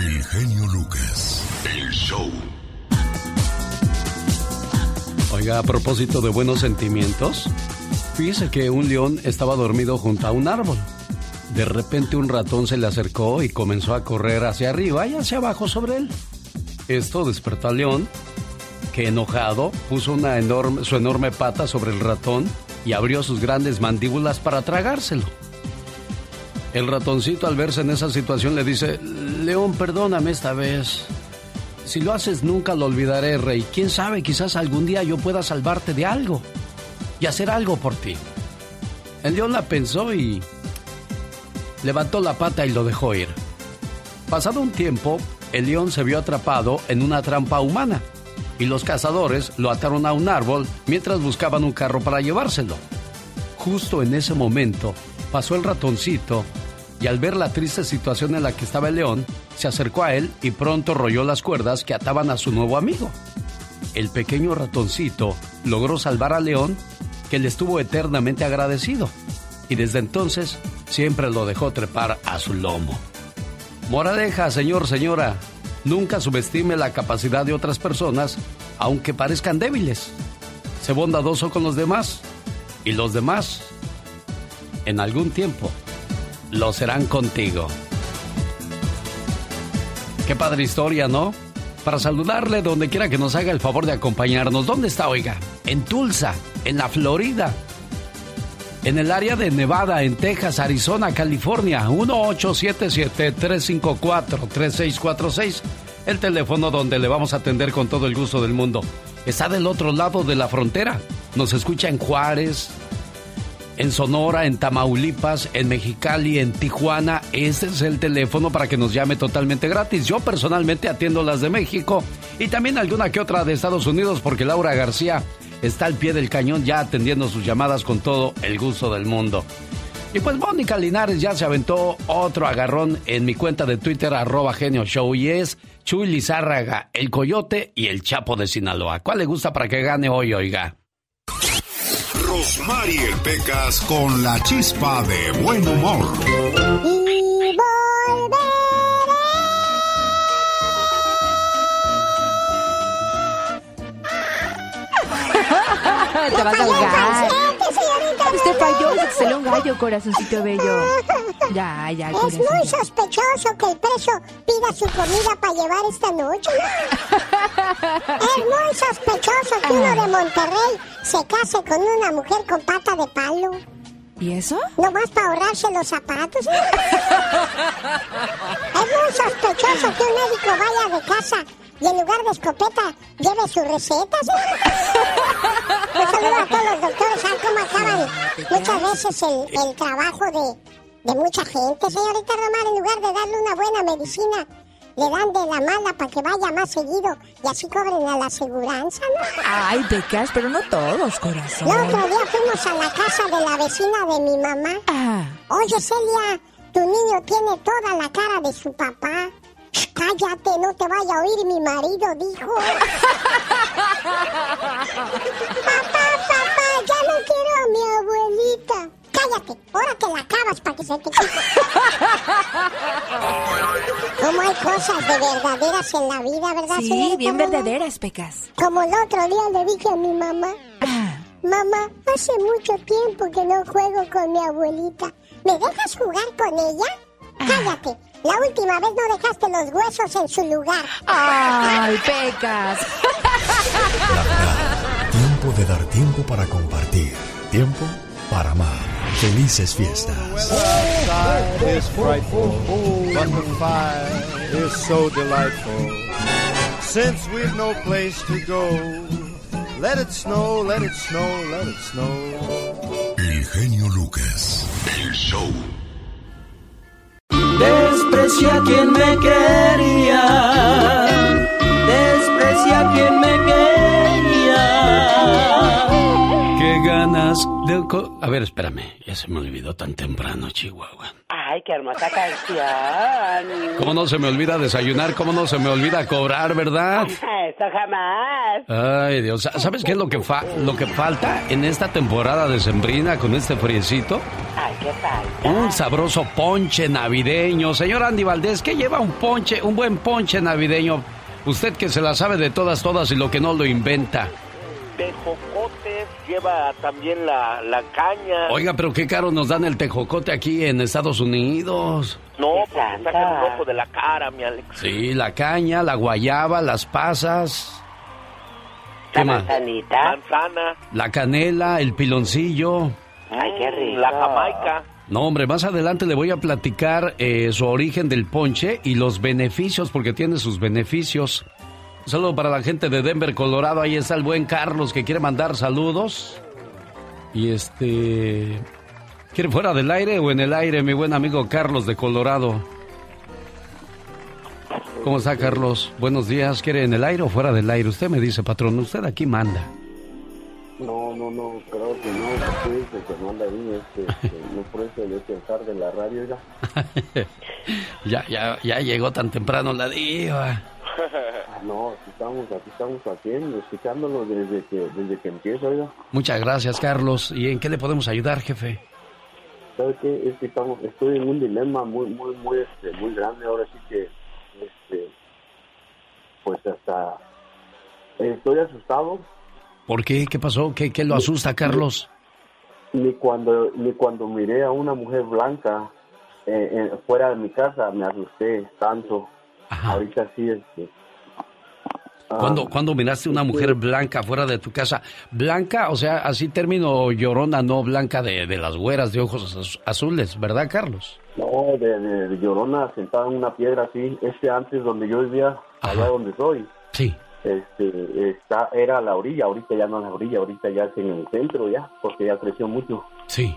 El genio Lucas. El show. Oiga, a propósito de buenos sentimientos, fíjese que un león estaba dormido junto a un árbol. De repente un ratón se le acercó y comenzó a correr hacia arriba y hacia abajo sobre él. Esto despertó al león, que enojado puso una enorme, su enorme pata sobre el ratón y abrió sus grandes mandíbulas para tragárselo. El ratoncito al verse en esa situación le dice, León, perdóname esta vez. Si lo haces nunca lo olvidaré, rey. ¿Quién sabe? Quizás algún día yo pueda salvarte de algo y hacer algo por ti. El león la pensó y levantó la pata y lo dejó ir. Pasado un tiempo, el león se vio atrapado en una trampa humana y los cazadores lo ataron a un árbol mientras buscaban un carro para llevárselo. Justo en ese momento pasó el ratoncito y al ver la triste situación en la que estaba el león, se acercó a él y pronto rolló las cuerdas que ataban a su nuevo amigo. El pequeño ratoncito logró salvar al león, que le estuvo eternamente agradecido, y desde entonces siempre lo dejó trepar a su lomo. Moraleja, señor, señora, nunca subestime la capacidad de otras personas, aunque parezcan débiles. Sé bondadoso con los demás, y los demás, en algún tiempo, lo serán contigo. Qué padre historia, ¿no? Para saludarle donde quiera que nos haga el favor de acompañarnos. ¿Dónde está, oiga? En Tulsa, en la Florida. En el área de Nevada, en Texas, Arizona, California. 1877-354-3646. El teléfono donde le vamos a atender con todo el gusto del mundo. Está del otro lado de la frontera. Nos escucha en Juárez, en Sonora, en Tamaulipas, en Mexicali, en Tijuana. Ese es el teléfono para que nos llame totalmente gratis. Yo personalmente atiendo las de México y también alguna que otra de Estados Unidos porque Laura García está al pie del cañón ya atendiendo sus llamadas con todo el gusto del mundo. Y pues Mónica Linares ya se aventó otro agarrón en mi cuenta de Twitter, arroba genio show, y es Chuy Lizárraga, el coyote y el chapo de Sinaloa. ¿Cuál le gusta para que gane hoy, oiga? Rosmarie Pecas con la chispa de buen humor. Y volveré. Te vas a Usted falló, se un gallo, corazoncito bello. Ya, ya, Es muy sospechoso que el preso pida su comida para llevar esta noche. es muy sospechoso que uno de Monterrey se case con una mujer con pata de palo. ¿Y eso? Nomás para ahorrarse los zapatos. es muy sospechoso que un médico vaya de casa y en lugar de escopeta lleve su receta. Un saludo a todos los doctores. ¿Saben cómo acaban muchas veces el, el trabajo de, de mucha gente, señorita Román? En lugar de darle una buena medicina, le dan de la mala para que vaya más seguido y así cobren a la aseguranza, ¿no? Ay, pecas, pero no todos, corazón. El otro día fuimos a la casa de la vecina de mi mamá. Ah, Oye, Celia, tu niño tiene toda la cara de su papá. Shh, Cállate, no te vaya a oír mi marido, dijo. papá, papá, ya no quiero a mi abuelita. Cállate, ahora te la acabas para que se te quite. Como hay cosas de verdaderas en la vida, ¿verdad, sí, señorita bien verdaderas, pecas. Como el otro día le dije a mi mamá, Ah, mamá, hace mucho tiempo que no juego con mi abuelita. ¿Me dejas jugar con ella? Cállate. La última vez no dejaste los huesos en su lugar. Ay, pecas. Tiempo de dar tiempo para compartir. Tiempo para amar. Felices fiestas. is frightful, but the fire is so delightful. Since we've no place to go, let it snow, let it snow, let it snow. El genio Lucas. El show. Desprecia quien me quería. Desprecia quien me quería. Qué ganas de... A ver, espérame, ya se me olvidó tan temprano, Chihuahua. Ay, qué hermosa canción. ¿Cómo no se me olvida desayunar? ¿Cómo no se me olvida cobrar, verdad? Eso jamás. Ay, Dios. ¿Sabes qué es lo que, fa lo que falta en esta temporada de Sembrina con este friecito? Ay, qué falta. Un sabroso ponche navideño. Señor Andy Valdés, ¿qué lleva un ponche, un buen ponche navideño? Usted que se la sabe de todas, todas y lo que no lo inventa. Lleva también la, la caña. Oiga, pero qué caro nos dan el tejocote aquí en Estados Unidos. No, porque sacan el ojo de la cara, mi Alex. Sí, la caña, la guayaba, las pasas. ¿Qué más? Manzanita. Manzana. La canela, el piloncillo. Ay, qué rico. La jamaica. No, hombre, más adelante le voy a platicar eh, su origen del ponche y los beneficios, porque tiene sus beneficios. Un saludo para la gente de Denver, Colorado. Ahí está el buen Carlos que quiere mandar saludos. Y este... ¿Quiere fuera del aire o en el aire, mi buen amigo Carlos de Colorado? ¿Cómo está, Carlos? Buenos días. ¿Quiere en el aire o fuera del aire? Usted me dice, patrón, usted aquí manda. No, no, no, creo que no, porque dice que manda ahí, este, no por eso de pensar de la radio ya. ya, ya, ya llegó tan temprano la diva. No, aquí estamos, aquí estamos haciendo, escuchándolo desde que, desde que empieza, oiga. Muchas gracias, Carlos. ¿Y en qué le podemos ayudar, jefe? ¿Sabe qué? Es que estamos, estoy en un dilema muy, muy, muy, este, muy grande. Ahora sí que, este, pues hasta estoy asustado ¿Por qué? ¿Qué pasó? ¿Qué, qué lo asusta, Carlos? Ni cuando, ni cuando miré a una mujer blanca eh, fuera de mi casa me asusté tanto. Ahorita sí, este, ¿Cuándo, ¿Cuándo, miraste una mujer blanca fuera de tu casa? Blanca, o sea, así término llorona, no blanca de, de las güeras de ojos azules, ¿verdad, Carlos? No, de, llorona sentada en una piedra así. Este antes donde yo vivía, allá donde soy. Sí este, está, era a la orilla, ahorita ya no a la orilla, ahorita ya es en el centro ya, porque ya creció mucho. Sí.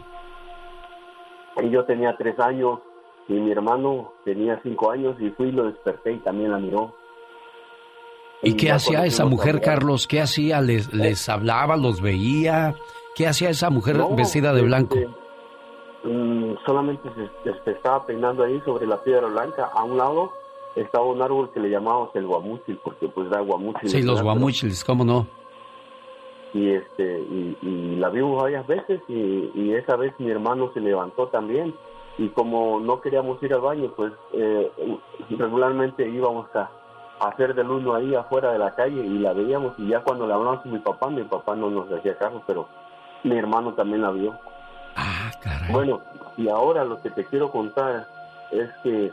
Y yo tenía tres años y mi hermano tenía cinco años y fui y lo desperté y también la miró. ¿Y, qué hacía esa mujer, Carlos? ¿Qué hacía? ¿Les, eh. les hablaba? ¿Los veía? ¿Qué hacía esa mujer vestida de blanco? Este, mm, solamente se, se, estaba peinando ahí sobre la piedra blanca a un lado estaba un árbol que le llamábamos el guamúchil, porque pues da guamúchil. Sí, los guamúchiles, ¿cómo no? Y, este, y, la vimos varias veces y, esa vez mi hermano se levantó también y como no queríamos ir al baño, pues eh, regularmente íbamos a, hacer del uno ahí afuera de la calle y la veíamos y ya cuando le hablamos a mi papá, mi papá no nos hacía caso, pero mi hermano también la vio. Ah, caray. Bueno, y ahora lo que te quiero contar es que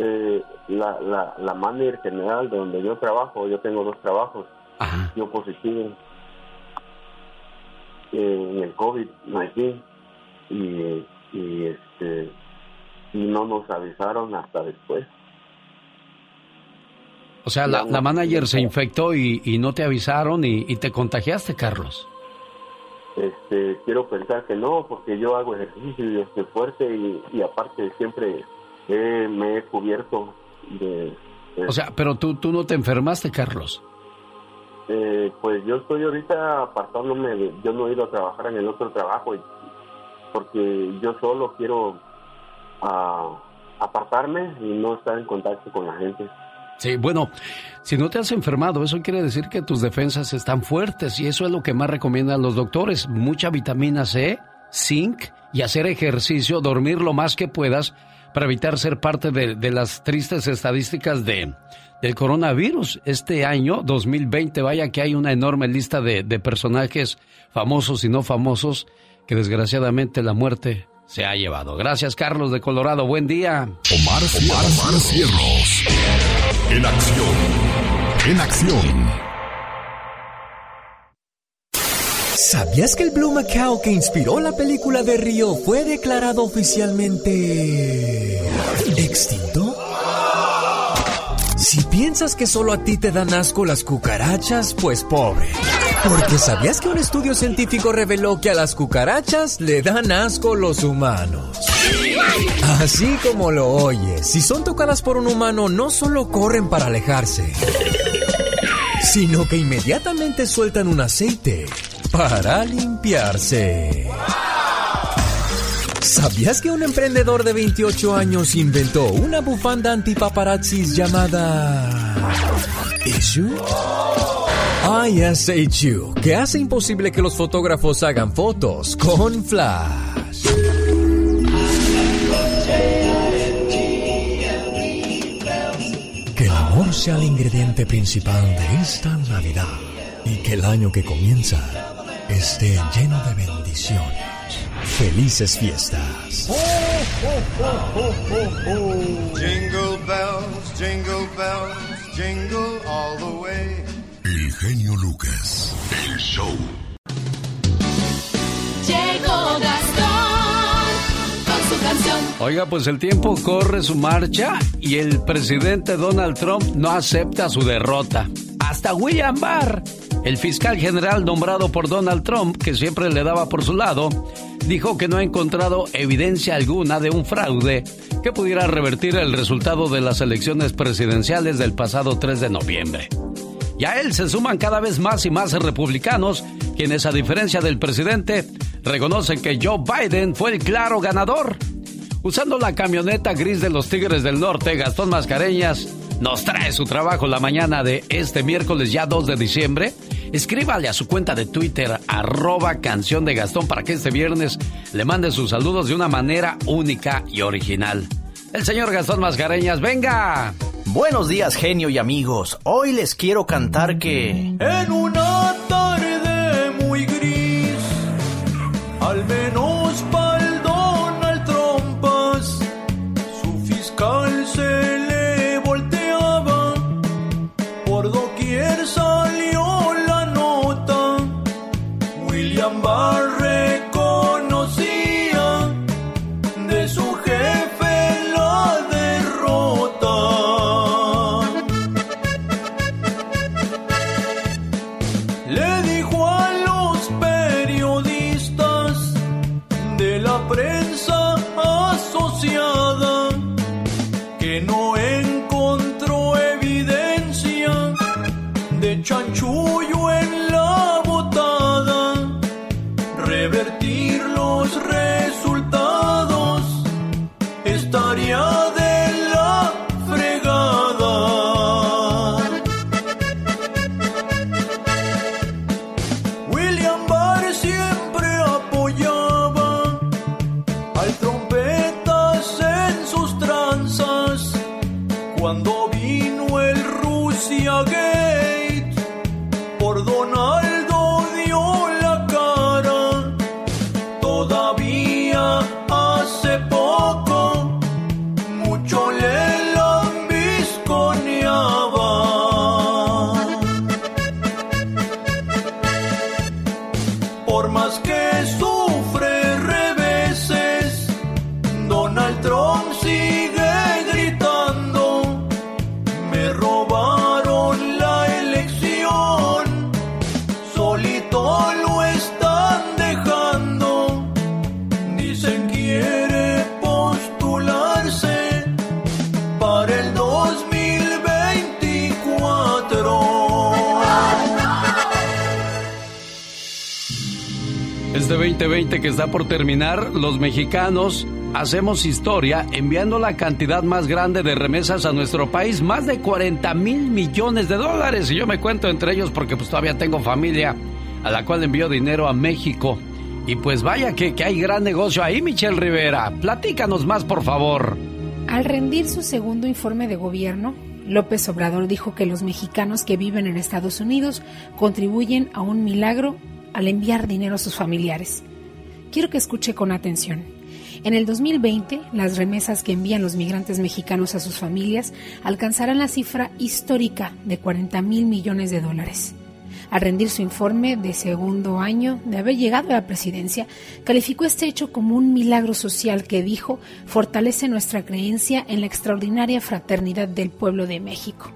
eh, la, la, la manager general donde yo trabajo, yo tengo dos trabajos, yo positivo eh, en el COVID-19 y, y, este, y no nos avisaron hasta después. O sea, la, la manager se infectó y, y no te avisaron y, y, te contagiaste, Carlos. Este, quiero pensar que no, porque yo hago ejercicio y estoy fuerte y, y aparte siempre me he cubierto de... o sea, pero tú, tú no te enfermaste, Carlos. Eh, pues yo estoy ahorita apartándome, de, yo no he ido a trabajar en el otro trabajo porque yo solo quiero uh, apartarme y no estar en contacto con la gente. Sí, bueno, si no te has enfermado, eso quiere decir que tus defensas están fuertes y eso es lo que más recomiendan los doctores. Mucha vitamina C, zinc y hacer ejercicio, dormir lo más que puedas para evitar ser parte de, las tristes estadísticas de, del coronavirus. Este año, 2020, vaya que hay una enorme lista de, personajes famosos y no famosos que desgraciadamente la muerte se ha llevado. Gracias, Carlos de Colorado. Buen día. Omar, Omar, Omar Cierros. En acción. En acción. ¿Sabías que el Blue Macao que inspiró la película de Río fue declarado oficialmente extinto? Si piensas que solo a ti te dan asco las cucarachas, pues pobre. Porque ¿sabías que un estudio científico reveló que a las cucarachas le dan asco los humanos? Así como lo oyes, si son tocadas por un humano no solo corren para alejarse, sino que inmediatamente sueltan un aceite para limpiarse. ¿Sabías que un emprendedor de 28 años inventó una bufanda antipaparazzis llamada... Issue? ISHU, que hace imposible que los fotógrafos hagan fotos con flash. Que el amor sea el ingrediente principal de esta Navidad y que el año que comienza esté lleno de bendiciones. Felices fiestas. Jingle bells, jingle bells, jingle all the way. El genio Lucas. El show. Llegó Gastón con su canción. Oiga, pues el tiempo corre su marcha y el presidente Donald Trump no acepta su derrota. Hasta William Barr, el fiscal general nombrado por Donald Trump, que siempre le daba por su lado, dijo que no ha encontrado evidencia alguna de un fraude que pudiera revertir el resultado de las elecciones presidenciales del pasado 3 de noviembre. Y a él se suman cada vez más y más republicanos, quienes a diferencia del presidente, reconocen que Joe Biden fue el claro ganador. Usando la camioneta gris de los Tigres del Norte, Gastón Mascareñas nos trae su trabajo la mañana de este miércoles ya 2 de diciembre. Escríbale a su cuenta de Twitter, arroba canción de Gastón, para que este viernes le mande sus saludos de una manera única y original. El señor Gastón Mascareñas, venga. Buenos días, genio y amigos. Hoy les quiero cantar que... En una Este 2020 que está por terminar, los mexicanos hacemos historia enviando la cantidad más grande de remesas a nuestro país, más de 40 mil millones de dólares. Y yo me cuento entre ellos porque pues todavía tengo familia a la cual envío dinero a México. Y pues vaya que, que hay gran negocio ahí, Michelle Rivera. Platícanos más, por favor. Al rendir su segundo informe de gobierno, López Obrador dijo que los mexicanos que viven en Estados Unidos contribuyen a un milagro al enviar dinero a sus familiares. Quiero que escuche con atención. En el 2020, las remesas que envían los migrantes mexicanos a sus familias alcanzarán la cifra histórica de 40 mil millones de dólares. Al rendir su informe de segundo año de haber llegado a la presidencia, calificó este hecho como un milagro social que dijo fortalece nuestra creencia en la extraordinaria fraternidad del pueblo de México.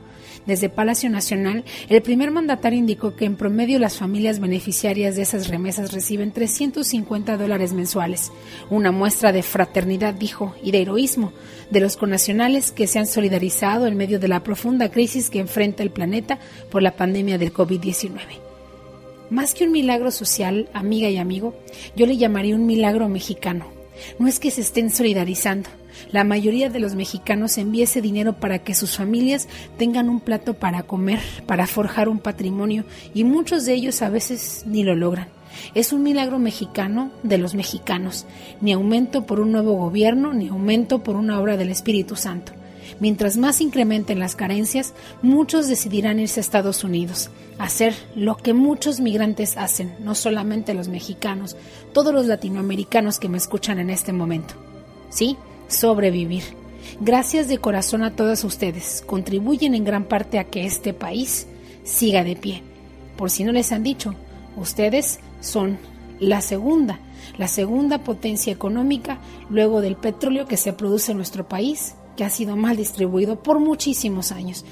Desde Palacio Nacional, el primer mandatario indicó que en promedio las familias beneficiarias de esas remesas reciben 350 dólares mensuales, una muestra de fraternidad, dijo, y de heroísmo de los connacionales que se han solidarizado en medio de la profunda crisis que enfrenta el planeta por la pandemia del COVID-19. Más que un milagro social, amiga y amigo, yo le llamaría un milagro mexicano, No es que se estén solidarizando. La mayoría de los mexicanos envía ese dinero para que sus familias tengan un plato para comer, para forjar un patrimonio, y muchos de ellos a veces ni lo logran. Es un milagro mexicano de los mexicanos, ni aumento por un nuevo gobierno, ni aumento por una obra del Espíritu Santo. Mientras más incrementen las carencias, muchos decidirán irse a Estados Unidos, hacer lo que muchos migrantes hacen, no solamente los mexicanos, todos los latinoamericanos que me escuchan en este momento. Sí, sobrevivir. Gracias de corazón a todos ustedes. Contribuyen en gran parte a que este país siga de pie. Por si no les han dicho, ustedes son la segunda, la segunda potencia económica luego del petróleo que se produce en nuestro país, que ha sido mal distribuido por muchísimos años.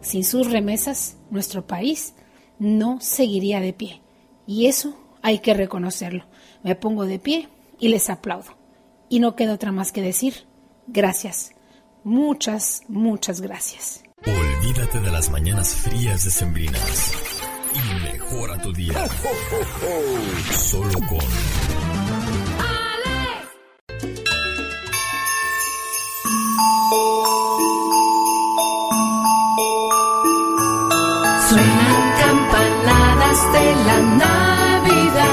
Sin sus remesas, nuestro país no seguiría de pie. Y eso hay que reconocerlo. Me pongo de pie y les aplaudo. Y no queda otra más que decir, gracias. Muchas, muchas gracias. Olvídate de las mañanas frías de Sembrinas y mejora tu día. Solo con Suenan campanadas de la Navidad.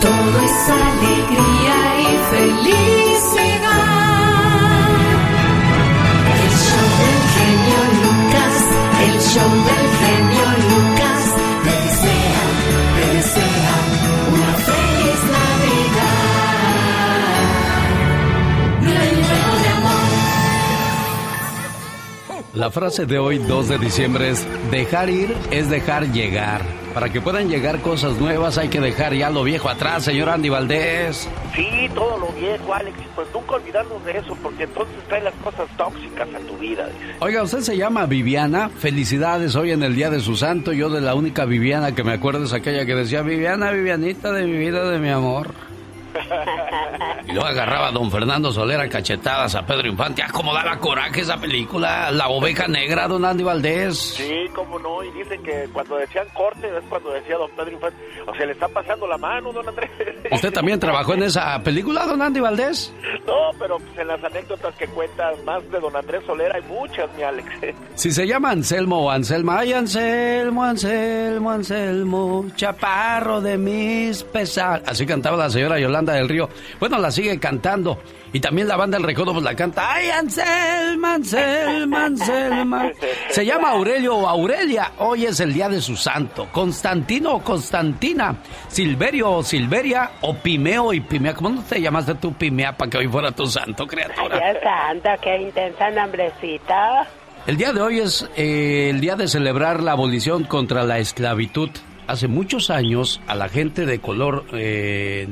Todo es alegría show del genio Lucas, te desea, te desea una feliz Navidad. Lleno de amor. La frase de hoy, 2 de diciembre, es dejar ir es dejar llegar. Para que puedan llegar cosas nuevas hay que dejar ya lo viejo atrás, señor Andy Valdés. Sí, todo lo viejo, Alex, pues nunca olvidarnos de eso, porque entonces trae las cosas tóxicas a tu vida, dice. Oiga, usted se llama Viviana. Felicidades hoy en el día de su santo. Yo de la única Viviana que me acuerdo es aquella que decía, Viviana, Vivianita de mi vida, de mi amor. Y luego agarraba a don Fernando Solera cachetadas a Pedro Infante. Ah, cómo daba coraje esa película. La oveja negra, don Andy Valdés. Sí, cómo no, y dicen que cuando decían corte es cuando decía don Pedro Infante, o sea, le está pasando la mano, don Andrés. ¿Usted también trabajó en esa película, don Andy Valdés? No, pero pues en las anécdotas que cuentas más de don Andrés Solera hay muchas, mi Alex. Si se llama Anselmo o Anselma, ay Anselmo, Anselmo, Anselmo, chaparro de mis pesar. Así cantaba la señora Yolanda del Río. Bueno, la sigue cantando. Y también la banda El Recodo pues la canta. Ay Anselma, Anselma, Anselma. Se llama Aurelio o Aurelia. Hoy es el día de su santo. Constantino o Constantina. Silverio o Silveria. O Pimeo y Pimea. ¿Cómo no te llamaste tú Pimea para que hoy fuera tu santo, criatura? Dios santo, qué intensa nombrecita. El día de hoy es eh, el día de celebrar la abolición contra la esclavitud. Hace muchos años a la gente de color... Eh,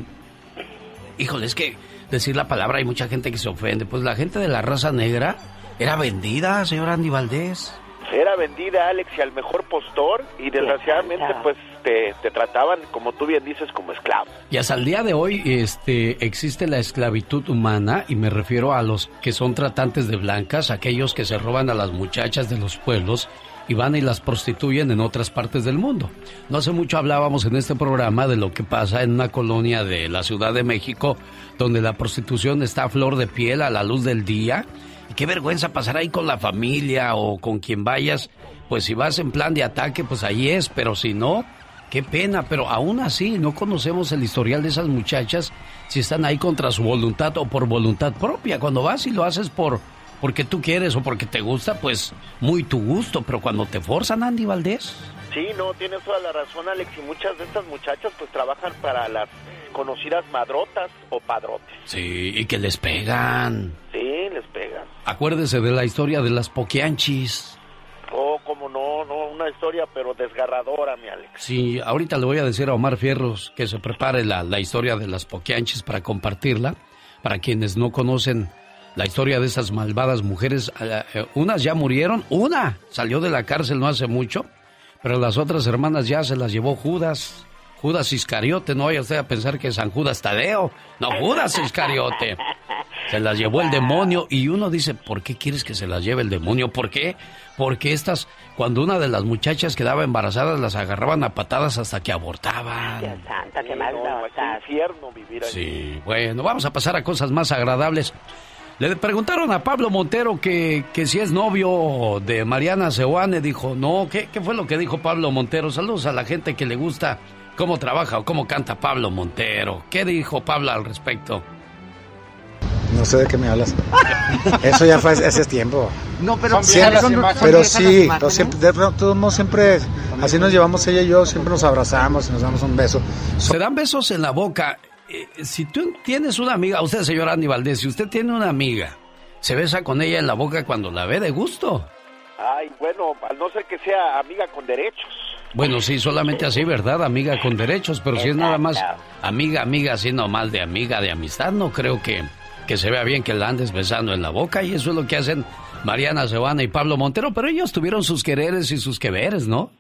híjole, es que decir la palabra hay mucha gente que se ofende. Pues la gente de la raza negra era vendida, señor Andy Valdés. Era vendida, Alex, y al mejor postor, y desgraciadamente, pues te, te trataban, como tú bien dices, como esclavo. Y hasta el día de hoy este, existe la esclavitud humana y me refiero a los que son tratantes de blancas, aquellos que se roban a las muchachas de los pueblos y van y las prostituyen en otras partes del mundo. No hace mucho hablábamos en este programa de lo que pasa en una colonia de la Ciudad de México donde la prostitución está a flor de piel a la luz del día. Y qué vergüenza pasar ahí con la familia o con quien vayas. Pues si vas en plan de ataque, pues ahí es, pero si no, Qué pena, pero aún así no conocemos el historial de esas muchachas si están ahí contra su voluntad o por voluntad propia. Cuando vas y lo haces por porque tú quieres o porque te gusta, pues muy tu gusto, pero cuando te forzan, Andy Valdés. Sí, no, tienes toda la razón, Alex, y muchas de estas muchachas pues trabajan para las conocidas madrotas o padrotes. Sí, y que les pegan. Sí, les pegan. Acuérdese de la historia de las poquianchis. Oh, como no, no, una historia pero desgarradora, mi Alex. Sí, ahorita le voy a decir a Omar Fierros que se prepare la, la historia de las poquianchis para compartirla. Para quienes no conocen la historia de esas malvadas mujeres, eh, eh, unas ya murieron, una salió de la cárcel no hace mucho, pero las otras hermanas ya se las llevó Judas. Judas Iscariote, no vaya usted a pensar que es San Judas Tadeo, no Judas Iscariote. Se las llevó el demonio y uno dice, ¿por qué quieres que se las lleve el demonio? ¿Por qué? Porque estas, cuando una de las muchachas quedaba embarazada, las agarraban a patadas hasta que abortaban. Dios santa, qué Sí, mal no, infierno vivir ahí. Sí, bueno, vamos a pasar a cosas más agradables. Le preguntaron a Pablo Montero que, que si es novio de Mariana Seoane. Dijo, no, ¿qué, ¿qué fue lo que dijo Pablo Montero? Saludos a la gente que le gusta cómo trabaja o cómo canta Pablo Montero. ¿Qué dijo Pablo al respecto? No sé de qué me hablas. Eso ya fue hace tiempo. No, pero Siempre- son- pero sí, imágenes. siempre, de todos modos siempre, así nos llevamos ella y yo, siempre nos abrazamos y nos damos un beso. Se dan besos en la boca. Eh, si tú tienes una amiga, usted, señor Andy Valdés, si usted tiene una amiga, se besa con ella en la boca cuando la ve de gusto. Ay, bueno, al no ser que sea amiga con derechos. Bueno, sí, solamente así, ¿verdad? Amiga con derechos, pero si es nada más amiga, amiga, así nomás de amiga, de amistad, no creo que, que se vea bien que la andes besando en la boca y eso es lo que hacen Mariana Sebana y Pablo Montero, pero ellos tuvieron sus quereres y sus queveres, ¿no?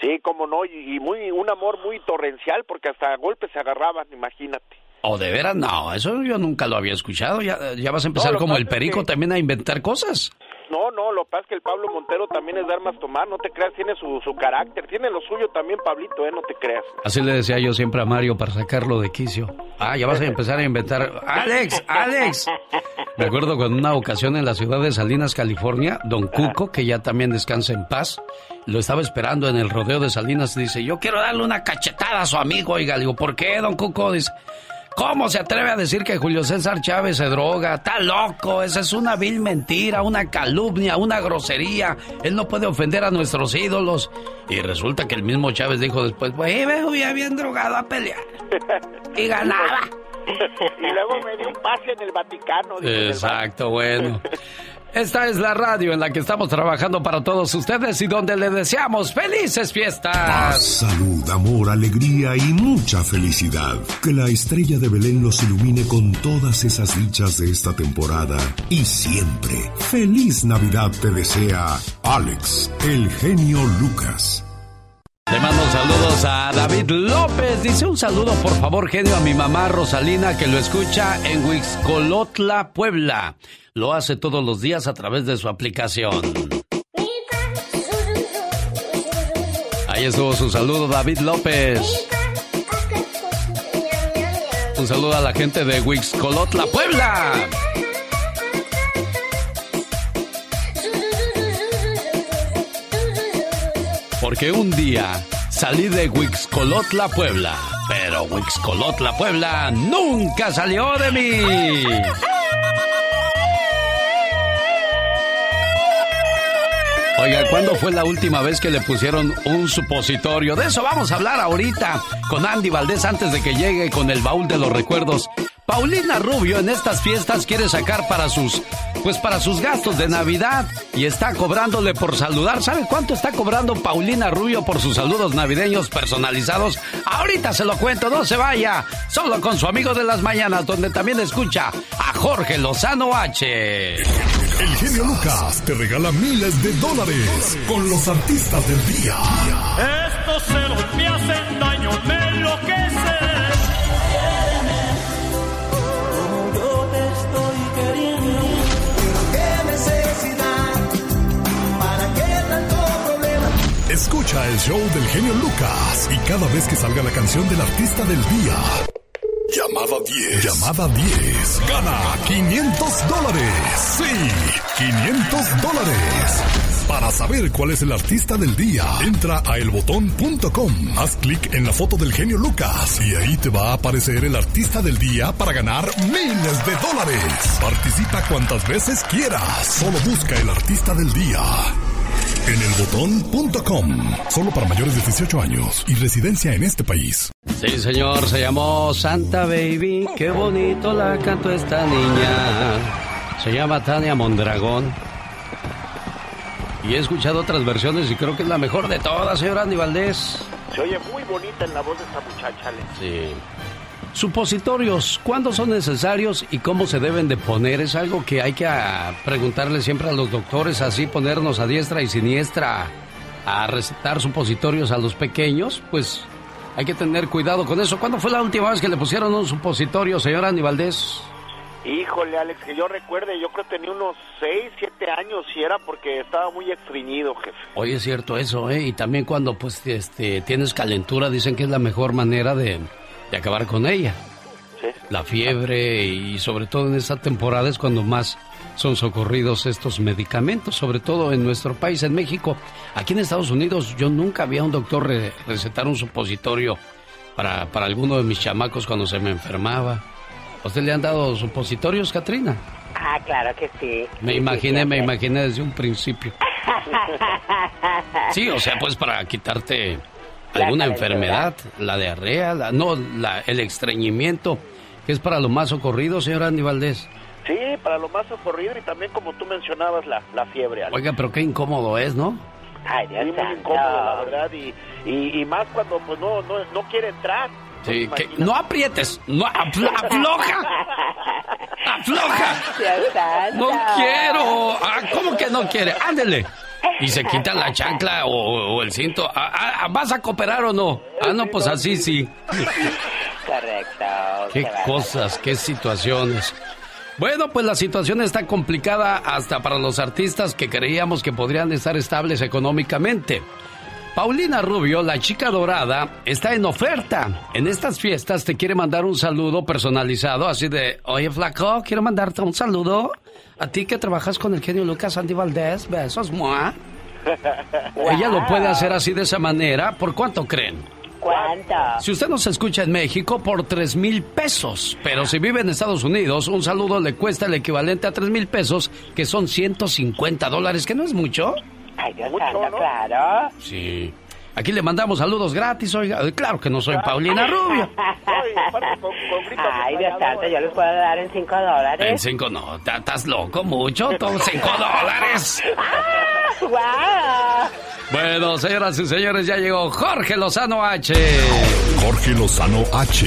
Sí, como no, y, muy un amor muy torrencial porque hasta a golpes se agarraban, imagínate. ¿O de veras? No, eso yo nunca lo había escuchado. Ya, ya vas a empezar No, como el perico que- también a inventar cosas. No, no, lo que pasa es que el Pablo Montero también es de armas tomar, no te creas, tiene su, su carácter, tiene lo suyo también, Pablito, eh, no te creas. Así le decía yo siempre a Mario para sacarlo de quicio. Ah, ya vas a empezar a inventar. ¡Alex! ¡Alex! Me acuerdo con una ocasión en la ciudad de Salinas, California, don Cuco, que ya también descansa en paz, lo estaba esperando en el rodeo de Salinas. Dice, yo quiero darle una cachetada a su amigo. Oiga, le digo, ¿por qué, don Cuco? Dice, ¿cómo se atreve a decir que Julio César Chávez se droga? Está loco, esa es una vil mentira, una calumnia, una grosería. Él no puede ofender a nuestros ídolos. Y resulta que el mismo Chávez dijo después, pues me había bien drogado a pelear. Y ganaba. y luego me dio un pase en el Vaticano. Exacto, bueno. Esta es la radio en la que estamos trabajando para todos ustedes y donde le deseamos felices fiestas. salud, amor, alegría y mucha felicidad. Que la estrella de Belén los ilumine con todas esas dichas de esta temporada y siempre. Feliz Navidad te desea Alex, el genio Lucas. Le mando saludos a David López. Dice un saludo, por favor, genio, a mi mamá Rosalina, que lo escucha en Huixcolotla, Puebla. Lo hace todos los días a través de su aplicación. Ahí estuvo su saludo, David López. Un saludo a la gente de Huixcolotla, Puebla. Porque un día salí de Huixcolotla, Puebla, pero Huixcolotla, Puebla nunca salió de mí. Oiga, ¿cuándo fue la última vez que le pusieron un supositorio? De eso vamos a hablar ahorita con Andy Valdés antes de que llegue con el baúl de los recuerdos. Paulina Rubio en estas fiestas quiere sacar para sus, pues para sus gastos de Navidad y está cobrándole por saludar. ¿Sabe cuánto está cobrando Paulina Rubio por sus saludos navideños personalizados? Ahorita se lo cuento, no se vaya. Solo con su amigo de las mañanas, donde también escucha a Jorge Lozano H. El genio Lucas te regala miles de dólares con los artistas del día. Estos celos me hacen daño, Escucha el show del genio Lucas y cada vez que salga la canción del artista del día. Llamada 10. Llamada 10. Gana 500 dólares. Sí, 500 dólares. Para saber cuál es el artista del día, entra a elbotón.com. Haz clic en la foto del genio Lucas y ahí te va a aparecer el artista del día para ganar miles de dólares. Participa cuantas veces quieras. Solo busca el artista del día. En elbotón.com. Solo para mayores de 18 años y residencia en este país. Sí, señor, se llamó Santa Baby. Qué bonito la cantó esta niña. Se llama Tania Mondragón. Y he escuchado otras versiones y creo que es la mejor de todas, señor Andy Valdés. Se oye muy bonita en la voz de esta muchacha, Alex. Sí. Supositorios, ¿cuándo son necesarios y cómo se deben de poner? Es algo que hay que ah, preguntarle siempre a los doctores, así ponernos a diestra y siniestra a recetar supositorios a los pequeños, pues hay que tener cuidado con eso. ¿Cuándo fue la última vez que le pusieron un supositorio, señor Andy Valdés? Híjole, Alex, que yo recuerde, yo creo que tenía unos 6, 7 años y era porque estaba muy estreñido, jefe. Oye, es cierto eso, ¿eh? Y también cuando pues este, tienes calentura dicen que es la mejor manera de, de acabar con ella. Sí. La fiebre y sobre todo en esta temporada es cuando más son socorridos estos medicamentos, sobre todo en nuestro país, en México. Aquí en Estados Unidos yo nunca vi a un doctor re- recetar un supositorio para, para alguno de mis chamacos cuando se me enfermaba. ¿A usted le han dado supositorios, Katrina? Ah, claro que sí. Me Sí, imaginé, sí, me imaginé desde un principio. Sí, o sea, pues para quitarte alguna enfermedad, la diarrea, la, no, la, el estreñimiento, que es para lo más ocurrido, señor Andy Valdés. Sí, para lo más socorrido y también como tú mencionabas, la, la fiebre, Alex. Oiga, pero qué incómodo es, ¿no? Ay, Dios Sí, muy incómodo, la verdad, y, y, y más cuando pues no, no, no quiere entrar. Sí, que no aprietes, no aflo- afloja, afloja. No quiero. Ah, ¿Cómo que no quiere? Ándele. Y se quita la chancla o, o el cinto. ¿Vas a cooperar o no? Ah, no, pues así sí. Correcto. Qué cosas, qué situaciones. Bueno, pues la situación está complicada hasta para los artistas que creíamos que podrían estar estables económicamente. Paulina Rubio, la chica dorada, está en oferta. En estas fiestas te quiere mandar un saludo personalizado, así de, oye flaco, quiero mandarte un saludo. A ti que trabajas con el genio Lucas Andy Valdés, besos, mua. Ella lo puede hacer así de esa manera. ¿Por cuánto creen? ¿Cuánto? Si usted nos escucha en México, por tres mil pesos. Pero si vive en Estados Unidos, un saludo le cuesta el equivalente a tres mil pesos, que son 150 dólares, que no es mucho. Ay, Dios santo, claro. Sí. Aquí le mandamos saludos gratis, oiga. Eh, Claro que no soy Paulina Rubio. Ay, Dios santo, yo les puedo dar en 5 dólares. En cinco no, ta- estás loco mucho, todos cinco dólares. ¡Guau! Bueno, señoras y señores, ya llegó Jorge Lozano H. Jorge Lozano H.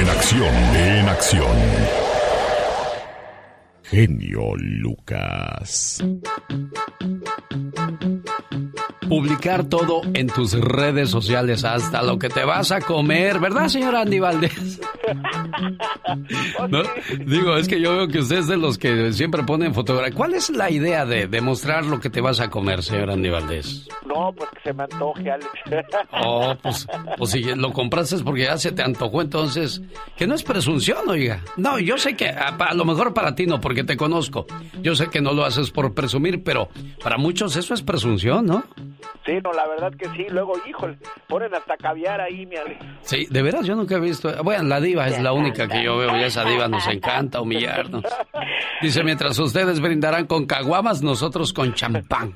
En acción, en acción. Genio Lucas. Publicar todo en tus redes sociales, hasta lo que te vas a comer, ¿verdad, señor Andy Valdés? ¿No? Digo, es que yo veo que usted es de los que siempre ponen fotografía. ¿Cuál es la idea de demostrar lo que te vas a comer, señor Andy Valdés? No, pues que se me antoje, Alex. Oh, pues, pues si lo compraste es porque ya se te antojó, entonces, que no es presunción, oiga. No, yo sé que a, a lo mejor para ti no, porque te conozco. Yo sé que no lo haces por presumir, pero para muchos eso es presunción, ¿no? Sí, no, la verdad que sí. Luego, híjole, ponen hasta caviar ahí, mi Alex. Sí, de veras yo nunca he visto. Bueno, la diva es la única que yo veo y esa diva nos encanta humillarnos. Dice, mientras ustedes brindarán con caguamas, nosotros con champán.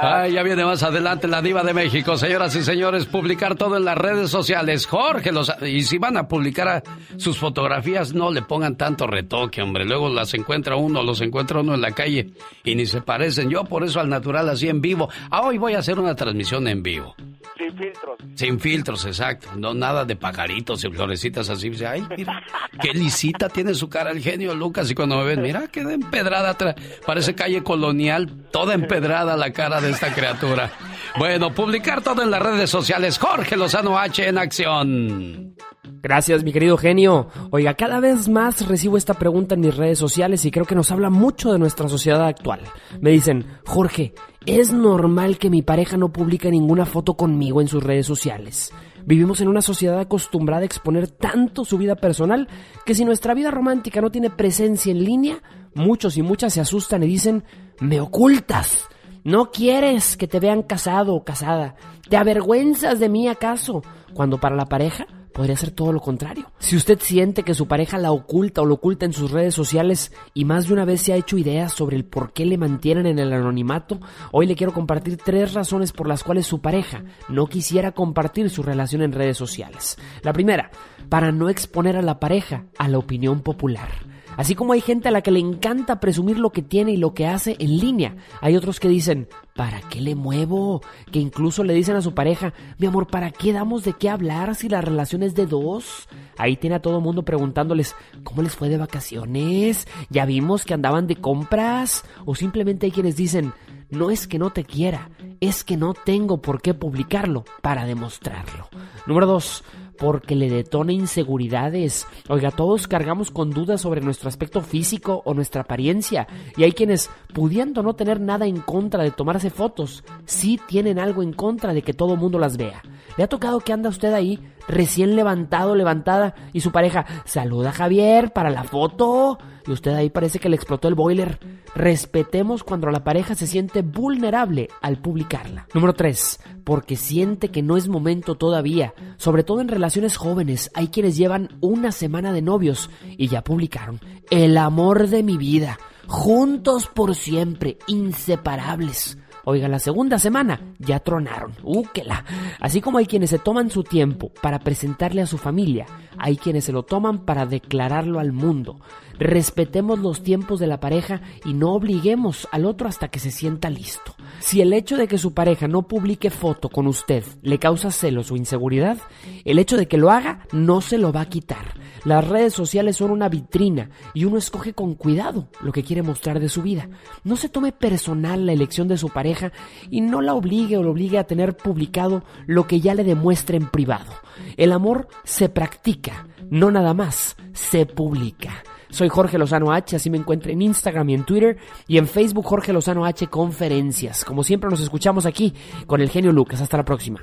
Ay, ya viene más adelante la diva de México, señoras y señores, publicar todo en las redes sociales. Jorge, los, y si van a publicar a- sus fotografías, no le pongan tanto retoque, hombre. Luego las encuentra uno, los encuentra uno en la calle y ni se parecen. Yo por eso al natural así en vivo. Ah, hoy voy a hacer una transmisión en vivo. Sin filtros. Sin filtros, exacto. No nada de pajaritos y florecitas así. Dice, Ay, mira, qué lisita tiene su cara el genio Lucas. Y cuando me ven, mira, queda empedrada. Parece calle colonial, toda empedrada la cara de esta criatura. Bueno, publicar todo en las redes sociales. Jorge Lozano H en acción. Gracias, mi querido genio. Oiga, cada vez más recibo esta pregunta en mis redes sociales y creo que nos habla mucho de nuestra sociedad actual. Me dicen, Jorge, ¿es normal que mi pareja no publique ninguna foto conmigo en sus redes sociales? Vivimos en una sociedad acostumbrada a exponer tanto su vida personal que si nuestra vida romántica no tiene presencia en línea, muchos y muchas se asustan y dicen, me ocultas. No quieres que te vean casado o casada. ¿Te avergüenzas de mí acaso? Cuando para la pareja podría ser todo lo contrario. Si usted siente que su pareja la oculta o lo oculta en sus redes sociales y más de una vez se ha hecho ideas sobre el por qué le mantienen en el anonimato, hoy le quiero compartir tres razones por las cuales su pareja no quisiera compartir su relación en redes sociales. La primera, para no exponer a la pareja a la opinión popular. Así como hay gente a la que le encanta presumir lo que tiene y lo que hace en línea, hay otros que dicen, ¿para qué le muevo? Que incluso le dicen a su pareja, mi amor, ¿para qué damos de qué hablar si la relación es de dos? Ahí tiene a todo mundo preguntándoles, ¿cómo les fue de vacaciones? ¿Ya vimos que andaban de compras? O simplemente hay quienes dicen, no es que no te quiera, es que no tengo por qué publicarlo para demostrarlo. Número dos, porque le detona inseguridades. Oiga, todos cargamos con dudas sobre nuestro aspecto físico o nuestra apariencia y hay quienes, pudiendo no tener nada en contra de tomarse fotos, sí tienen algo en contra de que todo mundo las vea. ¿Le ha tocado que anda usted ahí recién levantado, levantada y su pareja saluda a Javier para la foto? Y usted ahí parece que le explotó el boiler. Respetemos cuando la pareja se siente vulnerable al publicarla. Número 3. Porque siente que no es momento todavía. Sobre todo en relaciones jóvenes, hay quienes llevan una semana de novios y ya publicaron. El amor de mi vida. Juntos por siempre, inseparables. Oiga, la segunda semana ya tronaron. ¡Úquela! Así como hay quienes se toman su tiempo para presentarle a su familia, hay quienes se lo toman para declararlo al mundo. Respetemos los tiempos de la pareja y no obliguemos al otro hasta que se sienta listo. Si el hecho de que su pareja no publique foto con usted le causa celos o inseguridad, el hecho de que lo haga no se lo va a quitar. Las redes sociales son una vitrina y uno escoge con cuidado lo que quiere mostrar de su vida. No se tome personal la elección de su pareja y no la obligue o lo obligue a tener publicado lo que ya le demuestre en privado. El amor se practica, no nada más, se publica. Soy Jorge Lozano H, así me encuentro en Instagram y en Twitter y en Facebook Jorge Lozano H Conferencias. Como siempre nos escuchamos aquí con el genio Lucas. Hasta la próxima.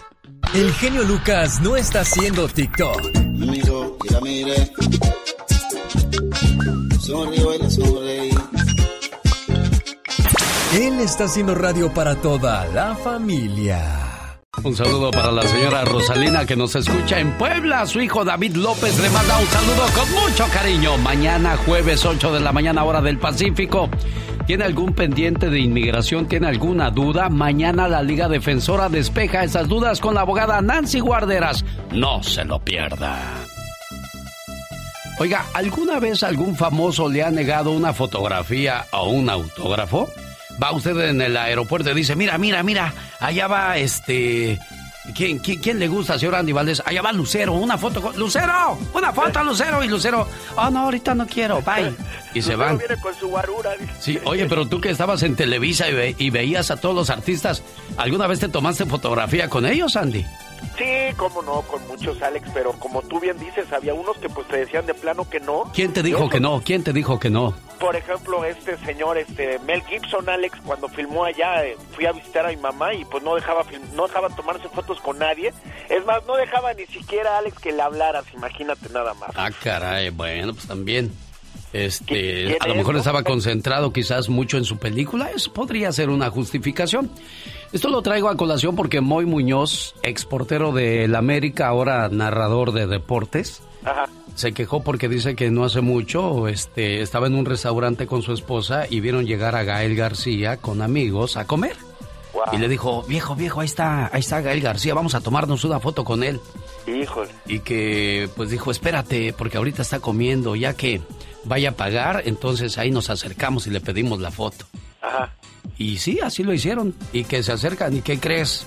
El genio Lucas no está haciendo TikTok. Él está haciendo radio para toda la familia. Un saludo para la señora Rosalina que nos escucha en Puebla. Su hijo David López le manda un saludo con mucho cariño. Mañana jueves 8 de la mañana hora del Pacífico. ¿Tiene algún pendiente de inmigración? ¿Tiene alguna duda? Mañana la Liga Defensora despeja esas dudas con la abogada Nancy Guarderas. No se lo pierda. Oiga, ¿alguna vez algún famoso le ha negado una fotografía o un autógrafo? Va usted en el aeropuerto y dice, mira, mira, mira, allá va este... ¿Quién, quién, quién le gusta, señor Andy Valdés? Allá va Lucero, una foto con... ¡Lucero! ¡Una foto a Lucero! Y Lucero, oh, no, ahorita no quiero, bye. Y se van. viene con su guarura. Sí, oye, pero tú que estabas en Televisa y, ve- y veías a todos los artistas, ¿alguna vez te tomaste fotografía con ellos, Andy? Sí, cómo no, con muchos, Alex, pero como tú bien dices, había unos que pues te decían de plano que no. ¿Quién te dijo que no? ¿Quién te dijo que no? Por ejemplo, este señor, este Mel Gibson, Alex, cuando filmó allá, eh, fui a visitar a mi mamá y pues no dejaba no dejaba tomarse fotos con nadie. Es más, no dejaba ni siquiera Alex que le hablaras, imagínate nada más. Ah, caray, bueno, pues también. Este, ¿Quién a lo mejor estaba concentrado quizás mucho en su película, eso podría ser una justificación. Esto lo traigo a colación porque Moy Muñoz, exportero del América, ahora narrador de deportes, Ajá. se quejó porque dice que no hace mucho este, estaba en un restaurante con su esposa y vieron llegar a Gael García con amigos a comer. Y le dijo, viejo, viejo, ahí está, ahí está Gael García, vamos a tomarnos una foto con él. Híjole. Y que pues dijo, espérate, porque ahorita está comiendo, ya que vaya a pagar, entonces ahí nos acercamos y le pedimos la foto. Ajá. Y sí, así lo hicieron. Y que se acercan, ¿y qué crees?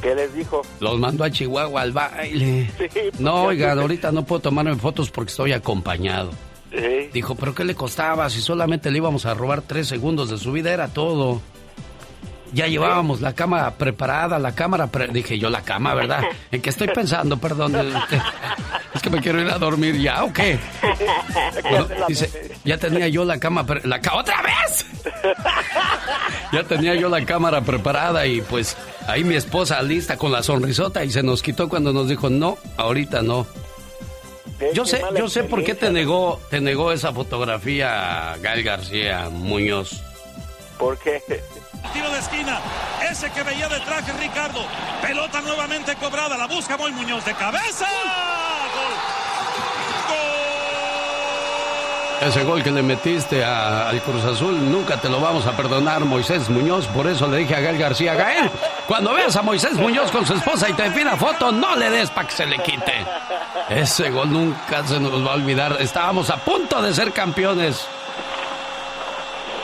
¿Qué les dijo? Los mandó a Chihuahua al baile. Sí, No, sé. ahorita no puedo tomarme fotos porque estoy acompañado. Sí. Dijo, ¿pero qué le costaba? Si solamente le íbamos a robar tres segundos de su vida, era todo. Ya llevábamos la cama preparada, la cámara... pre- Dije yo, la cama, ¿verdad? ¿En qué estoy pensando? Perdón. este, Es que me quiero ir a dormir ya, ¿o qué? Bueno, dice, ya tenía yo la cama... pre- La ca- ¡Otra vez! Ya tenía yo la cámara preparada y pues ahí mi esposa lista con la sonrisota y se nos quitó cuando nos dijo, no, ahorita no. Yo sé, yo sé por qué te negó, te negó esa fotografía Gael García Muñoz. ¿Por qué? Tiro de esquina, ese que veía de traje Ricardo. Pelota nuevamente cobrada, la busca Moy Muñoz de cabeza. Ese gol que le metiste al Cruz Azul, nunca te lo vamos a perdonar, Moisés Muñoz. Por eso le dije a Gael García, Gael, cuando veas a Moisés Muñoz con su esposa y te pida foto, no le des para que se le quite. Ese gol nunca se nos va a olvidar. Estábamos a punto de ser campeones.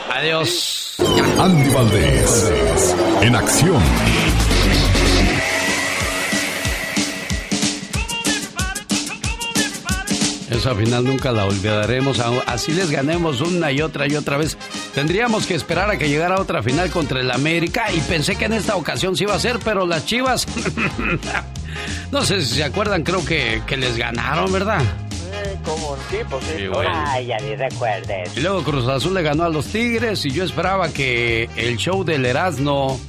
Adiós. Andy Valdés, en acción. Esa final nunca la olvidaremos. Así les ganemos una y otra y otra vez. Tendríamos que esperar a que llegara otra final contra el América y pensé que en esta ocasión sí iba a ser, pero las Chivas No sé si se acuerdan, creo que, que les ganaron, ¿verdad? Como un tipo, sí. Sí, bueno. Ay, ya ni recuerdes. Y luego Cruz Azul le ganó a los Tigres y yo esperaba que el show del Erasmo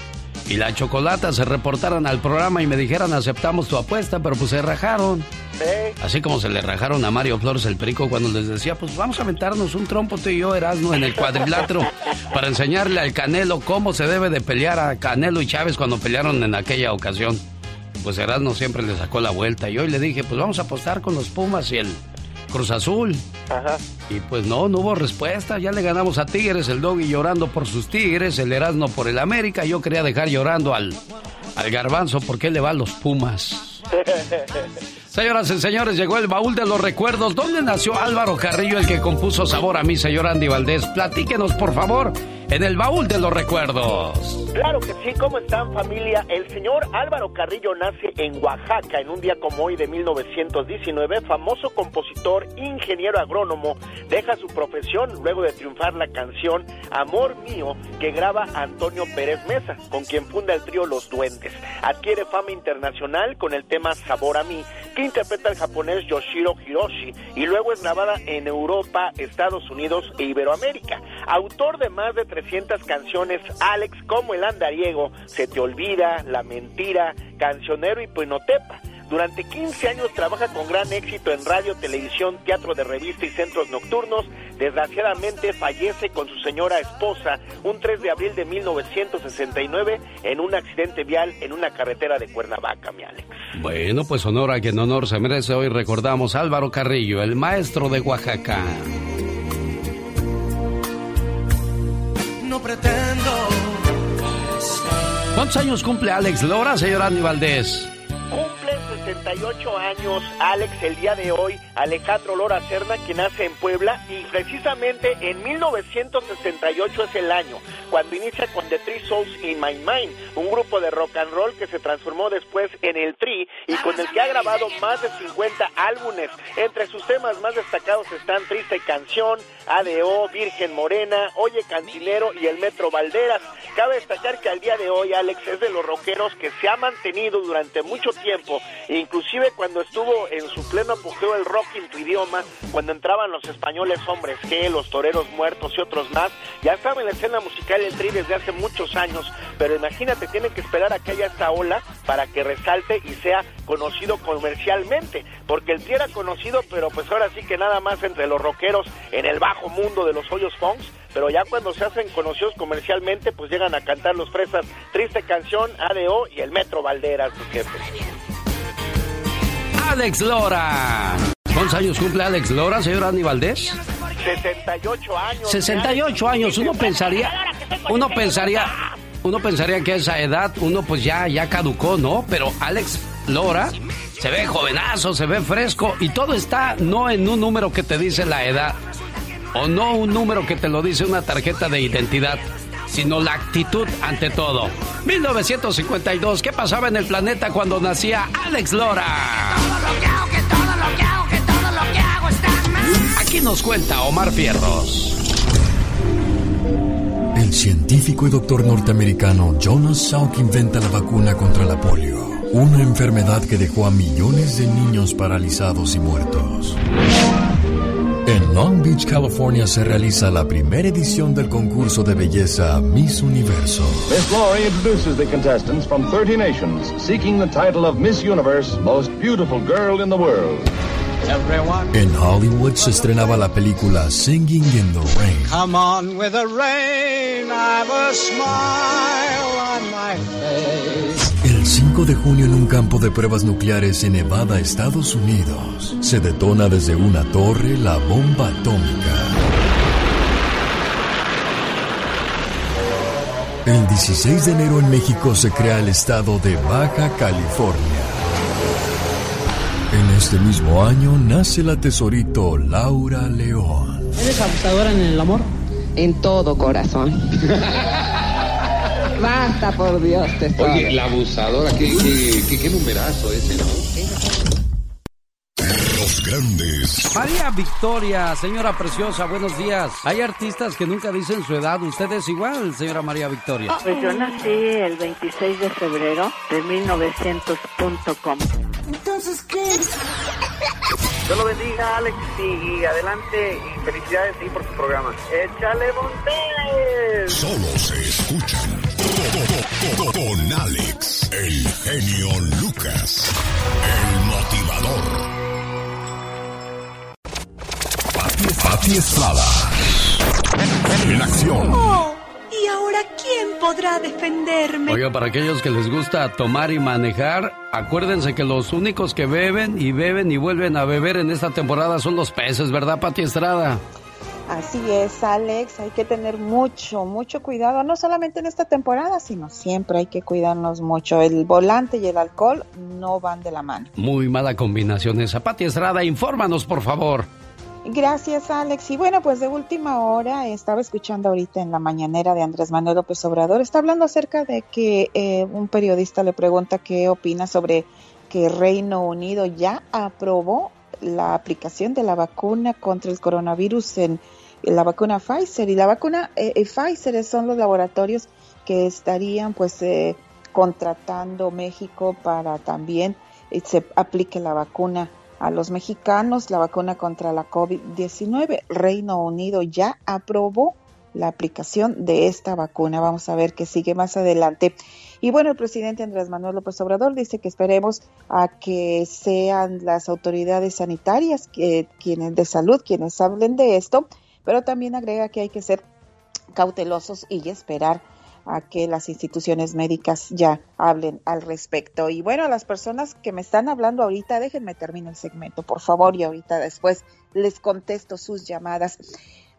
y la Chocolata se reportaran al programa y me dijeran aceptamos tu apuesta, pero pues se rajaron. Sí. Así como se le rajaron a Mario Flores el Perico cuando les decía, pues vamos a aventarnos un trompo tú y yo, Erasmo, en el cuadrilátero para enseñarle al Canelo cómo se debe de pelear a Canelo y Chávez cuando pelearon en aquella ocasión. Pues Erasmo siempre le sacó la vuelta y hoy le dije, pues vamos a apostar con los Pumas y el Cruz Azul. Ajá. Y pues no, no hubo respuesta. Ya le ganamos a Tigres, el Doggy llorando por sus Tigres, el Erasmo por el América. Yo quería dejar llorando al, al Garbanzo porque él le va a los Pumas. Señoras y señores, llegó el baúl de los recuerdos. ¿Dónde nació Álvaro Carrillo, el que compuso Sabor a mí, señor Andy Valdés? Platíquenos, por favor, en el baúl de los recuerdos. Claro que sí, ¿cómo están familia? El señor Álvaro Carrillo nace en Oaxaca en un día como hoy de 1919, famoso compositor, ingeniero agrónomo, deja su profesión luego de triunfar la canción Amor Mío que graba Antonio Pérez Mesa, con quien funda el trío Los Duendes. Adquiere fama internacional con el tema Sabor a mí, que interpreta el japonés Yoshiro Hiroshi y luego es grabada en Europa, Estados Unidos e Iberoamérica. Autor de más de 300 canciones, Alex, como El Andariego, Se te olvida, La mentira, Cancionero y Pinotepa. Durante 15 años trabaja con gran éxito en radio, televisión, teatro de revista y centros nocturnos. Desgraciadamente fallece con su señora esposa un 3 de abril de 1969 en un accidente vial en una carretera de Cuernavaca, mi Alex. Bueno, pues honor a quien honor se merece. Hoy recordamos Álvaro Carrillo, el maestro de Oaxaca. Pretendo. ¿Cuántos años cumple Alex Lora, señor Andy Valdés? Cumple 68 años Alex el día de hoy, Alejandro Lora Serna, que nace en Puebla y precisamente en 1968 es el año, cuando inicia con The Three Souls in My Mind, un grupo de rock and roll que se transformó después en el Tri y con el que ha grabado más de 50 álbumes. Entre sus temas más destacados están Triste Canción, ADO, Virgen Morena, Oye Cantinero y el Metro Valderas. Cabe destacar que al día de hoy Alex es de los rockeros que se ha mantenido durante mucho tiempo, inclusive cuando estuvo en su pleno apogeo el rock en tu idioma, cuando entraban los españoles hombres G, los toreros muertos y otros más, ya estaba en la escena musical el tri desde hace muchos años, pero imagínate, tienen que esperar a que haya esta ola para que resalte y sea conocido comercialmente, porque el tri era conocido, pero pues ahora sí que nada más entre los rockeros en el bajo mundo de los hoyos funks, pero ya cuando se hacen conocidos comercialmente, pues llegan a cantar los fresas Triste Canción, ADO y el Metro Valderas, sus jefes. Alex Lora. ¿Cuántos años cumple Alex Lora, señor Andy Valdés? 68 años. 68 años. Uno pensaría, uno pensaría, uno pensaría que a esa edad uno pues ya, ya caducó, ¿no? Pero Alex Lora se ve jovenazo, se ve fresco y todo está no en un número que te dice la edad o no un número que te lo dice una tarjeta de identidad, sino la actitud ante todo. 1952, ¿qué pasaba en el planeta cuando nacía Alex Lora? Aquí nos cuenta Omar Fierros. El científico y doctor norteamericano Jonas Salk inventa la vacuna contra la polio, una enfermedad que dejó a millones de niños paralizados y muertos. En Long Beach, California se realiza la primera edición del concurso de belleza Miss Universo. Miss Glory introduces the contestants from 30 nations, seeking the title of Miss Universe, Most Beautiful Girl in the World. Everyone, En Hollywood se estrenaba la película Singing in the Rain. come on with the rain. I've a smile on my face. El 5 de junio en un campo de pruebas nucleares en Nevada, Estados Unidos, se detona desde una torre la bomba atómica. El 16 de enero en México se crea el estado de Baja California. En este mismo año nace la tesorito Laura León. ¿Eres abusadora en el amor? En todo corazón. Basta, por Dios, te Oye, la abusadora, qué, qué, qué, qué numerazo ese, ¿no? Los grandes. María Victoria, señora preciosa, buenos días. Hay artistas que nunca dicen su edad. Usted es igual, señora María Victoria. Pues yo nací el 26 de febrero de 1900.com. Entonces, ¿qué? Dios lo bendiga, Alex, y, adelante, y felicidades sí, por su programa. ¡Échale Montes! Solo se escuchan con Alex, el genio Lucas, el motivador. Pati, Pati Estrada. En acción. Oh, ¿y ahora quién podrá defenderme? Oiga, para aquellos que les gusta tomar y manejar, acuérdense que los únicos que beben y beben y vuelven a beber en esta temporada son los peces, ¿verdad, Pati Estrada? Así es, Alex, hay que tener mucho, mucho cuidado, no solamente en esta temporada, sino siempre hay que cuidarnos mucho. El volante y el alcohol no van de la mano. Muy mala combinación esa. Pati Estrada, infórmanos, por favor. Gracias, Alex. Y bueno, pues de última hora estaba escuchando ahorita en la mañanera de Andrés Manuel López Obrador, está hablando acerca de que eh, un periodista le pregunta qué opina sobre que Reino Unido ya aprobó la aplicación de la vacuna contra el coronavirus en la vacuna Pfizer y la vacuna eh, eh, Pfizer son los laboratorios que estarían pues eh, contratando México para también se aplique la vacuna a los mexicanos, la vacuna contra la COVID-19. Reino Unido ya aprobó la aplicación de esta vacuna. Vamos a ver qué sigue más adelante. Y bueno, el presidente Andrés Manuel López Obrador dice que esperemos a que sean las autoridades sanitarias que, quienes de salud quienes hablen de esto pero también agrega que hay que ser cautelosos y esperar a que las instituciones médicas ya hablen al respecto. Y bueno, las personas que me están hablando ahorita, déjenme terminar el segmento, por favor, y ahorita después les contesto sus llamadas.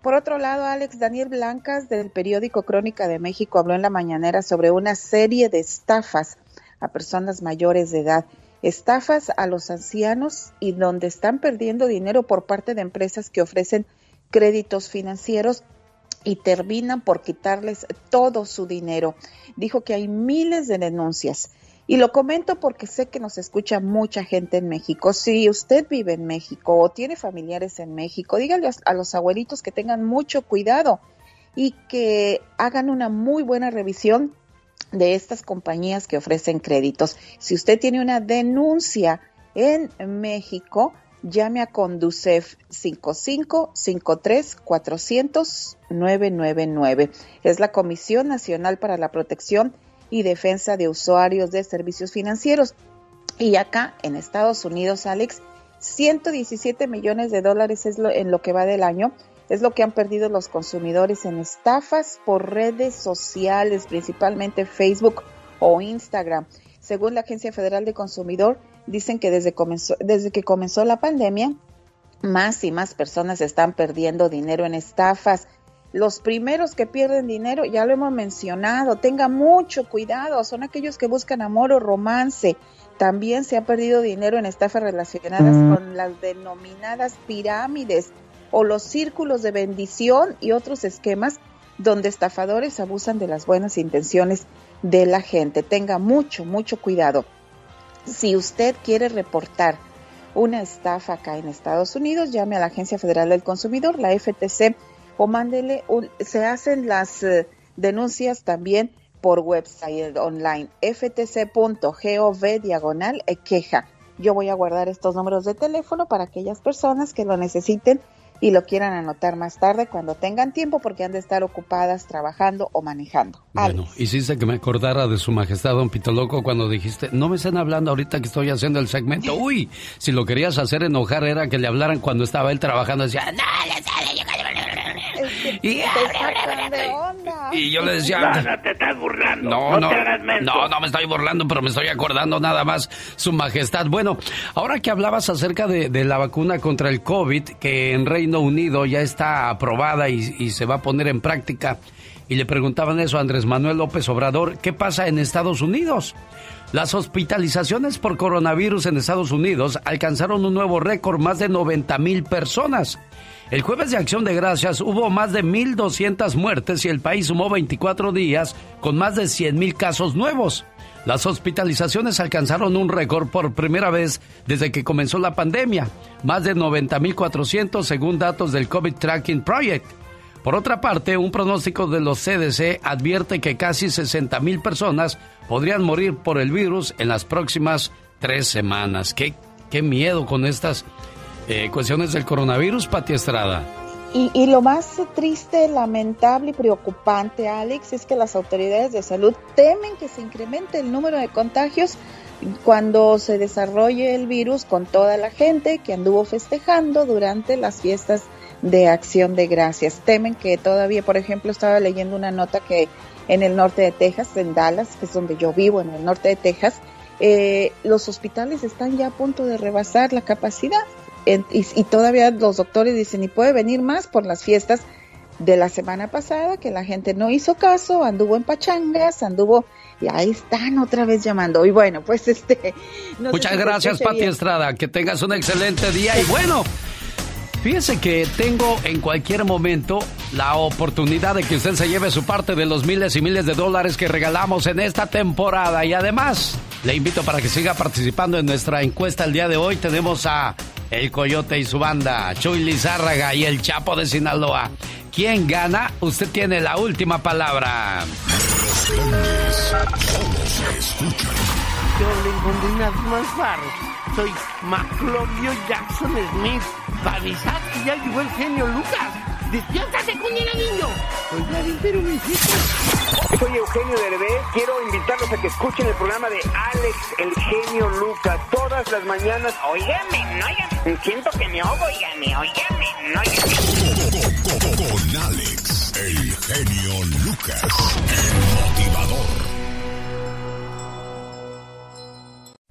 Por otro lado, Alex Daniel Blancas del periódico Crónica de México habló en la mañanera sobre una serie de estafas a personas mayores de edad, estafas a los ancianos y donde están perdiendo dinero por parte de empresas que ofrecen créditos financieros y terminan por quitarles todo su dinero. Dijo que hay miles de denuncias. Y lo comento porque sé que nos escucha mucha gente en México. Si usted vive en México o tiene familiares en México, dígale a los abuelitos que tengan mucho cuidado y que hagan una muy buena revisión de estas compañías que ofrecen créditos. Si usted tiene una denuncia en México, llame a Conducef 5553 400 999. Es la Comisión Nacional para la Protección y Defensa de Usuarios de Servicios Financieros. Y acá en Estados Unidos, Alex, 117 millones de dólares es lo, en lo que va del año. Es lo que han perdido los consumidores en estafas por redes sociales, principalmente Facebook o Instagram. Según la Agencia Federal de Consumidor, dicen que desde, comenzó, desde que comenzó la pandemia, más y más personas están perdiendo dinero en estafas. Los primeros que pierden dinero, ya lo hemos mencionado, tenga mucho cuidado, son aquellos que buscan amor o romance. También se ha perdido dinero en estafas relacionadas mm. con las denominadas pirámides o los círculos de bendición y otros esquemas donde estafadores abusan de las buenas intenciones de la gente. Tenga mucho, mucho cuidado. Si usted quiere reportar una estafa acá en Estados Unidos, llame a la Agencia Federal del Consumidor, la FTC, o mándele, se hacen las eh, denuncias también por website online, ftc.gov diagonal eh, queja. Yo voy a guardar estos números de teléfono para aquellas personas que lo necesiten y lo quieran anotar más tarde cuando tengan tiempo porque han de estar ocupadas trabajando o manejando. Bueno, hiciste que me acordara de su majestad don Pito Loco cuando dijiste, no me estén hablando ahorita que estoy haciendo el segmento. Uy, si lo querías hacer enojar era que le hablaran cuando estaba él trabajando. Decía, no, y, y, yo le decía, no, te estás burlando. No, no, no, no me estoy burlando, pero me estoy acordando nada más, Su Majestad. Bueno, ahora que hablabas acerca de, la vacuna contra el COVID, que en Reino Unido ya está aprobada y, y se va a poner en práctica y le preguntaban eso a Andrés Manuel López Obrador, ¿qué pasa en Estados Unidos? Las hospitalizaciones por coronavirus en Estados Unidos alcanzaron un nuevo récord, más de 90 mil personas. El jueves de Acción de Gracias hubo más de 1.200 muertes y el país sumó 24 días con más de 100 mil casos nuevos. Las hospitalizaciones alcanzaron un récord por primera vez desde que comenzó la pandemia, más de 90.400 según datos del COVID Tracking Project. Por otra parte, un pronóstico de los CDC advierte que casi 60.000 personas podrían morir por el virus en las próximas tres semanas. Qué, qué miedo con estas eh, cuestiones del coronavirus, Pati Estrada. Y, lo más triste, lamentable y preocupante, Alex, es que las autoridades de salud temen que se incremente el número de contagios cuando se desarrolle el virus con toda la gente que anduvo festejando durante las fiestas de acción de gracias. Temen que todavía, por ejemplo, estaba leyendo una nota que en el norte de Texas, en Dallas, que es donde yo vivo, en el norte de Texas, eh, los hospitales están ya a punto de rebasar la capacidad y, todavía los doctores dicen, y puede venir más por las fiestas de la semana pasada, que la gente no hizo caso, anduvo en pachangas, anduvo, y ahí están otra vez llamando. Y bueno, pues este... Muchas gracias, Pati Estrada, que tengas un excelente día y bueno... Fíjese que tengo en cualquier momento la oportunidad de que usted se lleve su parte de los miles y miles de dólares que regalamos en esta temporada. Y además, le invito para que siga participando en nuestra encuesta el día de hoy. Tenemos a El Coyote y su banda, Chuy Lizárraga y el Chapo de Sinaloa. ¿Quién gana? Usted tiene la última palabra. Yo le más Soy Maclovio Jackson Smith para avisar que ya llegó el genio Lucas. ¡Despiértate, cuñera niño! Oiga, pero mi Soy Eugenio Derbez. Quiero invitarlos a que escuchen el programa de Alex, el genio Lucas, todas las mañanas. Óigame, no, oigan. Siento que me ahogo, óigame, óigame, no, óigame. Con Alex, el genio Lucas, el motivador.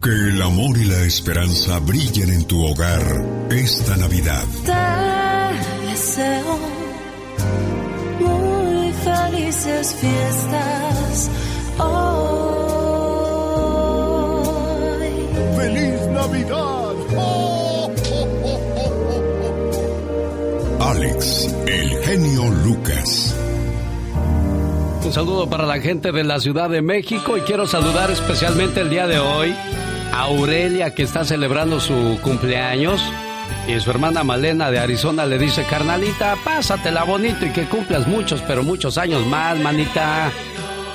Que el amor y la esperanza brillen en tu hogar esta Navidad. Deseo muy felices fiestas hoy. ¡Feliz Navidad! Alex, el genio Lucas. Un saludo para la gente de la Ciudad de México y quiero saludar especialmente el día de hoy Aurelia que está celebrando su cumpleaños y su hermana Malena de Arizona le dice, carnalita, pásatela bonito y que cumplas muchos, pero muchos años más, manita.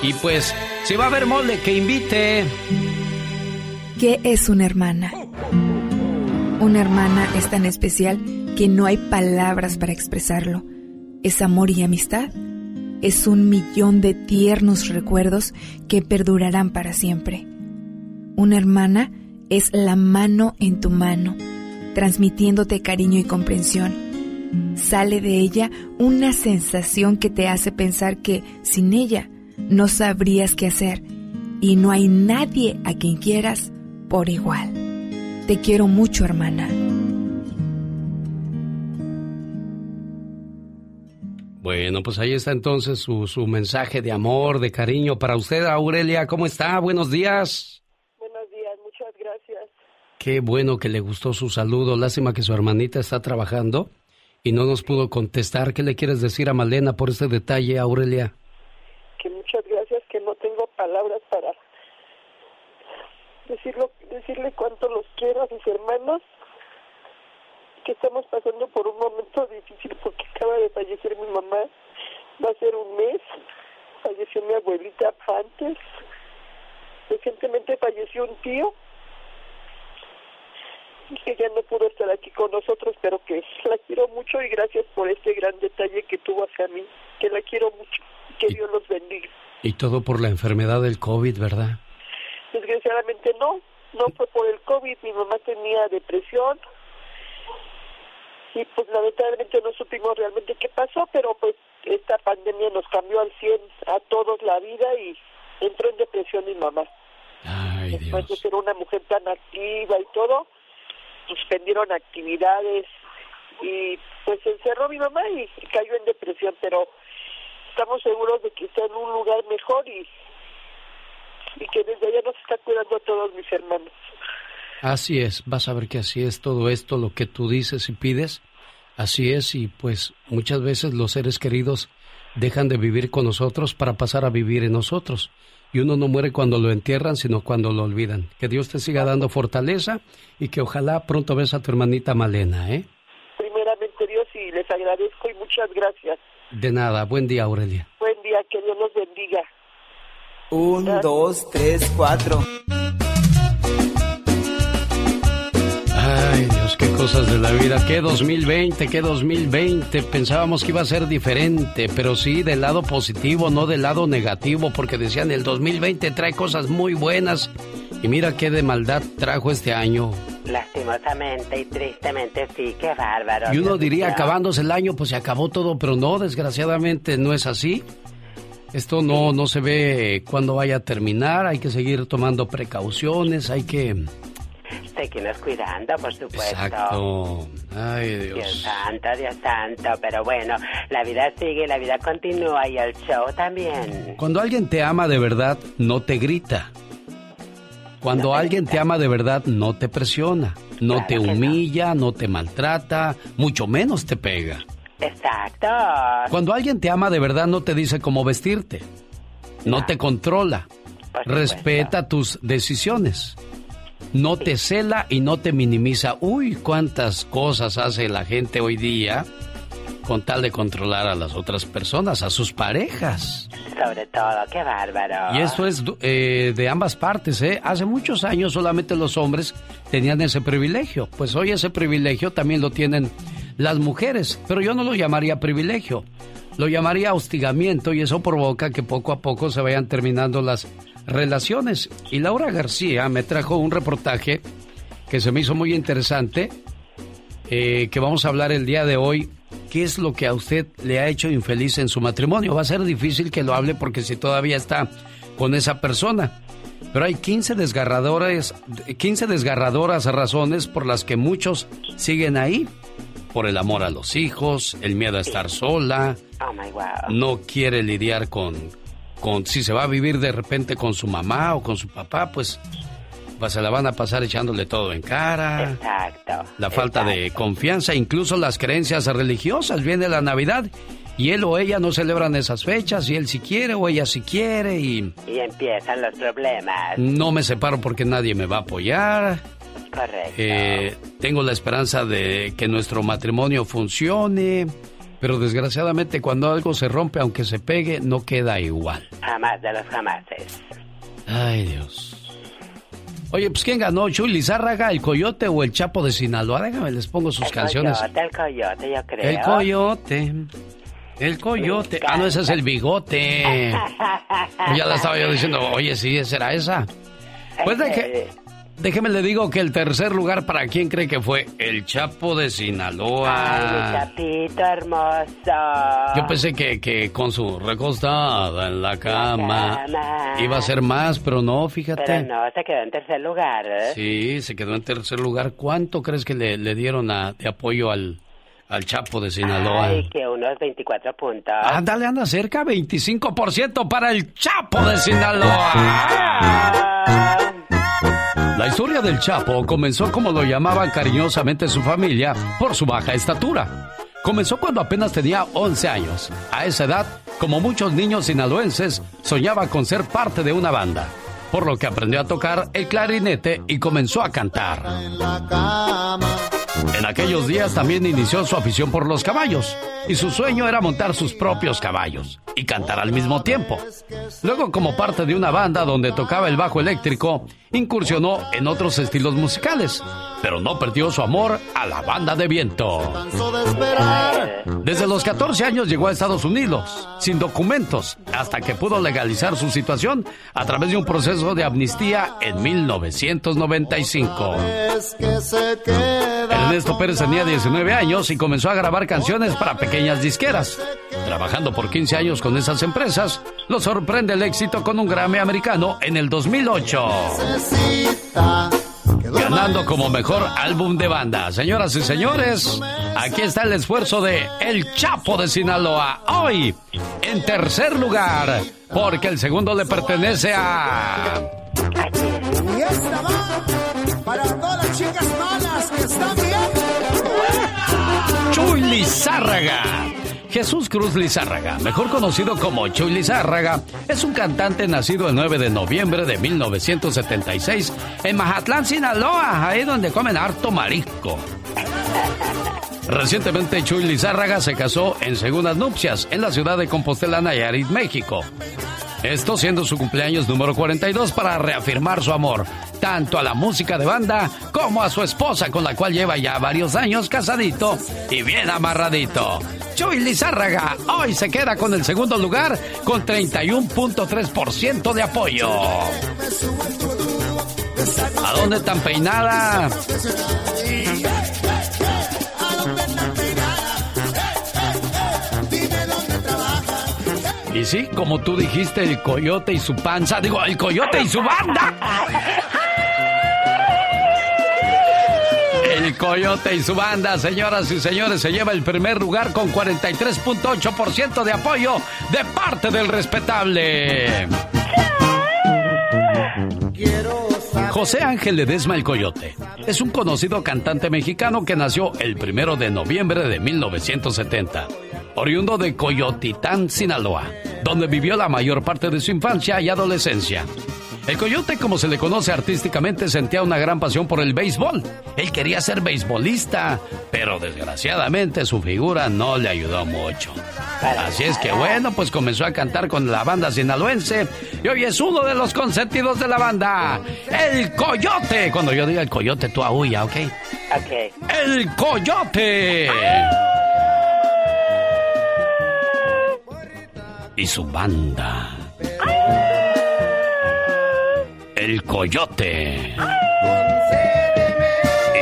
Y pues, si va a haber mole, que invite. ¿Qué es una hermana? Una hermana es tan especial que no hay palabras para expresarlo. Es amor y amistad. Es un millón de tiernos recuerdos que perdurarán para siempre. Una hermana es la mano en tu mano, transmitiéndote cariño y comprensión. Sale de ella una sensación que te hace pensar que sin ella no sabrías qué hacer y no hay nadie a quien quieras por igual. Te quiero mucho, hermana. Bueno, pues ahí está entonces su, su mensaje de amor, de cariño para usted, Aurelia. ¿Cómo está? Buenos días. Qué bueno que le gustó su saludo. Lástima que su hermanita está trabajando y no nos pudo contestar. ¿Qué le quieres decir a Malena por este detalle, Aurelia? Que muchas gracias, que no tengo palabras para decirlo, decirle cuánto los quiero a mis hermanos, que estamos pasando por un momento difícil porque acaba de fallecer mi mamá, va a ser un mes, falleció mi abuelita antes, recientemente falleció un tío que ya no pudo estar aquí con nosotros, pero que la quiero mucho y gracias por este gran detalle que tuvo hacia mí, que la quiero mucho, que Dios los bendiga. Y todo por la enfermedad del COVID, ¿verdad? Desgraciadamente no, no fue por el COVID, mi mamá tenía depresión y pues lamentablemente no supimos realmente qué pasó, pero pues esta pandemia nos cambió al 100 a todos la vida y entró en depresión mi mamá. Ay, Después de ser una mujer tan activa y todo, suspendieron actividades y pues se encerró mi mamá y, cayó en depresión, pero estamos seguros de que está en un lugar mejor y, y que desde allá nos está cuidando a todos mis hermanos. Así es, vas a ver que así es todo esto, lo que tú dices y pides, así es y pues muchas veces los seres queridos dejan de vivir con nosotros para pasar a vivir en nosotros. Y uno no muere cuando lo entierran, sino cuando lo olvidan. Que Dios te siga dando fortaleza y que ojalá pronto ves a tu hermanita Malena, ¿eh? Primeramente Dios y les agradezco y muchas gracias. De nada, buen día Aurelia. Buen día, que Dios los bendiga. Un, dos, tres, cuatro. Dios, qué cosas de la vida. Qué 2020, qué 2020. Pensábamos que iba a ser diferente, pero sí del lado positivo, no del lado negativo, porque decían el 2020 trae cosas muy buenas. Y mira qué de maldad trajo este año. Lastimosamente y tristemente sí, qué bárbaro. Y uno diría, acabándose el año, pues se acabó todo, pero no, desgraciadamente no es así. Esto no, no se ve cuándo vaya a terminar, hay que seguir tomando precauciones, hay que Seguimos cuidando, por supuesto. Exacto. Ay, Dios. Dios santo, Dios santo. Pero bueno, la vida sigue, la vida continúa y el show también. Cuando alguien te ama de verdad, no te grita. Cuando alguien te ama de verdad, no te presiona, no te humilla, no. te maltrata, mucho menos te pega. Exacto. Cuando alguien te ama de verdad, no te dice cómo vestirte, no, te controla, respeta tus decisiones no te cela y no te minimiza. Uy, cuántas cosas hace la gente hoy día con tal de controlar a las otras personas, a sus parejas. Sobre todo, qué bárbaro. Y esto es eh, de ambas partes, ¿eh? Hace muchos años solamente los hombres tenían ese privilegio. Pues hoy ese privilegio también lo tienen las mujeres, pero yo no lo llamaría privilegio. Lo llamaría hostigamiento y eso provoca que poco a poco se vayan terminando las relaciones. Y Laura García me trajo un reportaje que se me hizo muy interesante, eh, que vamos a hablar el día de hoy. ¿Qué es lo que a usted le ha hecho infeliz en su matrimonio? Va a ser difícil que lo hable porque si todavía está con esa persona. Pero hay 15 desgarradoras, 15 desgarradoras razones por las que muchos siguen ahí. Por el amor a los hijos, el miedo a estar sola, oh no quiere lidiar con, con si se va a vivir de repente con su mamá o con su papá, pues, pues se la van a pasar echándole todo en cara. Exacto. La falta de confianza, incluso las creencias religiosas. Viene la Navidad y él o ella no celebran esas fechas y él si quiere o ella si quiere y... Y empiezan los problemas. No me separo porque nadie me va a apoyar. Correcto. Eh, tengo la esperanza de que nuestro matrimonio funcione. Pero desgraciadamente cuando algo se rompe, aunque se pegue, no queda igual. Jamás de los jamases. Ay, Dios. Oye, pues ¿quién ganó? ¿Chuy Lizárraga, el Coyote o el Chapo de Sinaloa? Déjame, les pongo sus canciones. El Coyote, el Coyote, yo creo. El Coyote. El Coyote. Ah, no, ese es el Bigote. ya la estaba yo diciendo, oye, sí, esa era esa. Pues de que... Déjeme le digo que el tercer lugar para quién cree que fue el Chapo de Sinaloa. Ay, chapito hermoso. Yo pensé que, que con su recostada en la cama, iba a ser más, pero no, fíjate. Pero no, se quedó en tercer lugar. ¿eh? Sí, se quedó en tercer lugar. ¿Cuánto crees que le, le dieron a, de apoyo al, al Chapo de Sinaloa? Ay, que unos 24 puntos. Ándale, anda cerca, 25% para el Chapo de Sinaloa. La historia del Chapo comenzó como lo llamaban cariñosamente su familia por su baja estatura. Comenzó cuando apenas tenía 11 años. A esa edad, como muchos niños sinaloenses, soñaba con ser parte de una banda, por lo que aprendió a tocar el clarinete y comenzó a cantar. Aquellos días también inició su afición por los caballos y su sueño era montar sus propios caballos y cantar al mismo tiempo. Luego, como parte de una banda donde tocaba el bajo eléctrico, incursionó en otros estilos musicales, pero no perdió su amor a la banda de viento. Desde los 14 años llegó a Estados Unidos, sin documentos, hasta que pudo legalizar su situación a través de un proceso de amnistía en 1995. Ernesto Pérez tenía 19 años y comenzó a grabar canciones para pequeñas disqueras. Trabajando por 15 años con esas empresas, lo sorprende el éxito con un Grammy americano en el 2008. ganando como mejor álbum de banda. Señoras y señores, aquí está el esfuerzo de El Chapo de Sinaloa. Hoy, en tercer lugar, porque el segundo le pertenece a... Y esta va para todas las chicas malas que están Lizárraga. Jesús Cruz Lizárraga, mejor conocido como Chuy Lizárraga, es un cantante nacido el 9 de noviembre de 1976 en Mazatlán, Sinaloa, ahí donde comen harto marisco. Recientemente Chuy Lizárraga se casó en segundas nupcias en la ciudad de Compostela, Nayarit, México. Esto siendo su cumpleaños número 42 para reafirmar su amor, tanto a la música de banda como a su esposa con la cual lleva ya varios años casadito y bien amarradito. Chuy Lizárraga hoy se queda con el segundo lugar con 31.3% de apoyo. ¿A dónde tan peinada? Y sí, como tú dijiste, el coyote y su panza, digo, el coyote y su banda. El coyote y su banda, señoras y señores, se lleva el primer lugar con 43.8% de apoyo de parte del respetable. José Ángel Ledesma el Coyote es un conocido cantante mexicano que nació el primero de noviembre de 1970, oriundo de Coyotitán, Sinaloa, donde vivió la mayor parte de su infancia y adolescencia. El coyote, como se le conoce artísticamente, sentía una gran pasión por el béisbol. Él quería ser beisbolista, pero desgraciadamente su figura no le ayudó mucho. Así es que bueno, pues comenzó a cantar con la banda sinaloense y hoy es uno de los consentidos de la banda, el coyote. Cuando yo diga el coyote, tú aúlla, ¿ok? Ok. El coyote. Y su banda. El Coyote.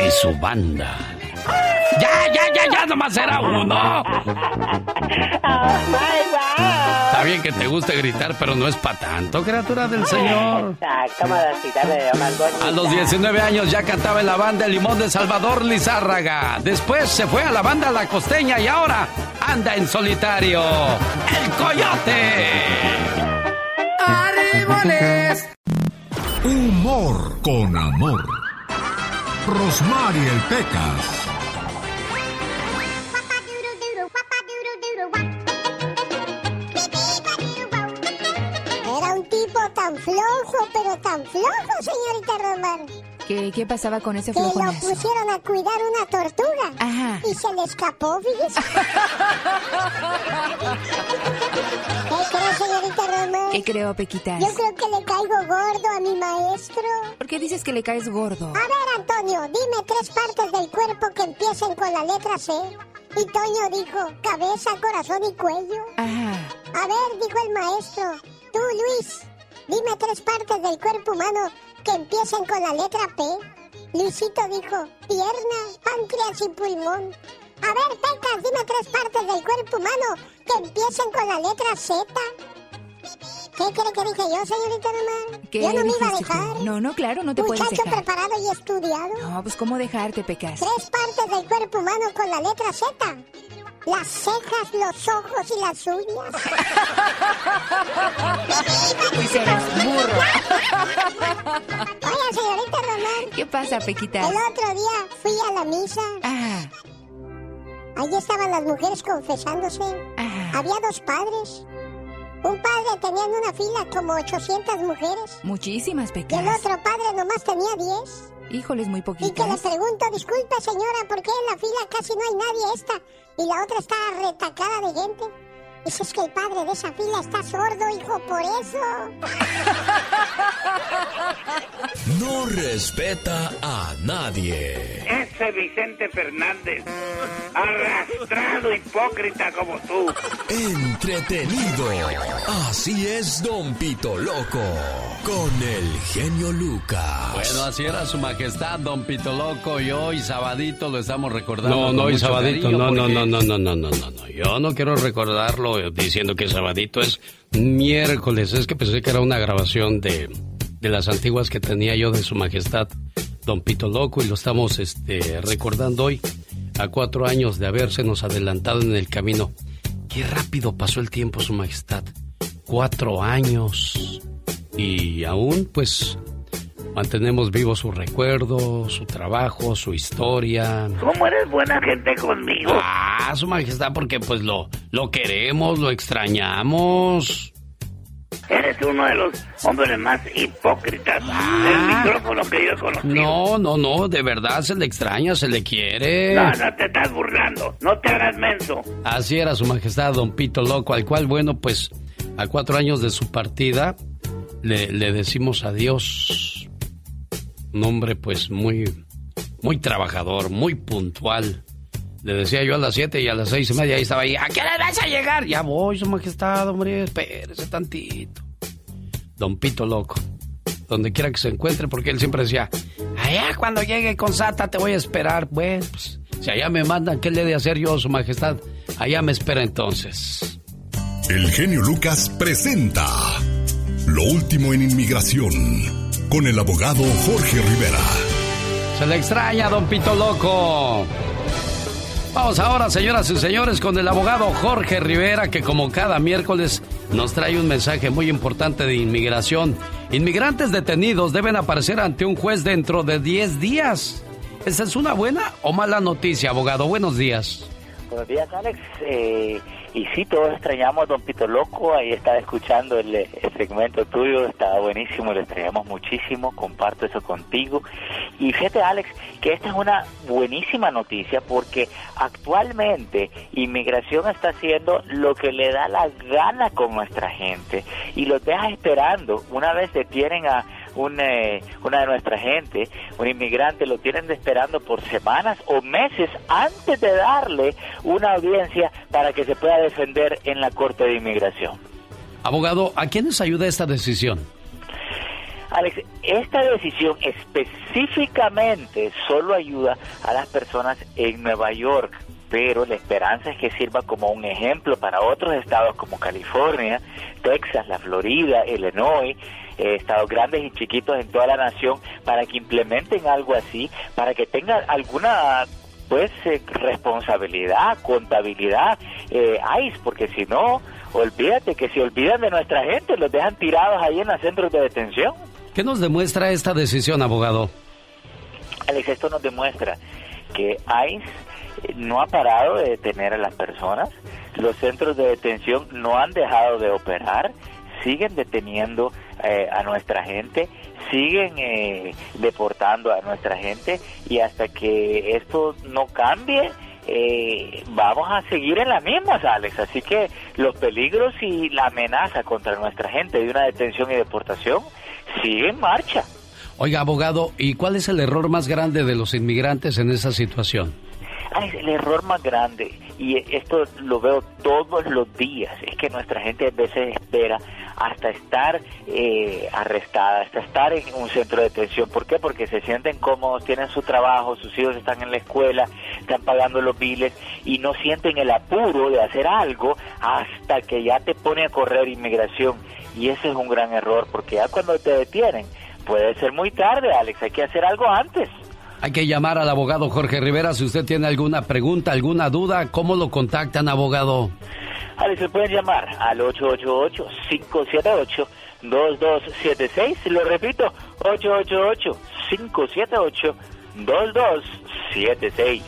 Y su banda. ¡Ya, ya, ya, ya! ¡Nomás era uno! Está bien que te guste gritar, pero no es para tanto, criatura del Señor. A los 19 años ya cantaba en la banda El Limón de Salvador Lizárraga. Después se fue a la banda La Costeña y ahora anda en solitario. ¡El Coyote! ¡Arriboles! Humor con amor. Rosmarie el Pecas. Era un tipo tan flojo, pero tan flojo, señorita Román. ¿Qué, qué pasaba con ese Que lo flojonazo? pusieron a cuidar una tortuga. Ajá. Y se le escapó, fíjese. ¿Qué cree, señorita Román? ¿Qué creo, Pequitas? Yo creo que le caigo gordo a mi maestro. ¿Por qué dices que le caes gordo? A ver, Antonio, dime tres partes del cuerpo que empiecen con la letra C. Y Toño dijo, cabeza, corazón y cuello. Ajá. A ver, dijo el maestro, tú, Luis, dime tres partes del cuerpo humano que empiecen con la letra P. Luisito dijo, pierna, páncreas y pulmón. A ver, Pecas, dime tres partes del cuerpo humano que empiecen con la letra Z. ¿Qué cree que dije yo, señorita Román? ¿Qué Yo no me iba a tú? dejar. No, no, claro, no te puedes Muchacho dejar. preparado y estudiado. No, pues ¿cómo dejarte, Pecas? Tres partes del cuerpo humano con la letra Z. Las cejas, los ojos y las uñas. Pues serás burro. Oye, señorita Román. ¿Qué pasa, Pequitas? El otro día fui a la misa. Ah, Allí estaban las mujeres confesándose. Había dos padres. Un padre tenía en una fila como 800 mujeres. muchísimas, Y el otro padre nomás tenía 10. Híjoles, muy Y que le poquitas. pregunto, disculpe señora, ¿por qué en la fila casi no hay nadie esta? Y la otra está retacada de gente. Dice, es que el padre de esa fila está sordo, hijo, por eso. No respeta a nadie. Ese Vicente Fernández, arrastrado hipócrita como tú. Entretenido. Así es, Don Pito Loco. Con el genio Lucas. Bueno, así era su majestad, don Pito Loco, y hoy sabadito lo estamos recordando. No, no, y mucho sabadito, no, no, porque- no, no, no, no, no, no, no. Yo no quiero recordarlo diciendo que sabadito es miércoles. Es que pensé que era una grabación de, de las antiguas que tenía yo de su majestad Don Pito Loco y lo estamos este, recordando hoy a cuatro años de habérsenos adelantado en el camino. Qué rápido pasó el tiempo, Su Majestad. Cuatro años. Y aún, pues, mantenemos vivo su recuerdo, su trabajo, su historia. ¿Cómo eres buena gente conmigo? Ah, Su Majestad, porque pues lo, lo queremos, lo extrañamos. Eres uno de los hombres más hipócritas Ah. del micrófono que yo conozco. No, no, no, de verdad se le extraña, se le quiere. No, no te estás burlando. No te hagas menso. Así era su majestad, don Pito Loco, al cual, bueno, pues a cuatro años de su partida le, le decimos adiós. Un hombre, pues, muy, muy trabajador, muy puntual. Le decía yo a las siete y a las seis y media ahí estaba ahí. ¿A qué hora vas a llegar? Ya voy, su majestad, hombre, espérese tantito. Don Pito Loco, donde quiera que se encuentre, porque él siempre decía, allá cuando llegue con Sata te voy a esperar. Bueno, pues, si allá me mandan, ¿qué le he de hacer yo, su majestad? Allá me espera entonces. El genio Lucas presenta Lo último en inmigración con el abogado Jorge Rivera. Se le extraña, don Pito Loco. Vamos ahora, señoras y señores, con el abogado Jorge Rivera, que como cada miércoles nos trae un mensaje muy importante de inmigración. Inmigrantes detenidos deben aparecer ante un juez dentro de 10 días. ¿Esa es una buena o mala noticia, abogado? Buenos días. Buenos días, Alex. Eh, y sí, todos extrañamos a Don Pito Loco. Ahí estaba escuchando el, eh, el segmento tuyo, estaba buenísimo, lo extrañamos muchísimo. Comparto eso contigo. Y fíjate, Alex, que esta es una buenísima noticia porque actualmente Inmigración está haciendo lo que le da la gana con nuestra gente y los deja esperando. Una vez detienen a un, eh, una de nuestra gente, un inmigrante, lo tienen esperando por semanas o meses antes de darle una audiencia para que se pueda defender en la Corte de Inmigración. Abogado, ¿a quiénes ayuda esta decisión? Alex, esta decisión específicamente solo ayuda a las personas en Nueva York, pero la esperanza es que sirva como un ejemplo para otros estados como California, Texas, la Florida, Illinois, eh, estados grandes y chiquitos en toda la nación, para que implementen algo así, para que tengan alguna pues eh, responsabilidad, contabilidad, eh, ICE, porque si no, olvídate que si olvidan de nuestra gente, los dejan tirados ahí en los centros de detención. ¿Qué nos demuestra esta decisión, abogado? Alex, esto nos demuestra que ICE eh, no ha parado de detener a las personas, los centros de detención no han dejado de operar, siguen deteniendo eh, a nuestra gente, siguen eh, deportando a nuestra gente y hasta que esto no cambie, eh, vamos a seguir en las mismas, Alex. Así que los peligros y la amenaza contra nuestra gente de una detención y deportación sigue en marcha. Oiga, abogado, ¿y cuál es el error más grande de los inmigrantes en esa situación? Alex, el error más grande, y esto lo veo todos los días, es que nuestra gente a veces espera hasta estar eh, arrestada, hasta estar en un centro de detención. ¿Por qué? Porque se sienten cómodos, tienen su trabajo, sus hijos están en la escuela, están pagando los biles y no sienten el apuro de hacer algo hasta que ya te pone a correr inmigración. Y ese es un gran error, porque ya cuando te detienen, puede ser muy tarde, Alex, hay que hacer algo antes. Hay que llamar al abogado Jorge Rivera si usted tiene alguna pregunta, alguna duda. ¿Cómo lo contactan, abogado? Se pueden llamar al 888-578-2276. Lo repito, 888-578-2276.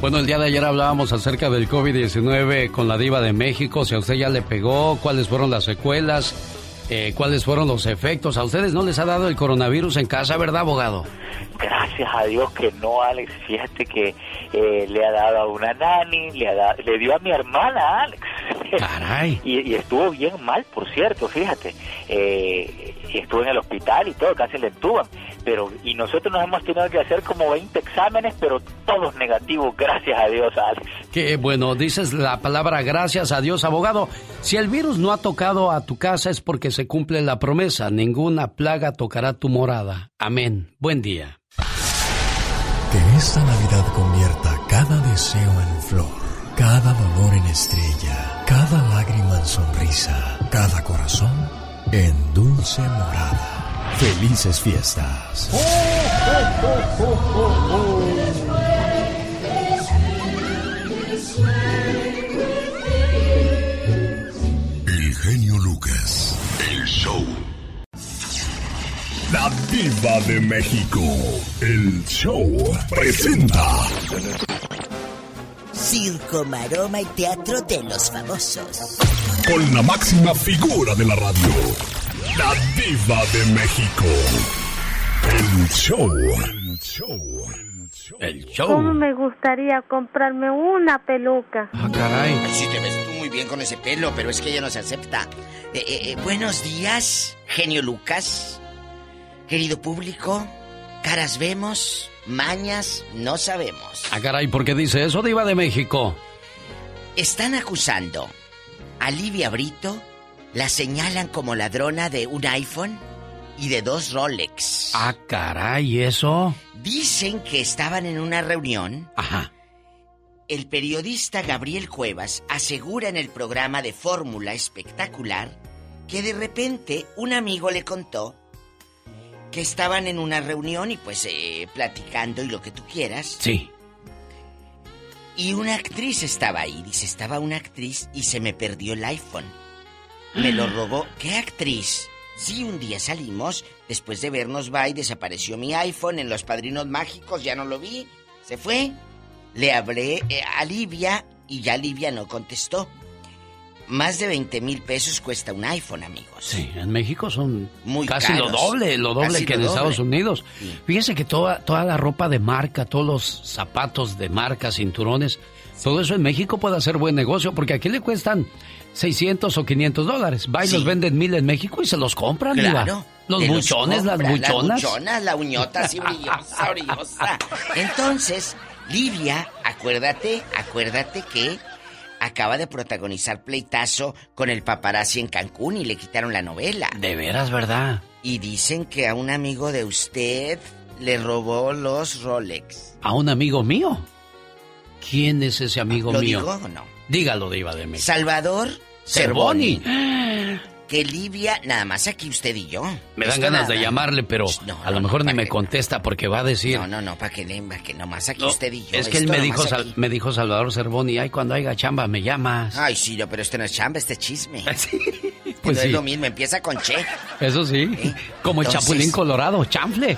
Bueno, el día de ayer hablábamos acerca del COVID-19 con la diva de México. Si a usted ya le pegó, cuáles fueron las secuelas, eh, cuáles fueron los efectos. A ustedes no les ha dado el coronavirus en casa, ¿verdad, abogado? Gracias a Dios que no, Alex. Fíjate que eh, le ha dado a una nani, le, ha dado- le dio a mi hermana, Alex. Caray. y, y estuvo bien mal, por cierto, fíjate. Eh, y estuvo en el hospital y todo, casi le entuban. Pero, y nosotros nos hemos tenido que hacer como 20 exámenes, pero todos negativos, gracias a Dios, Alex. Que bueno, dices la palabra gracias a Dios, abogado. Si el virus no ha tocado a tu casa es porque se cumple la promesa. Ninguna plaga tocará tu morada. Amén. Buen día. Que esta Navidad convierta cada deseo en flor, cada dolor en estrella, cada lágrima en sonrisa, cada corazón en dulce morada. Felices fiestas. El genio Lucas. El show. La diva de México. El show presenta. Circo, maroma y teatro de los famosos. Con la máxima figura de la radio. La diva de México. El show. El show. El ¿Cómo me gustaría comprarme una peluca? Ah, caray. Ay, sí, te ves tú muy bien con ese pelo, pero es que ella no se acepta. Eh, eh, eh, buenos días, genio Lucas. Querido público, caras vemos, mañas no sabemos. Ah, caray, ¿por qué dice eso, Diva de México? Están acusando a Livia Brito, la señalan como ladrona de un iPhone y de dos Rolex. Ah, caray, ¿eso? Dicen que estaban en una reunión. Ajá. El periodista Gabriel Cuevas asegura en el programa de Fórmula Espectacular que de repente un amigo le contó que estaban en una reunión y pues eh, platicando y lo que tú quieras. Sí. Y una actriz estaba ahí, dice, estaba una actriz y se me perdió el iPhone. Me lo robó. ¿Qué actriz? Sí, un día salimos, después de vernos va y desapareció mi iPhone en Los Padrinos Mágicos, ya no lo vi, se fue. Le hablé eh, a Livia y ya Livia no contestó. Más de 20 mil pesos cuesta un iPhone, amigos. Sí, en México son Muy casi lo doble, lo doble que en Estados. Unidos. Fíjese que toda, toda la ropa de marca, todos los zapatos de marca, cinturones, todo eso en México puede hacer buen negocio porque aquí le cuestan 600 o 500 dólares. Va y Sí. los venden mil en México y se los compran. Claro. Los buchones, las compra, buchonas. Las buchonas, la uñota así brillosa, brillosa. Entonces, Livia, acuérdate, acuérdate que acaba de protagonizar pleitazo con el paparazzi en Cancún y le quitaron la novela. De veras, ¿verdad? Y dicen que a un amigo de usted le robó los Rolex. A un amigo mío. ¿Quién es ese amigo ¿Lo mío? digo o no? Dígalo, Diva de México. Salvador Cervoni. Cervoni. Que Livia, nada más aquí usted y yo. Me dan Esto ganas nada. de llamarle, pero a lo mejor ni me contesta porque va a decir... No, no, no, para que, le- pa' que nomás aquí usted y yo. es que él me dijo, Sal- me dijo Salvador Cervoni, ay, cuando haya chamba me llamas. Ay, sí, no, pero este no es chamba, este es chisme. Pues sí. es lo mismo, empieza con che. Eso sí, como el Chapulín Colorado, chanfle.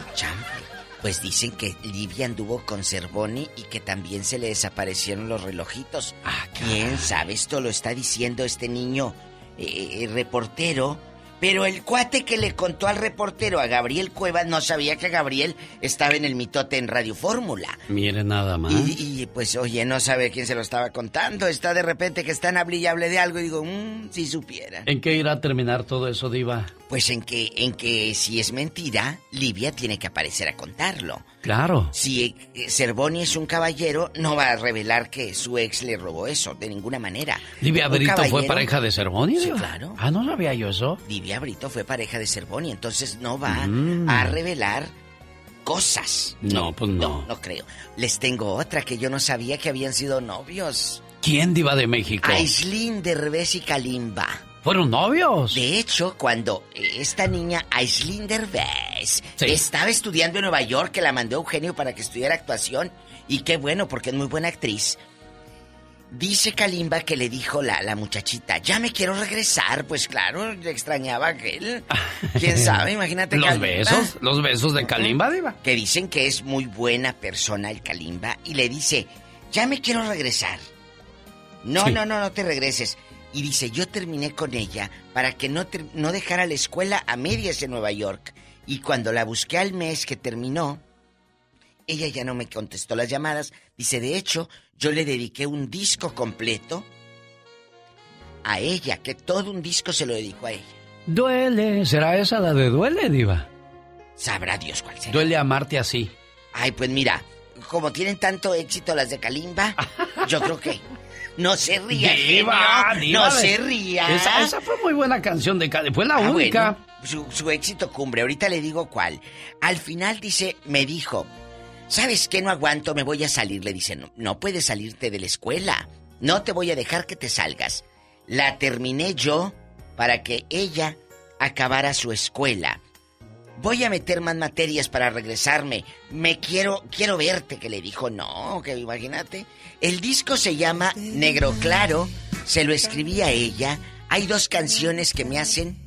Pues dicen que Livia anduvo con Cervoni y que también se le desaparecieron los relojitos. Ah, ¿Quién sabe? Esto lo está diciendo este niño eh, reportero. Pero el cuate que le contó al reportero, a Gabriel Cuevas, no sabía que Gabriel estaba en el mitote en Radio Fórmula. Mire nada más. Y, y, pues, oye, no sabe quién se lo estaba contando. Está de repente que está en hable y hable de algo y digo, mmm, si supiera. ¿En qué irá a terminar todo eso, Diva? Pues en que, en que si es mentira, Livia tiene que aparecer a contarlo. Claro. Si eh, Cervoni es un caballero, no va a revelar que su ex le robó eso, de ninguna manera. ¿Livia Un Brito fue pareja de Cervoni? Sí, claro. Ah, no sabía yo eso. Livia Brito fue pareja de Cervoni, entonces no va Mm. a revelar cosas. No, pues no. No creo. Les tengo otra que yo no sabía que habían sido novios. ¿Quién, Diva de México? Aislinn Derbez y Kalimba. ¿Fueron novios? De hecho, cuando esta niña, Aislinn Derbez, estaba estudiando en Nueva York, que la mandó Eugenio para que estudiara actuación, y qué bueno, porque es muy buena actriz. Dice Kalimba que le dijo la, la muchachita, ya me quiero regresar. Pues claro, le extrañaba a aquel. ¿Quién sabe? Imagínate ¿Los Kalimba. besos? ¿Los besos de Kalimba, Diva? Que dicen que es muy buena persona el Kalimba y le dice, ya me quiero regresar. No, Sí. no, no, no te regreses. Y dice, yo terminé con ella para que no, no dejara la escuela a medias en Nueva York. Y cuando la busqué al mes que terminó, ella ya no me contestó las llamadas. Dice, de hecho, yo le dediqué un disco completo a ella, que todo un disco se lo dedicó a ella. Duele. ¿Será esa la de Duele, Diva? Sabrá Dios cuál será. Duele amarte así. Ay, pues mira, como tienen tanto éxito las de Kalimba, yo creo que no se ría, Diva, genio, diva no se ría. Esa, esa fue muy buena canción de Kalimba. Fue la Ah, única. bueno, su, su éxito cumbre, ahorita le digo cuál. Al final dice, me dijo, ¿sabes qué? No aguanto, me voy a salir. Le dice, no, no puedes salirte de la escuela. No te voy a dejar que te salgas. La terminé yo para que ella acabara su escuela. Voy a meter más materias para regresarme. Me quiero, quiero verte, que le dijo, no, que imagínate. El disco se llama Negro Claro, se lo escribí a ella. Hay dos canciones que me hacen,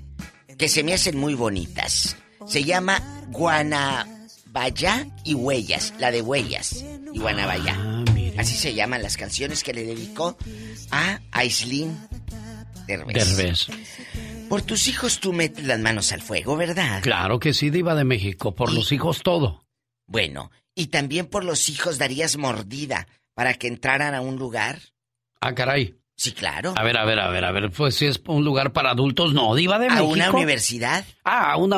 que se me hacen muy bonitas. Se llama Guanabaya y Huellas, la de Huellas y Guanabaya. Así se llaman las canciones que le dedicó a Aislinn Derbez. Derbez. Por tus hijos tú metes las manos al fuego, ¿verdad? Claro que sí, diva de México. Por los hijos todo. Bueno, y también por los hijos darías mordida para que entraran a un lugar. Ah, caray. Sí, claro. A ver, a ver, a ver, a ver. Pues si es un lugar para adultos, no, diva de ¿A México. una universidad? Ah, a una...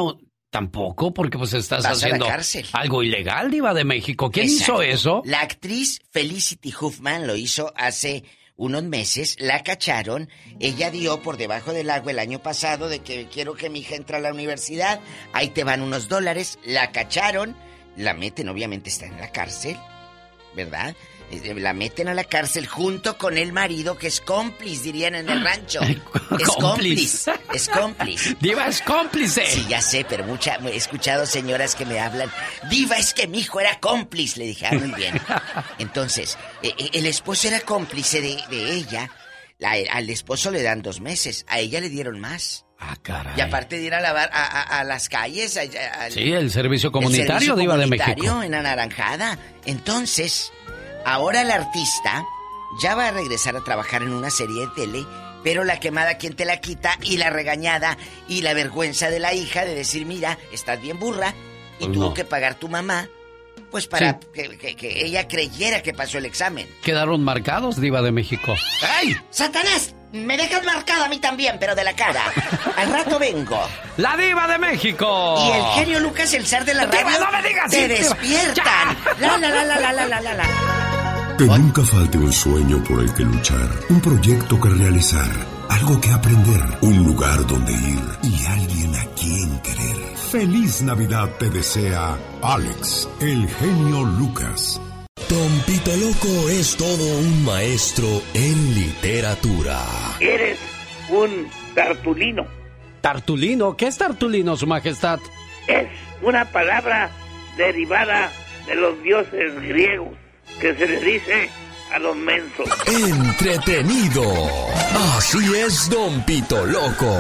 Tampoco, porque pues estás Vas a la haciendo cárcel. algo ilegal, diva de México. ¿Quién Exacto. hizo eso? La actriz Felicity Huffman lo hizo hace unos meses, la cacharon, ella dio por debajo del agua el año pasado de que quiero que mi hija entre a la universidad, ahí te van unos dólares, la cacharon, la meten, obviamente está en la cárcel, ¿verdad? Eh, La meten a la cárcel junto con el marido que es cómplice, dirían en el rancho. Es cómplice. Es cómplice. Diva es cómplice. Sí, ya sé, pero mucha, he escuchado señoras que me hablan. Diva, es que mi hijo era cómplice. Le dije, ah, muy bien. Entonces, eh, eh, el esposo era cómplice de, de ella. La- al esposo le dan dos meses. A ella le dieron más. Ah, caray. Y aparte de ir a lavar a, a- a las calles. a- Sí, el servicio el comunitario, servicio diva de comunitario México. en Anaranjada. Entonces, Ahora el artista ya va a regresar a trabajar en una serie de tele, pero la quemada quien te la quita y la regañada y la vergüenza de la hija de decir, mira, estás bien burra y pues tuvo que pagar tu mamá. Pues para que, ella creyera que pasó el examen. Quedaron marcados, Diva de México. ¡Ay! ¡Satanás! Me dejas marcado a mí también, pero de la cara. Al rato vengo. ¡La Diva de México! Y el genio Lucas, el zar de la radio. ¡Diva, no me digas! ¡Te sí, despiertan! Diva. ¡La, la, la, la, la, la, la, la! Que nunca falte un sueño por el que luchar, un proyecto que realizar, algo que aprender, un lugar donde ir y alguien a quien querer. Feliz Navidad te desea Alex, el genio Lucas. Don Pito Loco es todo un maestro en literatura. Eres un tartulino. Tartulino, ¿qué es Tartulino, su majestad? Es una palabra derivada de los dioses griegos que se le dice a los mensos. Entretenido. Así es, Don Pito Loco.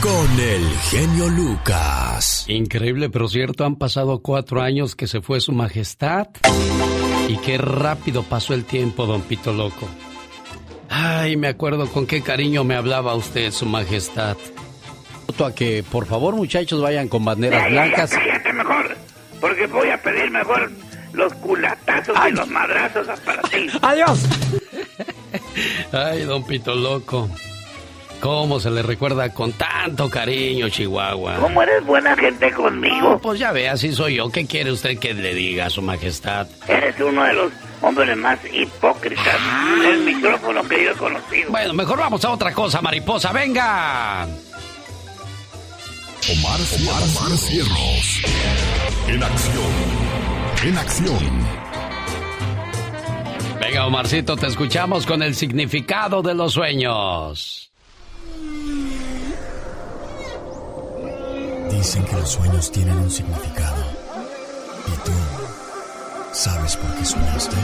Con el genio Lucas. Increíble, pero cierto, han pasado cuatro años que se fue su majestad. Y qué rápido pasó el tiempo, don Pito Loco. Ay, me acuerdo con qué cariño me hablaba usted, su majestad. A que, por favor, muchachos, vayan con banderas blancas. Cállate mejor, porque voy a pedir mejor los culatazos y los madrazos para ti. ¡Adiós! Ay, don Pito Loco. ¿Cómo se le recuerda con tanto cariño, Chihuahua? ¿Cómo eres buena gente conmigo? No, pues ya ve, así soy yo. ¿Qué quiere usted que le diga a su majestad? Eres uno de los hombres más hipócritas del micrófono que yo he conocido. Bueno, mejor vamos a otra cosa, mariposa. ¡Venga! Omar, Omar, Omar Cierros. En acción. En acción. Venga, Omarcito, te escuchamos con el significado de los sueños. Dicen que los sueños tienen un significado. ¿Y tú sabes por qué soñaste?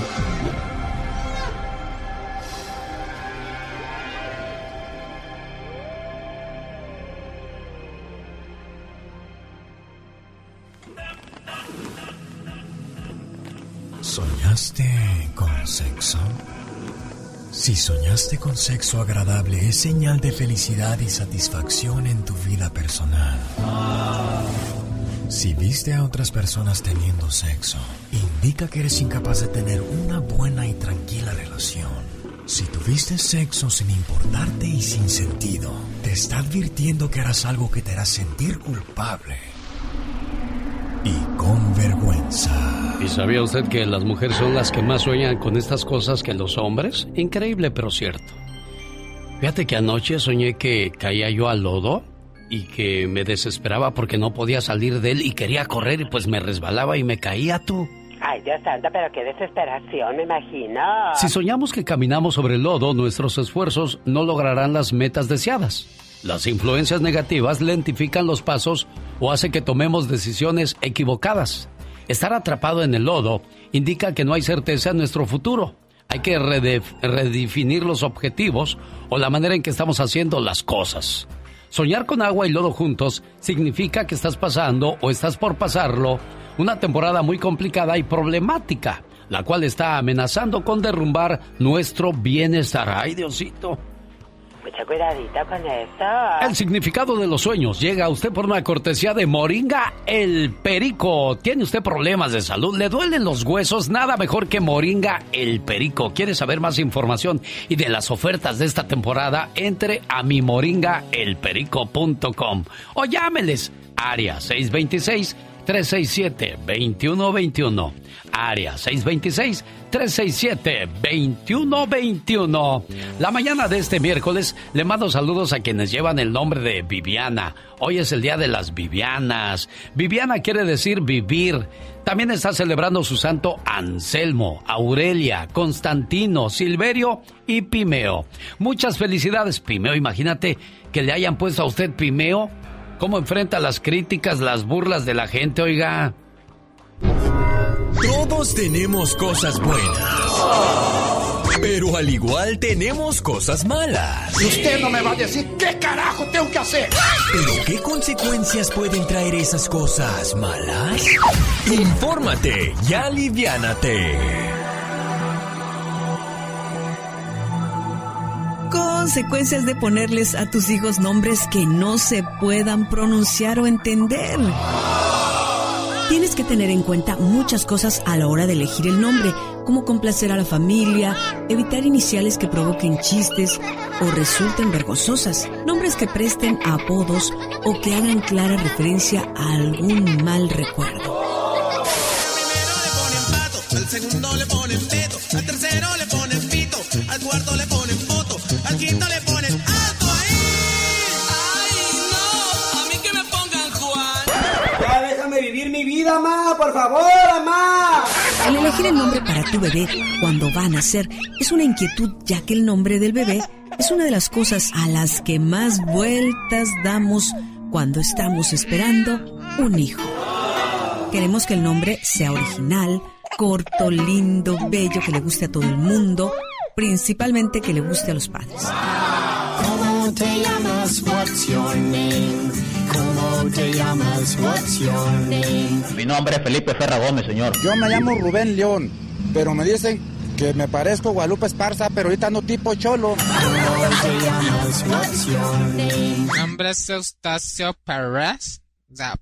¿Soñaste con sexo? Si soñaste con sexo agradable es señal de felicidad y satisfacción en tu vida personal. Si viste a otras personas teniendo sexo, indica que eres incapaz de tener una buena y tranquila relación. Si tuviste sexo sin importarte y sin sentido, te está advirtiendo que harás algo que te hará sentir culpable y con vergüenza. ¿Y sabía usted que las mujeres son las que más sueñan con estas cosas que los hombres? Increíble, pero cierto. Fíjate que anoche soñé que caía yo al lodo y que me desesperaba porque no podía salir de él y quería correr y pues me resbalaba y me caía tú. Ay, Dios santo, pero qué desesperación, me imagino. Si soñamos que caminamos sobre el lodo, nuestros esfuerzos no lograrán las metas deseadas. Las influencias negativas lentifican los pasos o hace que tomemos decisiones equivocadas. Estar atrapado en el lodo indica que no hay certeza en nuestro futuro. Hay que redefinir los objetivos o la manera en que estamos haciendo las cosas. Soñar con agua y lodo juntos significa que estás pasando o estás por pasarlo una temporada muy complicada y problemática, la cual está amenazando con derrumbar nuestro bienestar. ¡Ay, Diosito! Con. El significado de los sueños llega a usted por una cortesía de Moringa el Perico. ¿Tiene usted problemas de salud? ¿Le duelen los huesos? Nada mejor que Moringa el Perico. ¿Quiere saber más información y de las ofertas de esta temporada? Entre a mi moringaelperico.com o llámeles área 626 367-2121. Área 626-367-2121. La mañana de este miércoles le mando saludos a quienes llevan el nombre de Viviana. Hoy es el día de las Vivianas. Viviana quiere decir vivir. También está celebrando su santo Anselmo, Aurelia, Constantino, Silverio y Pimeo. Muchas felicidades, Pimeo. Imagínate que le hayan puesto a usted Pimeo ¿Cómo enfrenta las críticas, las burlas de la gente, oiga? Todos tenemos cosas buenas. Pero al igual tenemos cosas malas. Y usted no me va a decir qué carajo tengo que hacer. Pero ¿qué consecuencias pueden traer esas cosas malas? Infórmate y aliviánate. consecuencias de ponerles a tus hijos nombres que no se puedan pronunciar o entender. Tienes que tener en cuenta muchas cosas a la hora de elegir el nombre, como complacer a la familia, evitar iniciales que provoquen chistes o resulten vergonzosas, nombres que presten a apodos o que hagan clara referencia a algún mal recuerdo. Al segundo le ponen pedo, al tercero le ponen pito, al cuarto le ponen al quinto le ponen vida, ma, por favor, mamá. El elegir el nombre para tu bebé cuando va a nacer es una inquietud, ya que el nombre del bebé es una de las cosas a las que más vueltas damos cuando estamos esperando un hijo. Queremos que el nombre sea original, corto, lindo, bello, que le guste a todo el mundo, principalmente que le guste a los padres. ¿Cómo te llamas? What's your name? ¿Cómo te llamas? What's your name? Mi nombre es Felipe Ferra Gómez, señor. Yo me llamo Rubén León, pero me dicen que me parezco Guadalupe Esparza, pero ahorita no tipo cholo. ¿Cómo te llamas? What's your name? Mi nombre es Eustacio Pérez.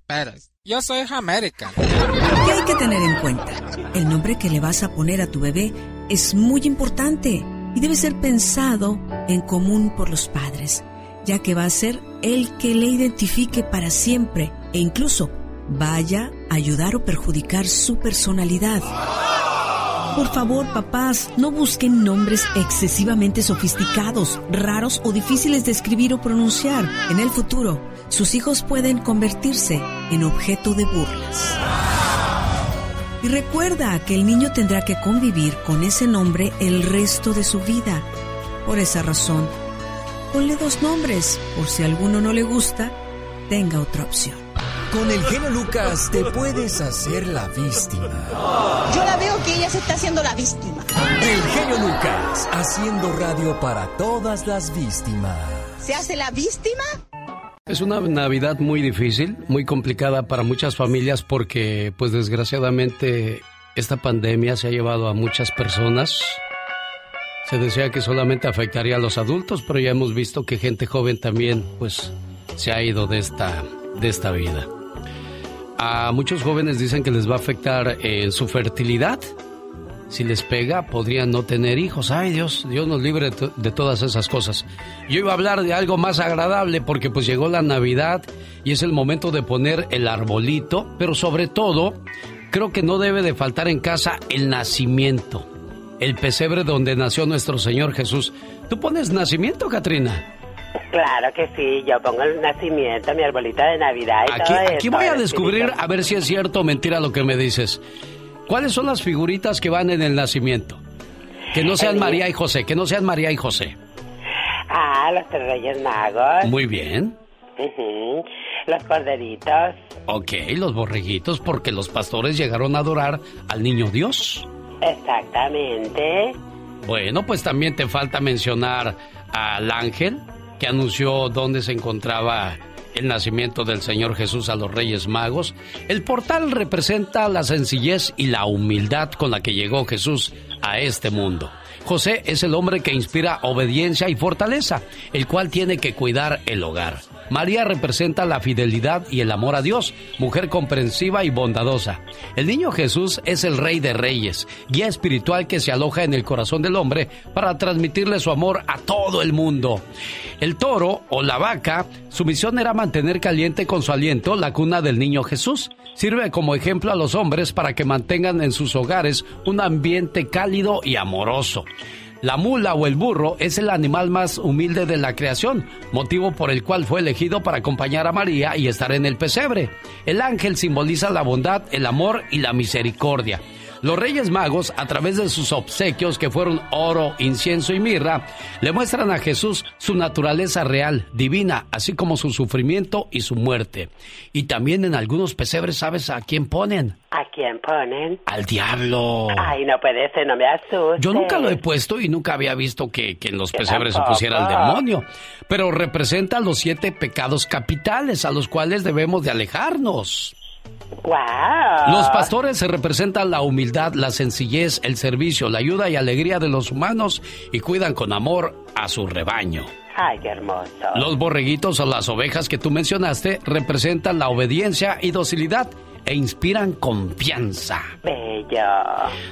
Pérez. Yo soy América. ¿Qué hay que tener en cuenta? El nombre que le vas a poner a tu bebé es muy importante y debe ser pensado en común por los padres, ya que va a ser el que le identifique para siempre e incluso vaya a ayudar o perjudicar su personalidad. Por favor, papás, no busquen nombres excesivamente sofisticados, raros o difíciles de escribir o pronunciar. En el futuro, sus hijos pueden convertirse en objeto de burlas. Y recuerda que el niño tendrá que convivir con ese nombre el resto de su vida. Por esa razón, ponle dos nombres, por si alguno no le gusta, tenga otra opción. Con el genio Lucas te puedes hacer la víctima. Yo la veo que ella se está haciendo la víctima. El genio Lucas, haciendo radio para todas las víctimas. ¿Se hace la víctima? Es una Navidad muy difícil, muy complicada para muchas familias porque, pues desgraciadamente, esta pandemia se ha llevado a muchas personas. Se decía que solamente afectaría a los adultos, pero ya hemos visto que gente joven también, pues, se ha ido de esta, de esta vida. A muchos jóvenes dicen que les va a afectar en su fertilidad, si les pega, podrían no tener hijos. Ay Dios, Dios nos libre de todas esas cosas. Yo iba a hablar de algo más agradable porque pues llegó la Navidad y es el momento de poner el arbolito, pero sobre todo, creo que no debe de faltar en casa el nacimiento, el pesebre donde nació nuestro Señor Jesús. ¿Tú pones nacimiento, Katrina? Claro que sí, yo pongo el nacimiento, mi arbolita de Navidad y aquí, todo Aquí voy a descubrir a ver si es cierto o mentira lo que me dices. ¿Cuáles son las figuritas que van en el nacimiento? Que no sean María y José, que no sean María y José. Ah, los tres reyes magos. Muy bien. Los corderitos. Ok, los borreguitos porque los pastores llegaron a adorar al niño Dios. Exactamente. Bueno, pues también te falta mencionar al ángel que anunció dónde se encontraba el nacimiento del Señor Jesús a los Reyes Magos. El portal representa la sencillez y la humildad con la que llegó Jesús a este mundo. José es el hombre que inspira obediencia y fortaleza, el cual tiene que cuidar el hogar. María representa la fidelidad y el amor a Dios, mujer comprensiva y bondadosa. El niño Jesús es el rey de reyes, guía espiritual que se aloja en el corazón del hombre para transmitirle su amor a todo el mundo. El toro o la vaca, su misión era mantener caliente con su aliento la cuna del niño Jesús. Sirve como ejemplo a los hombres para que mantengan en sus hogares un ambiente cálido y amoroso. La mula o el burro es el animal más humilde de la creación, motivo por el cual fue elegido para acompañar a María y estar en el pesebre. El ángel simboliza la bondad, el amor y la misericordia. Los Reyes Magos, a través de sus obsequios que fueron oro, incienso y mirra, le muestran a Jesús su naturaleza real, divina, así como su sufrimiento y su muerte. Y también en algunos pesebres, ¿sabes a quién ponen? ¿A quién ponen? Al diablo. Ay, no puede ser, no me asustes. Yo nunca lo he puesto y nunca había visto que, que en los pesebres se pusiera el demonio. Pero representa los siete pecados capitales a los cuales debemos de alejarnos. ¡Wow! Los pastores se representan la humildad, la sencillez, el servicio, la ayuda y alegría de los humanos y cuidan con amor a su rebaño. Ay, qué hermoso. Los borreguitos o las ovejas que tú mencionaste representan la obediencia y docilidad e inspiran confianza. Bello.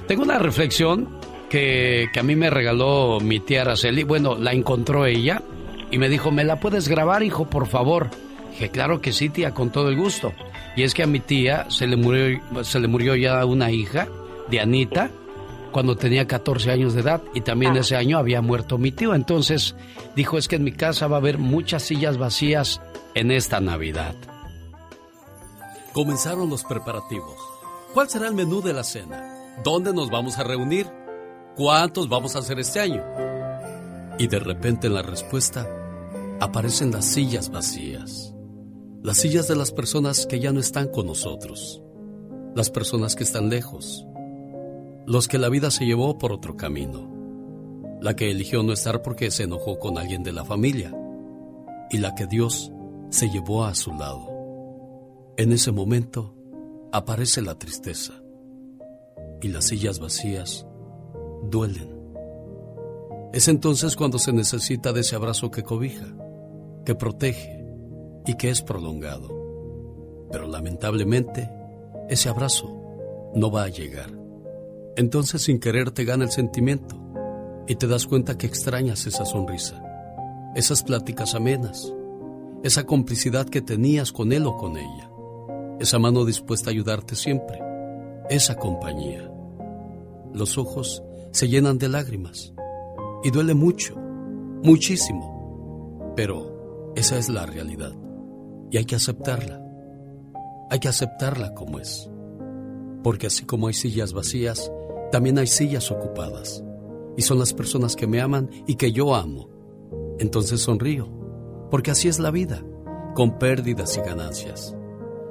Tengo una reflexión que, que a mí me regaló mi tía Araceli. Bueno, la encontró ella y me dijo, ¿me la puedes grabar, hijo, por favor? Dije, claro que sí, tía, con todo el gusto. Y es que a mi tía se le murió, se le murió ya una hija, Dianita, cuando tenía 14 años de edad y también ese año había muerto mi tío. Entonces dijo, es que en mi casa va a haber muchas sillas vacías en esta Navidad. Comenzaron los preparativos. ¿Cuál será el menú de la cena? ¿Dónde nos vamos a reunir? ¿Cuántos vamos a hacer este año? Y de repente en la respuesta aparecen las sillas vacías. Las sillas de las personas que ya no están con nosotros. Las personas que están lejos. Los que la vida se llevó por otro camino. La que eligió no estar porque se enojó con alguien de la familia. Y la que Dios se llevó a su lado. En ese momento aparece la tristeza. Y las sillas vacías duelen. Es entonces cuando se necesita de ese abrazo que cobija, que protege y que es prolongado. Pero lamentablemente, ese abrazo no va a llegar. Entonces sin querer te gana el sentimiento y te das cuenta que extrañas esa sonrisa, esas pláticas amenas, esa complicidad que tenías con él o con ella, esa mano dispuesta a ayudarte siempre, esa compañía. Los ojos se llenan de lágrimas y duele mucho, muchísimo, pero esa es la realidad y hay que aceptarla. Hay que aceptarla como es. Porque así como hay sillas vacías, también hay sillas ocupadas. Y son las personas que me aman y que yo amo. Entonces sonrío, porque así es la vida, con pérdidas y ganancias.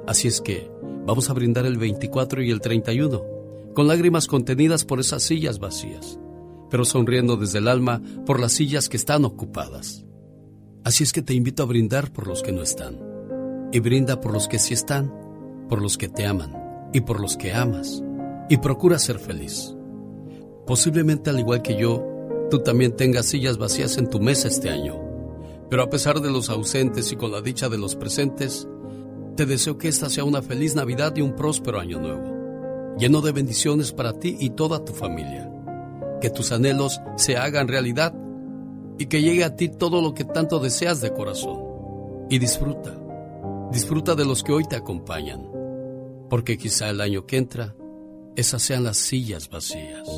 Así es que vamos a brindar el 24 y el 31, con lágrimas contenidas por esas sillas vacías, pero sonriendo desde el alma por las sillas que están ocupadas. Así es que te invito a brindar por los que no están y brinda por los que sí están, por los que te aman y por los que amas, y procura ser feliz. Posiblemente al igual que yo, tú también tengas sillas vacías en tu mesa este año, pero a pesar de los ausentes y con la dicha de los presentes, te deseo que esta sea una feliz Navidad y un próspero año nuevo, lleno de bendiciones para ti y toda tu familia. Que tus anhelos se hagan realidad y que llegue a ti todo lo que tanto deseas de corazón. Y disfruta Disfruta de los que hoy te acompañan, porque quizá el año que entra, esas sean las sillas vacías.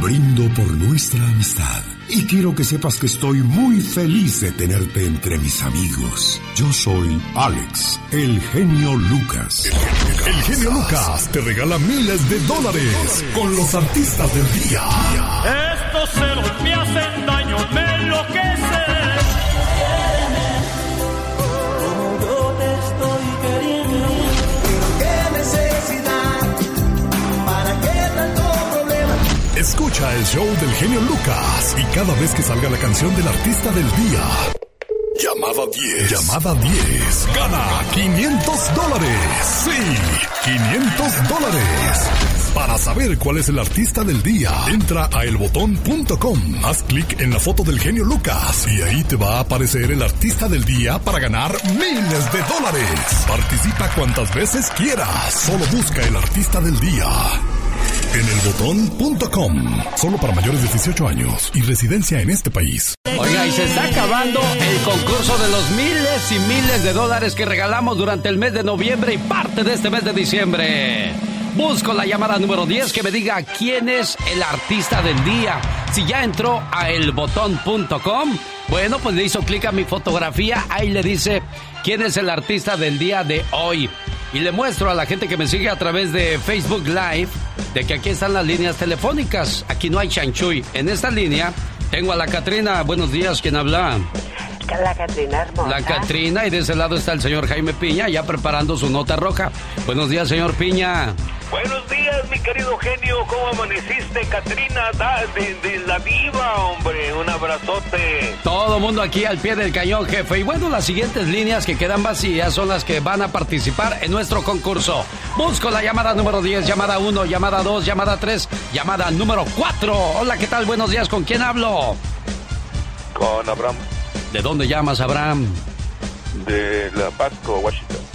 Brindo por nuestra amistad. Y quiero que sepas que estoy muy feliz de tenerte entre mis amigos. Yo soy Alex, el genio Lucas. El genio Lucas te regala miles de dólares con los artistas del día. Estos celos me hacen daño, Escucha el show del genio Lucas y cada vez que salga la canción del artista del día. Llamada 10. Llamada 10. Gana 500 dólares. Sí, 500 dólares. Para saber cuál es el artista del día, entra a elbotón.com. Haz clic en la foto del genio Lucas y ahí te va a aparecer el artista del día para ganar miles de dólares. Participa cuantas veces quieras. Solo busca el artista del día. En elbotón.com. Solo para mayores de 18 años y residencia en este país. Oiga, y se está acabando el concurso de los miles y miles de dólares que regalamos durante el mes de noviembre y parte de este mes de diciembre. Busco la llamada número 10 que me diga quién es el artista del día. Si ya entró a elbotón.com, bueno, pues le hizo clic a mi fotografía, ahí le dice quién es el artista del día de hoy. Y le muestro a la gente que me sigue a través de Facebook Live de que aquí están las líneas telefónicas. Aquí no hay chanchuy. En esta línea tengo a la Catrina. Buenos días, ¿quién habla? La Catrina hermosa. La Catrina y de ese lado está el señor Jaime Piña ya preparando su nota roja. Buenos días, señor Piña. Buenos días, mi querido genio. ¿Cómo amaneciste, Katrina? Da- De, de la diva, hombre. Un abrazote. Todo mundo aquí al pie del cañón, jefe. Y bueno, las siguientes líneas que quedan vacías son las que van a participar en nuestro concurso. Busco la llamada número 10, llamada 1, llamada 2, llamada 3, llamada número 4. Hola, ¿qué tal? Buenos días, ¿con quién hablo? Con Abraham ¿De dónde llamas, Abraham? de La Pasco.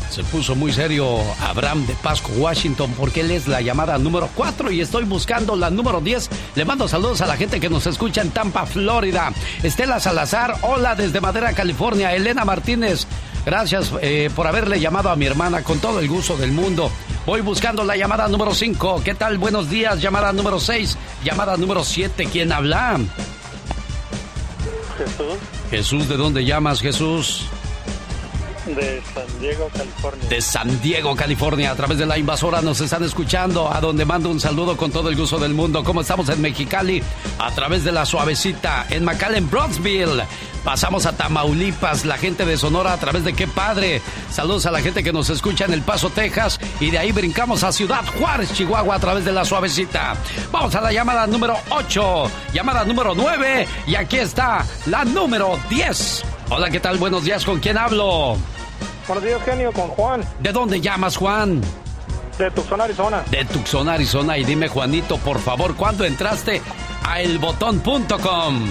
Se puso muy serio Abraham de Pasco, Washington, porque él es la llamada número 4 y estoy buscando la número 10. Le mando saludos a la gente que nos escucha en Tampa, Florida. Estela Salazar, hola desde Madera, California. Elena Martínez, gracias eh, por haberle llamado a mi hermana con todo el gusto del mundo. Voy buscando la llamada número 5. ¿Qué tal? Buenos días. Llamada número 6. Llamada número 7. ¿Quién habla? Jesús Jesús, ¿de dónde llamas, Jesús? De San Diego, California. de San Diego, California. A través de la invasora nos están escuchando, a donde mando un saludo con todo el gusto del mundo. ¿Cómo estamos en Mexicali? A través de la suavecita, en McAllen, Bronxville. Pasamos a Tamaulipas, la gente de Sonora a través de Qué Padre. Saludos a la gente que nos escucha en El Paso, Texas. Y de ahí brincamos a Ciudad Juárez, Chihuahua, a través de la suavecita. Vamos a la llamada número 8, llamada número 9. Y aquí está la número 10. Hola, ¿qué tal? Buenos días, ¿con quién hablo? Buenos días, genio, con Juan, ¿De dónde llamas, Juan? de Tucson, Arizona. De Tucson, Arizona. Y dime, Juanito, por favor, ¿cuándo entraste a elbotón.com?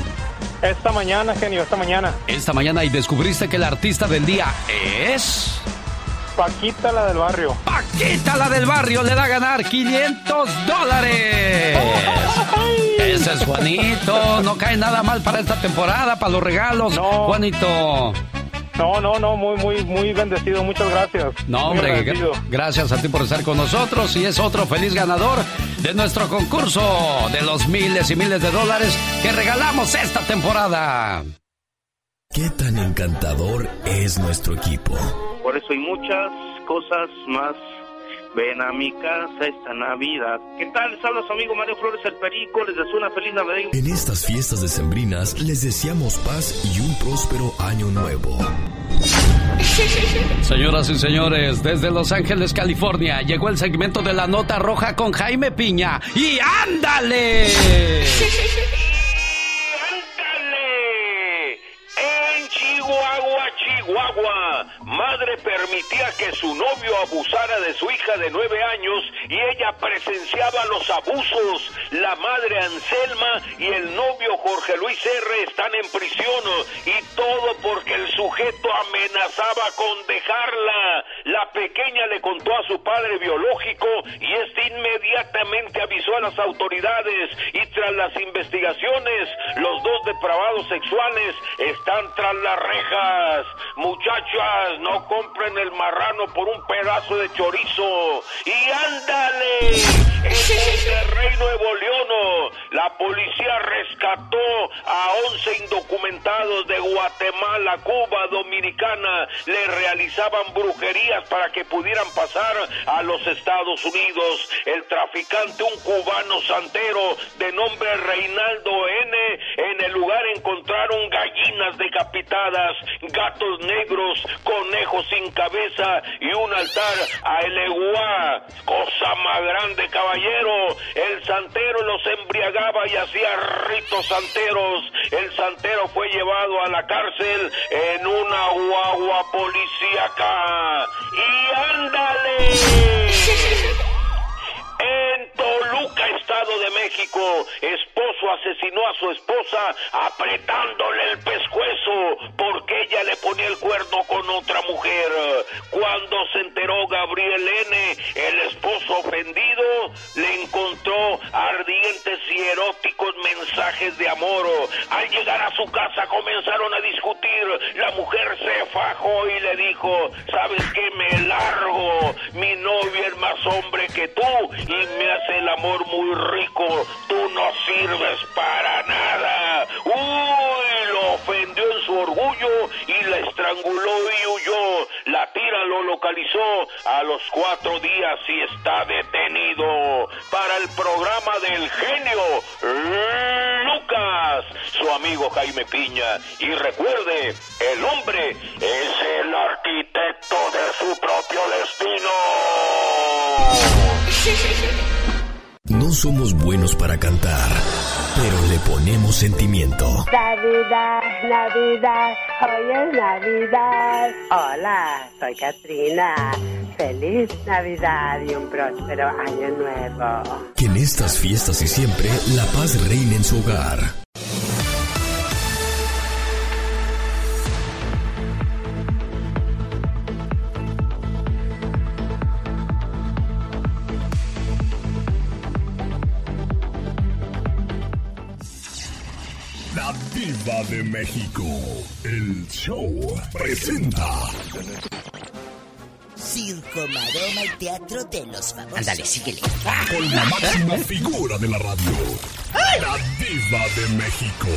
Esta mañana, genio, esta mañana. Esta mañana y descubriste que el artista del día es... Paquita, la del barrio. Paquita, la del barrio, le da a ganar 500 dólares. Ese es Juanito. No cae nada mal para esta temporada, para los regalos. Juanito. No, no, no, muy, muy, muy bendecido. Muchas gracias. No, Muy hombre, gracias a ti por estar con nosotros y es otro feliz ganador de nuestro concurso de los miles y miles de dólares que regalamos esta temporada. ¿Qué tan encantador es nuestro equipo? Por eso y muchas cosas más. Ven a mi casa esta Navidad. ¿Qué tal? Les habla su amigo Mario Flores el Perico. Les deseo una feliz Navidad. En estas fiestas decembrinas les deseamos paz y un próspero año nuevo. Señoras y señores, desde Los Ángeles, California, llegó el segmento de la nota roja con Jaime Piña. ¡Y ándale! En Chihuahua, Chihuahua, madre permitía que su novio abusara de su hija de nueve años y ella presenciaba los abusos. La madre Anselma y el novio Jorge Luis R. están en prisión y todo porque el sujeto amenazaba con dejarla. La pequeña le contó a su padre biológico y este inmediatamente avisó a las autoridades y tras las investigaciones los dos depravados sexuales están tras las rejas. Muchachas, no compren el marrano por un pedazo de chorizo. Y ándale, en Monterrey, Nuevo León, la La policía rescató a 11 indocumentados de Guatemala, Cuba, Dominicana. Le realizaban brujerías para que pudieran pasar a los Estados Unidos. El traficante, un cubano santero de nombre Reinaldo N, en el lugar encontraron gallinas decapitadas, gatos negros, conejos sin cabeza y un altar a Eleguá. Cosa más grande, caballero. El santero los embriagaba y hacía ritos santeros. El santero fue llevado a la cárcel en una guagua policíaca. ¡Y ándale! En Toluca, Estado de México, esposo asesinó a su esposa apretándole el pescuezo porque ella le ponía el cuerno con otra mujer. Cuando se enteró Gabriel N., el esposo ofendido, le encontró y eróticos mensajes de amor. Al llegar a su casa comenzaron a discutir. La mujer se fajó y le dijo, ¿sabes qué? Me largo. Mi novio es más hombre que tú y me hace el amor muy rico. Tú no sirves para nada. Uy, lo ofendió en su orgullo y la estranguló lo localizó a los cuatro días y está detenido. Para el programa del genio Lucas, su amigo Jaime Piña. Y recuerde, el hombre es el arquitecto de su propio destino. No somos buenos para cantar, pero le ponemos sentimiento. Navidad, hoy es Navidad. Hola, soy Katrina. Feliz Navidad y un próspero año nuevo. Que en estas fiestas y siempre la paz reine en su hogar. De México. El show presenta. Circo, maroma y teatro de los famosos. Ándale, síguele. Con la máxima figura de la radio. La Diva de México.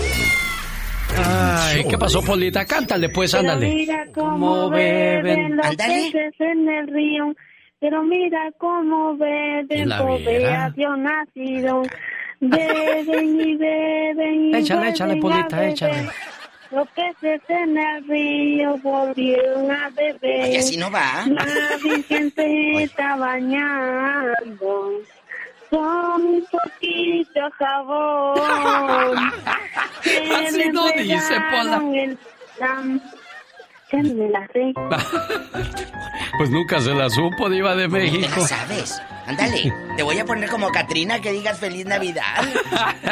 Ay, ¿qué pasó, Polita? Cántale, pues, ándale. Pero mira cómo beben los peces en el río. Pero mira cómo beben, La pobre nacido. Beben y beben y Échale, échale, vuelven a Polita, échale. Los peces en el río volvieron a beber. Oye, así no va. La Virgen se está bañando con un poquito jabón. Que Así no dice, Pola. el. Ya me la sé. Pues nunca se la supo, Diva de ¿Te México. la sabes? Ándale, te voy a poner como Catrina que digas feliz Navidad.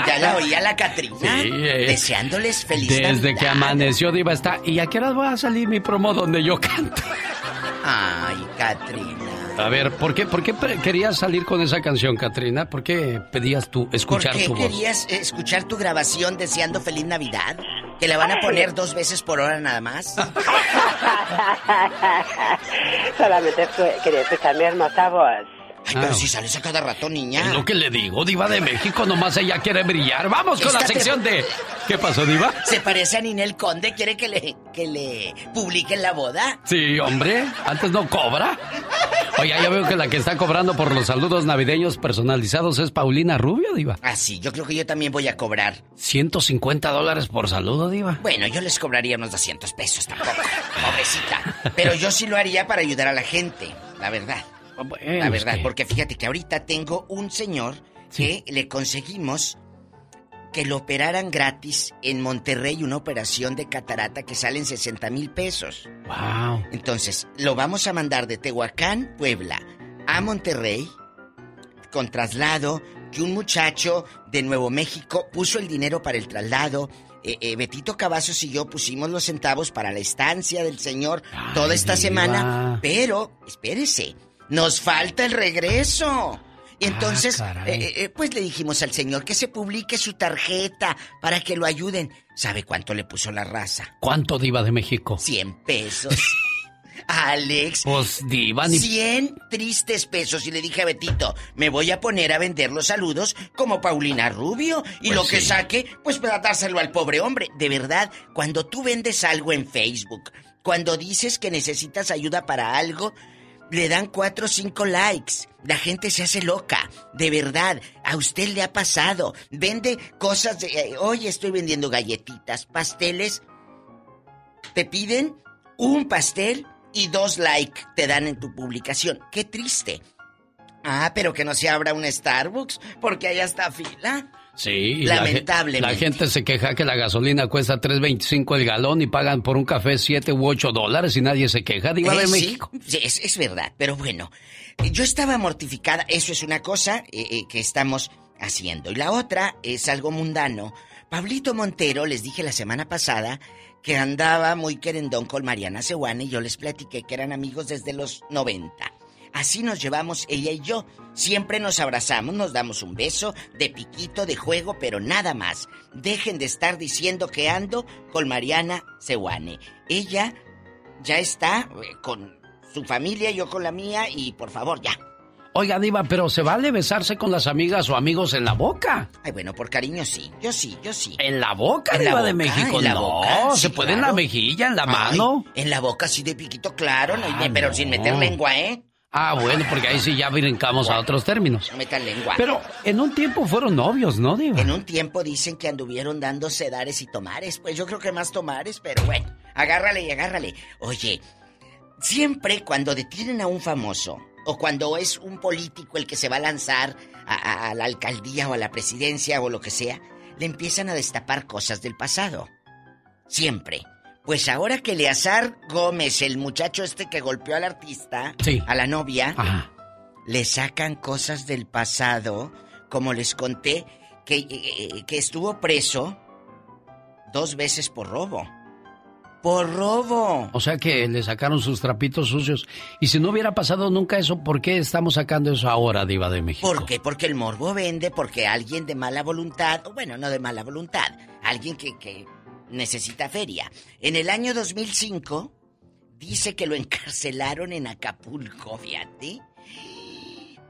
Ya la oía la Catrina. Sí, eh. Deseándoles feliz Desde Navidad. que amaneció, Diva está. ¿Y a qué hora va a salir mi promo donde yo canto? Ay, Catrina. A ver, ¿por qué, por qué querías salir con esa canción, Katrina? ¿Por qué pedías tú ¿Por escuchar qué tu voz? querías eh, escuchar tu grabación deseando feliz Navidad? ¿Que la van a poner dos veces por hora nada más? Solamente quería escuchar mi hermosa voz. Ay, pero si sales a cada rato, niña. Es lo que le digo, Diva de México, nomás ella quiere brillar. Vamos con la te- sección de... ¿Qué pasó, Diva? ¿Se parece a Ninel Conde? ¿Quiere que le, que le publiquen la boda? Sí, hombre, antes no cobra. Oye, ya veo que la que está cobrando por los saludos navideños personalizados es Paulina Rubio, Diva. Ah, sí, yo creo que yo también voy a cobrar. 150 dólares por saludo, Diva. Bueno, yo les cobraría unos 200 pesos tampoco, pobrecita. Pero yo sí lo haría para ayudar a la gente, la verdad. La es verdad, que- porque fíjate que ahorita tengo un señor que le conseguimos que lo operaran gratis en Monterrey, una operación de catarata que sale en 60 mil pesos. Wow. Entonces, lo vamos a mandar de Tehuacán, Puebla, a Monterrey, con traslado, que un muchacho de Nuevo México puso el dinero para el traslado. Eh, eh, Betito Cavazos y yo pusimos los centavos para la estancia del señor toda esta diva. semana. Pero, espérese, nos falta el regreso. Y entonces, Ah, caray. eh, eh, pues le dijimos al señor que se publique su tarjeta para que lo ayuden. ¿Sabe cuánto le puso la raza? ¿Cuánto, Diva de México? 100 pesos. Alex. Pues diva, ni... 100 tristes pesos y le dije a Betito, me voy a poner a vender los saludos como Paulina Rubio y Pues lo que saque, pues para dárselo al pobre hombre. De verdad, cuando tú vendes algo en Facebook, cuando dices que necesitas ayuda para algo, le dan cuatro o cinco likes. La gente se hace loca. De verdad, a usted le ha pasado. Vende cosas de... eh, Hoy estoy vendiendo galletitas, pasteles. Te piden un pastel y dos likes te dan en tu publicación. Qué triste. Ah, pero que no se abra un Starbucks porque allá está fila. Sí, la Lamentablemente. La, gente se queja que la gasolina cuesta 3.25 el galón y pagan por un café 7 u 8 dólares y nadie se queja, diva Eh, de sí, México. es, es verdad, pero bueno, yo estaba mortificada, eso es una cosa eh, eh, que estamos haciendo. Y la otra es algo mundano. Pablito Montero, les dije la semana pasada que andaba muy querendón con Mariana Sewane y yo les platiqué que eran amigos desde los 90. Así nos llevamos ella y yo. Siempre nos abrazamos, nos damos un beso, de piquito, de juego, pero nada más. Dejen de estar diciendo que ando con Mariana Sewane. Ella ya está eh, con su familia, yo con la mía, y por favor, ya. Oiga, diva, pero se vale besarse con las amigas o amigos en la boca. Ay, bueno, por cariño sí. Yo sí, yo sí. En la boca, En la diva de boca, México. en la no, boca, se puede en la mejilla, en la Ay, mano. en la boca sí de piquito, claro, no, Ah, pero sin meter lengua, ¿eh? Ah, bueno, porque ahí sí ya brincamos a otros términos. No metan lengua. Pero en un tiempo fueron novios, ¿no, diva? En un tiempo dicen que anduvieron dando sedares y tomares. Pues yo creo que más tomares, pero bueno, agárrale y agárrale. Oye, siempre cuando detienen a un famoso, o cuando es un político el que se va a lanzar a, a- a la alcaldía o a la presidencia o lo que sea, le empiezan a destapar cosas del pasado. Siempre. Pues ahora que Eleazar Gómez, el muchacho este que golpeó al artista, Sí. a la novia, Ajá. le sacan cosas del pasado, como les conté, que, eh, eh, que estuvo preso dos veces por robo. Por robo. O sea que le sacaron sus trapitos sucios. Y si no hubiera pasado nunca eso, ¿por qué estamos sacando eso ahora, diva de México? ¿Por qué? Porque el morbo vende, porque alguien de mala voluntad, o bueno, no de mala voluntad, alguien que, que necesita feria. En el año 2005, dice que lo encarcelaron en Acapulco, fíjate,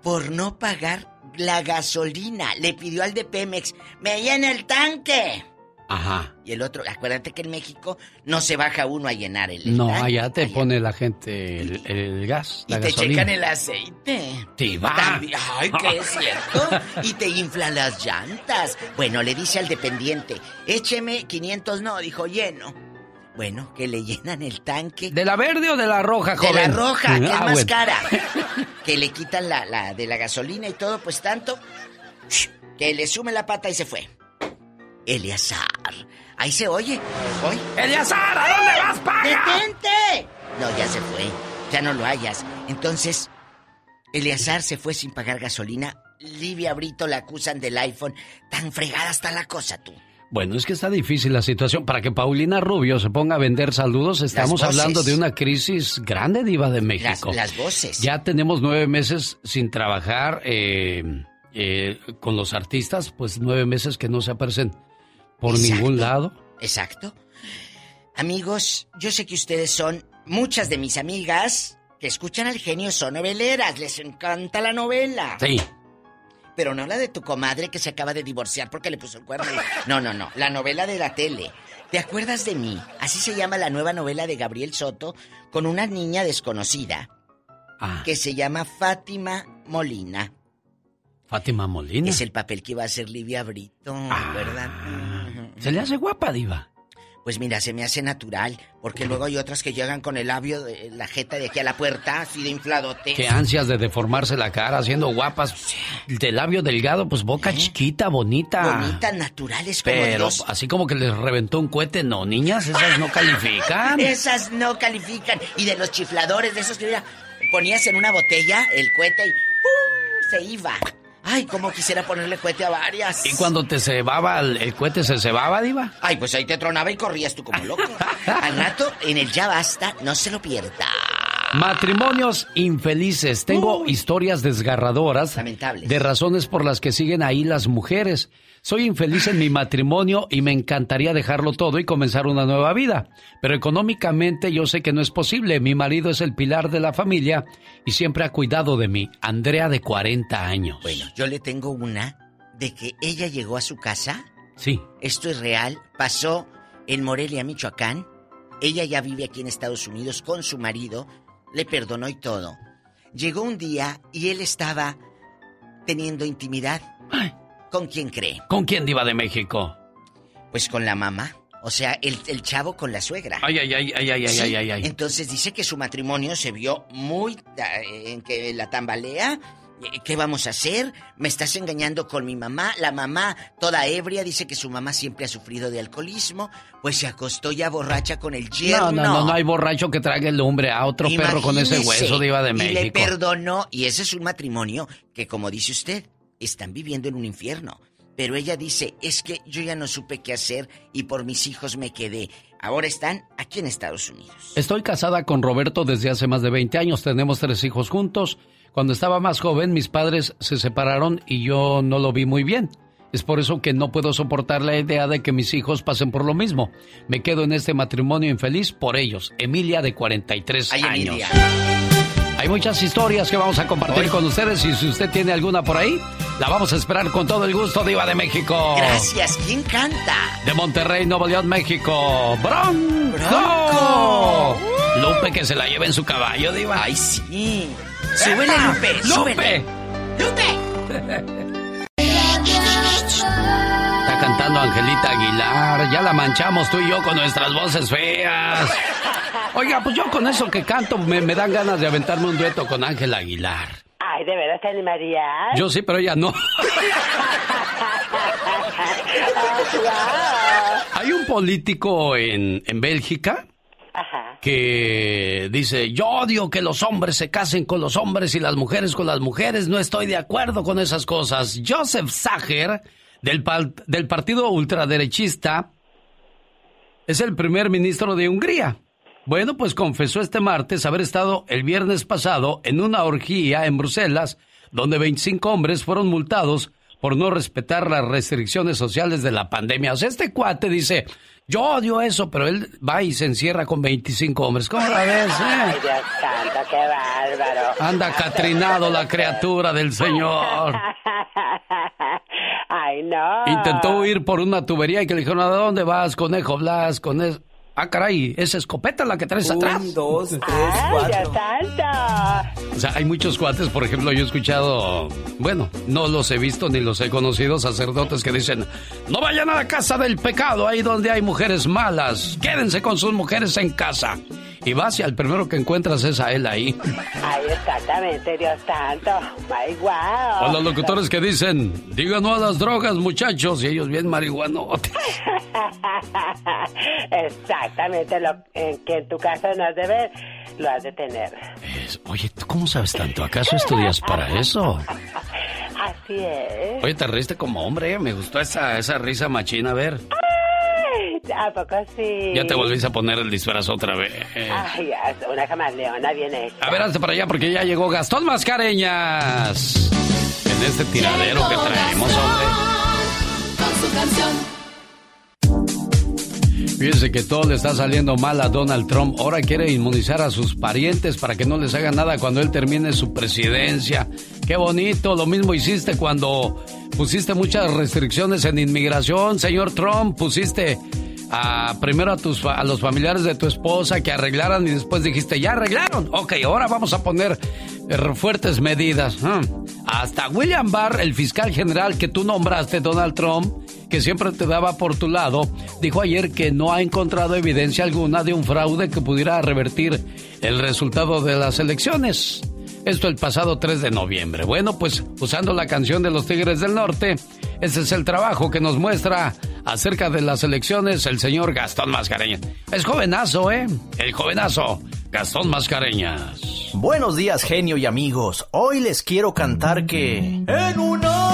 por no pagar la gasolina. Le pidió al de Pemex, me llena el tanque. Ajá. Y el otro, acuérdate que en México no se baja uno a llenar el No, allá te pone la gente el, el gas, Y la te gasolina. checan el aceite. Diva. También- Ay, que es cierto. Y te inflan las llantas. Bueno, le dice al dependiente, écheme 500, no, dijo lleno. Bueno, que le llenan el tanque. ¿De la verde o de la roja, De joven? la roja, que es Ah, más bueno. cara. Que le quitan la, la de la gasolina y todo, pues tanto. Que le sume la pata y se fue. Eleazar. Ahí se oye. Hoy. ¡Eleazar! ¿A dónde vas, paga? ¡Detente! No, ya se fue. Ya no lo hayas. Entonces, Eleazar se fue sin pagar gasolina. Livia Brito la acusan del iPhone. Tan fregada está la cosa, tú. Bueno, es que está difícil la situación. Para que Paulina Rubio se ponga a vender saludos, estamos hablando de una crisis grande, diva de Las, México. las voces. Ya tenemos nueve meses sin trabajar eh, eh, con los artistas, pues nueve meses que no se aparecen por Exacto. ningún lado. Exacto. Amigos, yo sé que ustedes son muchas de mis amigas que escuchan al genio son noveleras. Les encanta la novela. Sí. Pero no la de tu comadre que se acaba de divorciar porque le puso el cuerno. No, no, no. La novela de la tele. ¿Te acuerdas de mí? Así se llama la nueva novela de Gabriel Soto con una niña desconocida Ah, que se llama Fátima Molina. Fátima Molina. Es el papel que iba a hacer Livia Brito, Ah. ¿verdad? Se le hace guapa, diva. Pues mira, se me hace natural, porque luego hay otras que llegan con el labio, de, la jeta de aquí a la puerta, así de infladote. Qué ansias de deformarse la cara, haciendo guapas. De labio delgado, pues boca chiquita, bonita. Bonitas, naturales como Pero Dios. así como que les reventó un cohete, no, niñas, esas no califican. Esas no califican. Y de los chifladores, de esos que mira, ponías en una botella el cohete y ¡pum! se iba. Ay, cómo quisiera ponerle cohete a varias. Y cuando te cebaba, el, el cohete se cebaba, diva. Ay, pues ahí te tronaba y corrías tú como loco. Al rato, en el Ya Basta, no se lo pierda. Matrimonios infelices. Tengo historias desgarradoras de razones por las que siguen ahí las mujeres. Soy infeliz en mi matrimonio y me encantaría dejarlo todo y comenzar una nueva vida. Pero económicamente yo sé que no es posible. Mi marido es el pilar de la familia y siempre ha cuidado de mí. Andrea de 40 años. Bueno, yo le tengo una de que ella llegó a su casa. Sí. Esto es real. Pasó en Morelia, Michoacán. Ella ya vive aquí en Estados Unidos con su marido. Le perdonó y todo. Llegó un día y él estaba teniendo intimidad. ¿Con quién cree? ¿Con quién diva de México? Pues con la mamá. O sea, el, el chavo con la suegra. Ay, ay, ay, ay, ay, Sí, ay, ay, ay. Entonces dice que su matrimonio se vio muy... eh, en que la tambalea. Eh, ¿Qué vamos a hacer? Me estás engañando con mi mamá. La mamá, toda ebria, dice que su mamá siempre ha sufrido de alcoholismo. Pues se acostó ya borracha con el yerno. No, no, no, no hay borracho que trague el lumbre a otro perro con ese hueso diva de Y le México. perdonó. Y ese es un matrimonio que, como dice usted, están viviendo en un infierno. Pero ella dice, es que yo ya no supe qué hacer y por mis hijos me quedé. Ahora están aquí en Estados Unidos. Estoy casada con Roberto desde hace más de 20 años. Tenemos tres hijos juntos. Cuando estaba más joven, mis padres se separaron y yo no lo vi muy bien. Es por eso que no puedo soportar la idea de que mis hijos pasen por lo mismo. Me quedo en este matrimonio infeliz por ellos. Emilia, de 43 Ay, años. Emilia. Hay muchas historias que vamos a compartir con ustedes y si usted tiene alguna por ahí, la vamos a esperar con todo el gusto, Diva de México. Gracias. ¿Quién canta? De Monterrey, Nuevo León, México. ¡Bronco! Bronco. Lupe que se la lleve en su caballo, Diva. Ay, sí. Súbele, Lupe, ¡Lupe! súbele. Está cantando Angelita Aguilar. Ya la manchamos tú y yo con nuestras voces feas. Oiga, pues yo con eso que canto me, me dan ganas de aventarme un dueto con Ángela Aguilar. Ay, ¿de veras te animarías? Yo sí, pero ella no. Hay un político en, en Bélgica que dice, yo odio que los hombres se casen con los hombres y las mujeres con las mujeres, no estoy de acuerdo con esas cosas. Joseph Sager, del, del partido ultraderechista, es el primer ministro de Hungría. Bueno, pues confesó este martes haber estado el viernes pasado en una orgía en Bruselas, donde 25 hombres fueron multados por no respetar las restricciones sociales de la pandemia. O sea, este cuate dice, yo odio eso, pero él va y se encierra con 25 hombres. ¿Cómo la ves? Ay, eh? Dios santo, qué bárbaro. Anda catrinado la criatura del Señor. Ay, no. Intentó huir por una tubería y que le dijeron, ¿a dónde vas, conejo Blas? Con es... Ah, caray, ¿es escopeta la que traes atrás? Un, dos, tres, cuatro. Dios santo. O sea, hay muchos cuates, por ejemplo, yo he escuchado, bueno, no los he visto ni los he conocido, sacerdotes que dicen, no vayan a la casa del pecado, ahí donde hay mujeres malas, quédense con sus mujeres en casa. Y vas y al primero que encuentras es a él ahí. Ay, exactamente, Dios santo. Ay, wow. O los locutores que dicen, digan no a las drogas, muchachos, y ellos bien marihuanotes. Exactamente lo en que en tu casa no has de ver, lo has de tener. Oye, ¿tú cómo sabes tanto? ¿Acaso estudias para eso? Así es. Oye, te reíste como hombre, me gustó esa, esa risa machina, a ver. Ay, ¿A poco sí? Ya te volviste a poner el disfraz otra vez. Ay, una camaleona bien hecha. A ver, hazte para allá porque ya llegó Gastón Mascareñas. En este tiradero que traemos, hombre. Con su canción. Fíjense que todo le está saliendo mal a Donald Trump. Ahora quiere inmunizar a sus parientes para que no les haga nada cuando él termine su presidencia. Qué bonito. Lo mismo hiciste cuando pusiste muchas restricciones en inmigración, señor Trump. Pusiste a, primero a, tus, a los familiares de tu esposa que arreglaran y después dijiste, ya arreglaron. Ok, ahora vamos a poner eh, fuertes medidas. Hasta William Barr, el fiscal general que tú nombraste, Donald Trump, que siempre te daba por tu lado, dijo ayer que no ha encontrado evidencia alguna de un fraude que pudiera revertir el resultado de las elecciones. Esto el pasado 3 de noviembre. Bueno, pues usando la canción de los Tigres del Norte, ese es el trabajo que nos muestra acerca de las elecciones el señor Gastón Mascareñas. Es jovenazo, ¿eh? El jovenazo Gastón Mascareñas. Buenos días, genio y amigos. Hoy les quiero cantar que... En una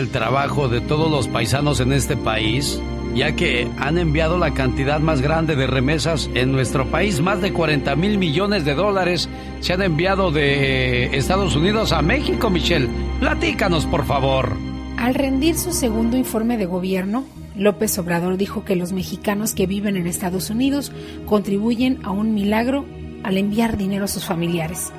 el trabajo de todos los paisanos en este país, ya que han enviado la cantidad más grande de remesas en nuestro país. Más de 40 mil millones de dólares se han enviado de Estados Unidos a México, Michelle. Platícanos, por favor. Al rendir su segundo informe de gobierno, López Obrador dijo que los mexicanos que viven en Estados Unidos contribuyen a un milagro al enviar dinero a sus familiares.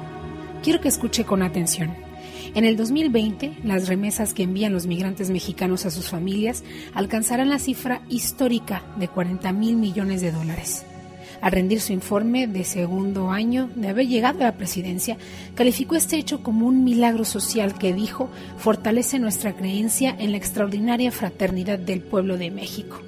Quiero que escuche con atención. En el 2020, las remesas que envían los migrantes mexicanos a sus familias alcanzarán la cifra histórica de 40 mil millones de dólares. Al rendir su informe de segundo año de haber llegado a la presidencia, calificó este hecho como un milagro social que dijo fortalece nuestra creencia en la extraordinaria fraternidad del pueblo de México.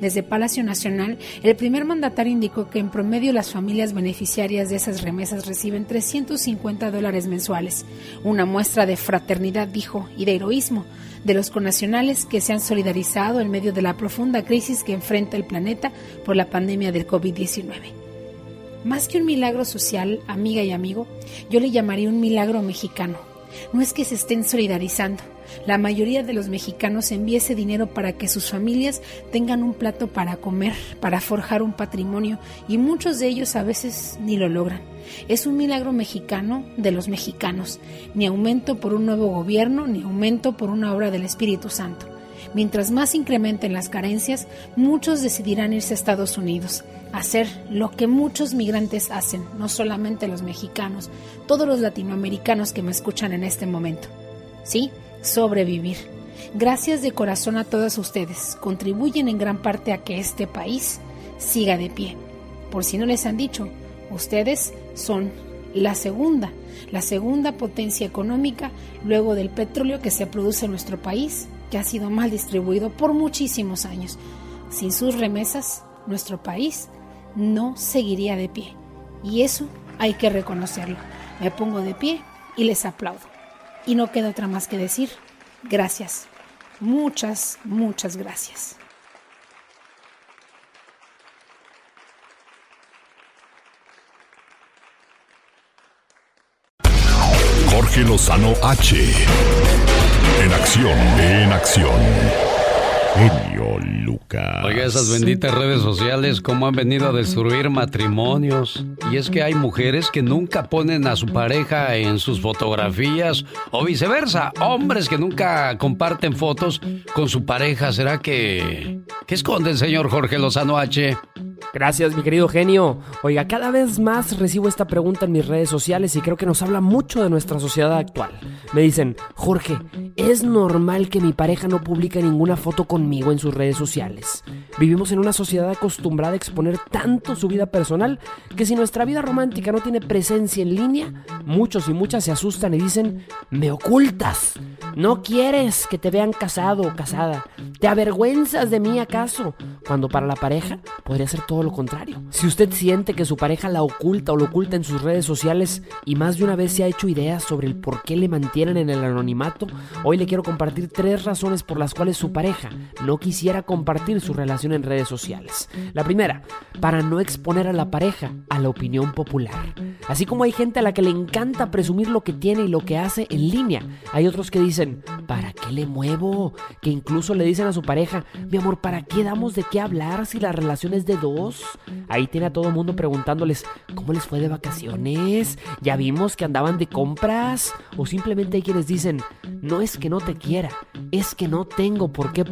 Desde Palacio Nacional, el primer mandatario indicó que en promedio las familias beneficiarias de esas remesas reciben 350 dólares mensuales, una muestra de fraternidad, dijo, y de heroísmo de los conacionales que se han solidarizado en medio de la profunda crisis que enfrenta el planeta por la pandemia del COVID-19. Más que un milagro social, amiga y amigo, yo le llamaría un milagro mexicano. No es que se estén solidarizando. La mayoría de los mexicanos envía ese dinero para que sus familias tengan un plato para comer, para forjar un patrimonio, y muchos de ellos a veces ni lo logran. Es un milagro mexicano de los mexicanos, ni aumento por un nuevo gobierno, ni aumento por una obra del Espíritu Santo. Mientras más incrementen las carencias, muchos decidirán irse a Estados Unidos, hacer lo que muchos migrantes hacen, no solamente los mexicanos, todos los latinoamericanos que me escuchan en este momento. Sí, sobrevivir. Gracias de corazón a todos ustedes. Contribuyen en gran parte a que este país siga de pie. Por si no les han dicho, ustedes son la segunda, la segunda potencia económica luego del petróleo que se produce en nuestro país, que ha sido mal distribuido por muchísimos años. Sin sus remesas, nuestro país no seguiría de pie. Y eso hay que reconocerlo. Me pongo de pie y les aplaudo. Y no queda otra más que decir, gracias. Muchas, muchas gracias. Jorge Lozano H. En acción, en acción. Genio Lucas. Oiga, esas benditas redes sociales, cómo han venido a destruir matrimonios. Y es que hay mujeres que nunca ponen a su pareja en sus fotografías o viceversa. Hombres que nunca comparten fotos con su pareja. ¿Será que... ¿Qué esconde el señor Jorge Lozano H? Gracias, mi querido genio. Oiga, cada vez más recibo esta pregunta en mis redes sociales y creo que nos habla mucho de nuestra sociedad actual. Me dicen, Jorge, ¿es normal que mi pareja no publique ninguna foto en sus redes sociales? Vivimos en una sociedad acostumbrada a exponer tanto su vida personal que si nuestra vida romántica no tiene presencia en línea, muchos y muchas se asustan y dicen, me ocultas. No quieres que te vean casado o casada. ¿Te avergüenzas de mí acaso? Cuando para la pareja podría ser todo lo contrario. Si usted siente que su pareja la oculta o lo oculta en sus redes sociales y más de una vez se ha hecho ideas sobre el por qué le mantienen en el anonimato, hoy le quiero compartir tres razones por las cuales su pareja no quisiera compartir su relación en redes sociales. La primera, para no exponer a la pareja a la opinión popular. Así como hay gente a la que le encanta presumir lo que tiene y lo que hace en línea, hay otros que dicen, ¿para qué le muevo? Que incluso le dicen a su pareja, mi amor, ¿para qué damos de qué hablar si la relación es de dos? Ahí tiene a todo el mundo preguntándoles, ¿cómo les fue de vacaciones? ¿Ya vimos que andaban de compras? O simplemente hay quienes dicen, no es que no te quiera, es que no tengo por qué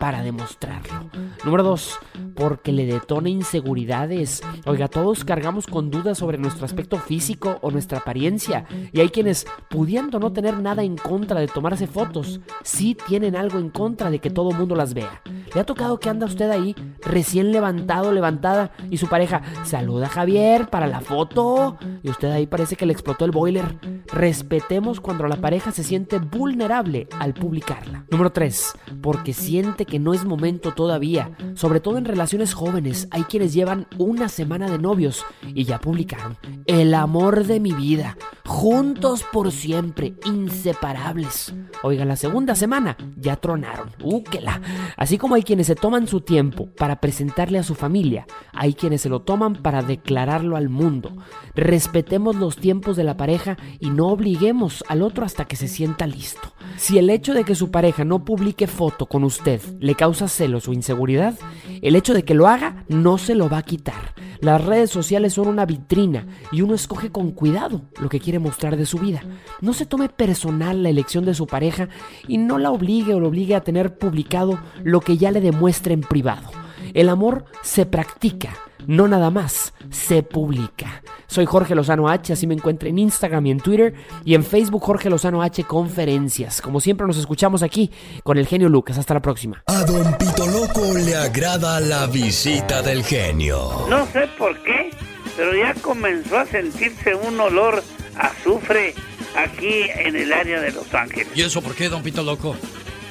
para demostrarlo. Número dos, porque le detona inseguridades. Oiga, todos cargamos con dudas sobre nuestro aspecto físico o nuestra apariencia. Y hay quienes, pudiendo no tener nada en contra de tomarse fotos, sí tienen algo en contra de que todo el mundo las vea. ¿Le ha tocado que anda usted ahí, recién levantado, levantada, y su pareja saluda a Javier para la foto? Y usted ahí parece que le explotó el boiler. Respetemos cuando la pareja se siente vulnerable al publicarla. Número 3. Porque siente que no es momento todavía. Sobre todo en relaciones jóvenes, hay quienes llevan una semana de novios y ya publicaron. El amor de mi vida. Juntos por siempre, inseparables. Oiga, la segunda semana ya tronaron. ¡Úquela! Así como hay quienes se toman su tiempo para presentarle a su familia, hay quienes se lo toman para declararlo al mundo. Respetemos los tiempos de la pareja y no obliguemos al otro hasta que se sienta listo. Si el hecho de que su pareja no publique foto con usted le causa celos o inseguridad, el hecho de que lo haga no se lo va a quitar. Las redes sociales son una vitrina y uno escoge con cuidado lo que quiere mostrar de su vida. No se tome personal la elección de su pareja y no la obligue o lo obligue a tener publicado lo que ya le demuestre en privado. El amor se practica, no nada más, se publica. Soy Jorge Lozano H, así me encuentro en Instagram y en Twitter y en Facebook Jorge Lozano H Conferencias. Como siempre nos escuchamos aquí con el genio Lucas. Hasta la próxima. A Don Pito Loco le agrada la visita del genio. No sé por qué, pero ya comenzó a sentirse un olor a azufre aquí en el área de Los Ángeles. ¿Y eso por qué, don Pito Loco?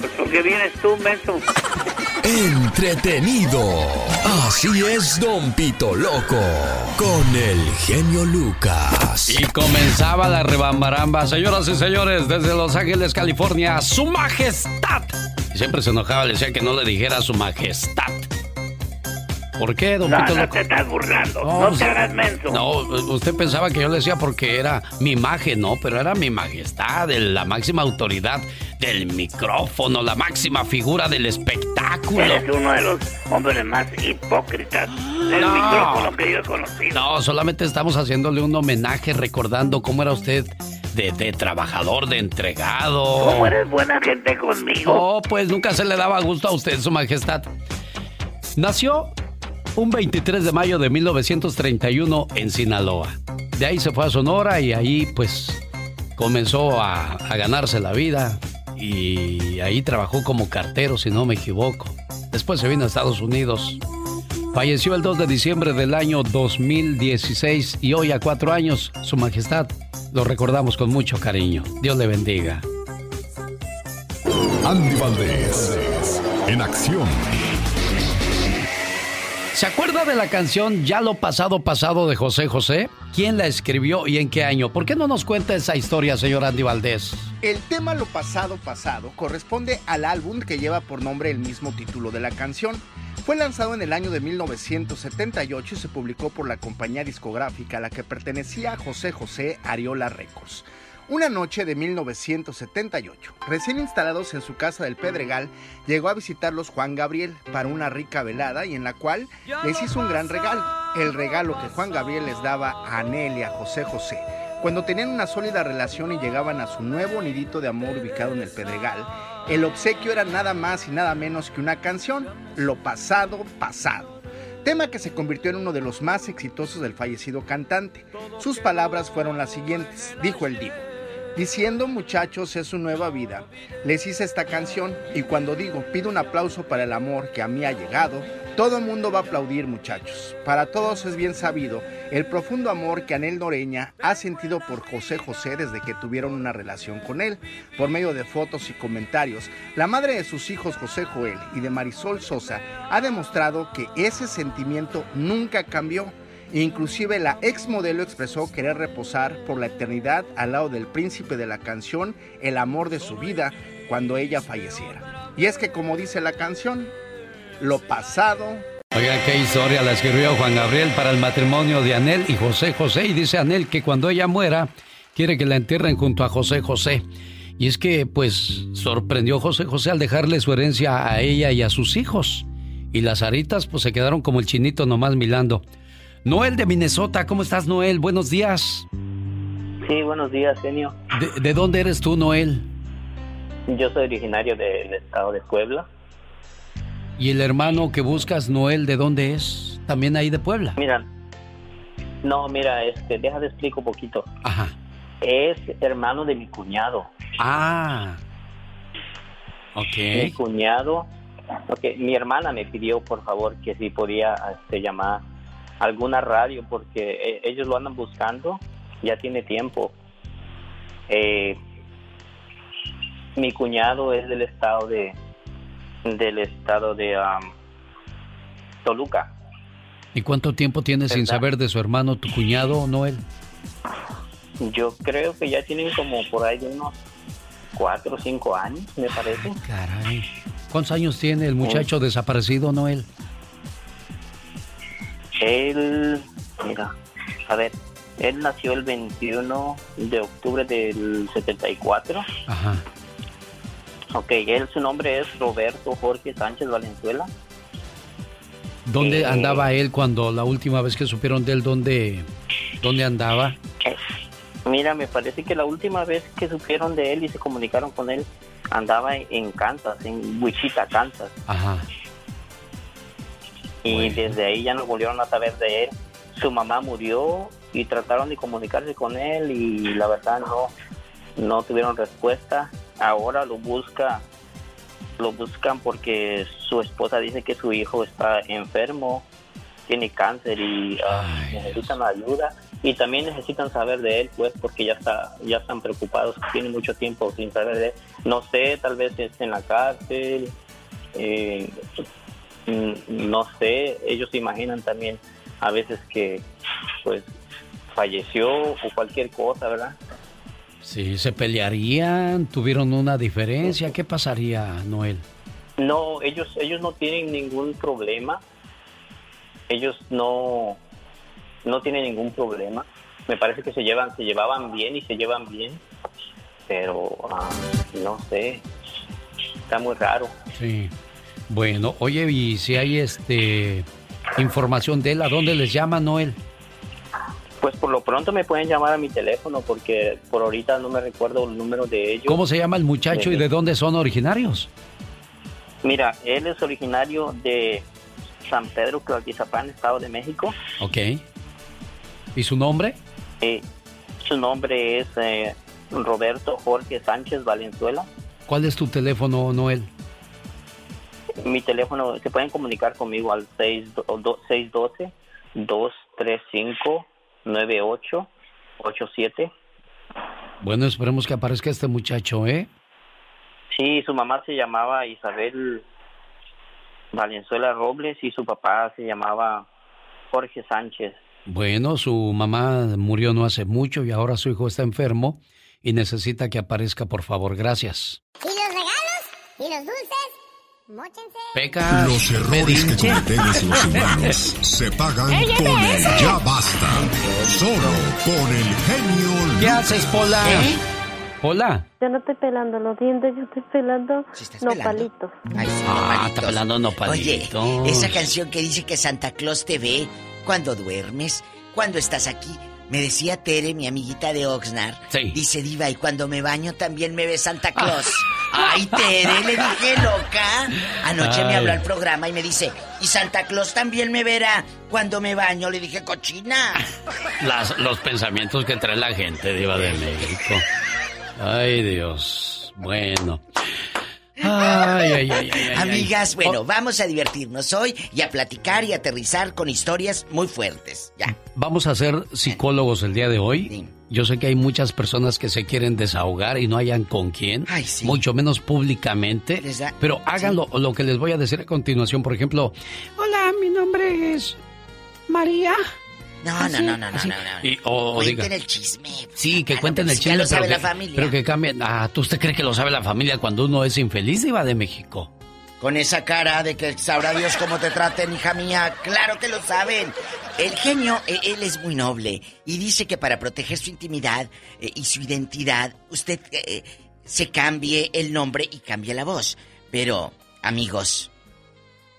Pues porque vienes tú, menso. Entretenido. Así es, Don Pito Loco. Con el genio Lucas. Y comenzaba la rebambaramba. Señoras y señores, desde Los Ángeles, California, Su Majestad. Y siempre se enojaba, le decía que no le dijera Su Majestad. ¿Por qué, don No, Pito no te estás burlando. No, No, te menso. No, usted pensaba que yo le decía porque era mi imagen, no, pero era mi majestad, el- la máxima autoridad del micrófono, la máxima figura del espectáculo. Eres uno de los hombres más hipócritas del No. micrófono que yo he conocido. No, solamente estamos haciéndole un homenaje recordando cómo era usted de, de trabajador, de entregado. ¿Cómo eres buena gente conmigo? Oh, pues nunca se le daba gusto a usted, su majestad. Nació un 23 de mayo de 1931 en Sinaloa. De ahí se fue a Sonora y ahí pues comenzó a, a ganarse la vida y ahí trabajó como cartero, si no me equivoco. Después se vino a Estados Unidos. Falleció el 2 de diciembre del año 2016 y hoy a cuatro años, Su Majestad, lo recordamos con mucho cariño. Dios le bendiga. Andy Valdés. En acción. ¿Se acuerda de la canción Ya lo pasado pasado de José José? ¿Quién la escribió y en qué año? ¿Por qué no nos cuenta esa historia, señor Andy Valdés? El tema Lo pasado pasado corresponde al álbum que lleva por nombre el mismo título de la canción. Fue lanzado en el año de 1978 y se publicó por la compañía discográfica a la que pertenecía José José Ariola Records. Una noche de 1978, recién instalados en su casa del Pedregal, llegó a visitarlos Juan Gabriel para una rica velada y en la cual les hizo un gran regalo, el regalo que Juan Gabriel les daba a Anel y a José José. Cuando tenían una sólida relación y llegaban a su nuevo nidito de amor ubicado en el Pedregal, el obsequio era nada más y nada menos que una canción, Lo pasado pasado tema que se convirtió en uno de los más exitosos del fallecido cantante. Sus palabras fueron las siguientes, dijo el divo. Diciendo muchachos es su nueva vida, les hice esta canción y cuando digo pido un aplauso para el amor que a mí ha llegado, todo el mundo va a aplaudir muchachos. Para todos es bien sabido el profundo amor que Anel Noreña ha sentido por José José desde que tuvieron una relación con él. Por medio de fotos y comentarios, la madre de sus hijos José Joel y de Marisol Sosa ha demostrado que ese sentimiento nunca cambió. Inclusive la ex modelo expresó querer reposar por la eternidad al lado del príncipe de la canción, el amor de su vida, cuando ella falleciera. Y es que como dice la canción, lo pasado. Oiga, qué historia la escribió Juan Gabriel para el matrimonio de Anel y José José. Y dice Anel que cuando ella muera, quiere que la entierren junto a José José. Y es que, pues, sorprendió José José al dejarle su herencia a ella y a sus hijos. Y las aritas, pues, se quedaron como el chinito nomás milando. Noel de Minnesota, ¿cómo estás, Noel? Buenos días. Sí, buenos días, genio. ¿De, de dónde eres tú, Noel? Yo soy originario del estado de Puebla. ¿Y el hermano que buscas, Noel, de dónde es? ¿También ahí de Puebla? Mira, no, mira, este, deja de explico un poquito. Ajá. Es hermano de mi cuñado. Ah. Ok. Mi cuñado. Ok, mi hermana me pidió, por favor, que si podía este, llamar alguna radio porque eh, ellos lo andan buscando. Ya tiene tiempo. Eh, mi cuñado es del estado de del estado de um, Toluca. ¿Y cuánto tiempo tienes sin ¿Verdad? saber de su hermano, tu cuñado, Noel? Yo creo que ya tienen como por ahí unos cuatro o cinco años, me parece. Caray. ¿Cuántos años tiene el muchacho desaparecido, Noel? Él, mira, a ver, él nació el 21 de octubre del 74. Ajá. Ok, él, su nombre es Roberto Jorge Sánchez Valenzuela. ¿Dónde Eh, andaba él cuando la última vez que supieron de él, dónde, dónde andaba? Mira, me parece que la última vez que supieron de él y se comunicaron con él, andaba en, en Kansas, en Wichita, Kansas. Ajá. Y desde ahí ya no volvieron a saber de él. Su mamá murió y trataron de comunicarse con él y la verdad no, no tuvieron respuesta. Ahora lo busca, lo buscan porque su esposa dice que su hijo está enfermo, tiene cáncer y ah, necesitan ayuda y también necesitan saber de él, pues porque ya está, ya están preocupados, tiene mucho tiempo sin saber de él. No sé, tal vez esté en la cárcel. eh, no sé, ellos se imaginan también a veces que pues falleció o cualquier cosa, ¿verdad? Sí, se pelearían, tuvieron una diferencia. ¿Qué pasaría, Noel? No, ellos ellos no tienen ningún problema. Ellos no no tienen ningún problema. Me parece que se llevan se llevaban bien y se llevan bien, pero ah, no sé. Está muy raro. Sí. Bueno, oye, y si hay este información de él, ¿a dónde les llama Noel? Pues por lo pronto me pueden llamar a mi teléfono porque por ahorita no me recuerdo el número de ellos. ¿Cómo se llama el muchacho y de dónde son originarios? Mira, él es originario de San Pedro Tlaquizapán, Estado de México. Ok. ¿Y su nombre? Eh, su nombre es eh, Roberto Jorge Sánchez Valenzuela. ¿Cuál es tu teléfono, Noel? Mi teléfono, se pueden comunicar conmigo al 612-235-9887. Bueno, esperemos que aparezca este muchacho, ¿eh? Sí, su mamá se llamaba Isabel Valenzuela Robles y su papá se llamaba Jorge Sánchez. Bueno, su mamá murió no hace mucho y ahora su hijo está enfermo y necesita que aparezca, por favor. Gracias. ¿Y los regalos? ¿Y los dulces? Peca. Los errores que cometemos los humanos se pagan ¡Ey, con el ya basta. Solo con el genio ¿Qué haces, Pola? ¿Eh? Hola. Yo no estoy pelando los dientes, yo estoy pelando nopalitos. Ah, está pelando nopalitos. Oye, esa canción que dice que Santa Claus te ve cuando duermes, cuando estás aquí. Me decía Tere, mi amiguita de Oxnard. Sí. Dice Diva, y cuando me baño también me ve Santa Claus. Ay, Tere, le dije loca. Anoche me habló al programa y me dice, y Santa Claus también me verá cuando me baño. Le dije, cochina. Las- los pensamientos que trae la gente, Diva de México. Ay, Dios. Bueno. Ay, ay, ay, ay, ay, Amigas, ay. bueno, Oh, vamos a divertirnos hoy y a platicar y aterrizar con historias muy fuertes. Ya. Vamos a ser psicólogos el día de hoy. Yo sé que hay muchas personas que se quieren desahogar y no hayan con quién, mucho menos públicamente. Da- Pero háganlo lo que les voy a decir a continuación. Por ejemplo, hola, mi nombre es María. No, Así, no, no, no, no, así. no, no. Y- o Cuenten diga- el chisme. Sí, que Ah, no, cuenten pues el ya chisme, lo sabe pero, la que, familia. pero que cambien. Ah, ¿tú usted cree que lo sabe la familia cuando uno es infeliz, Iba de México? Con esa cara de que sabrá Dios cómo te traten, hija mía. Claro que lo saben. El genio, eh, él es muy noble y dice que para proteger su intimidad eh, y su identidad, usted eh, se cambie el nombre y cambie la voz. Pero, amigos,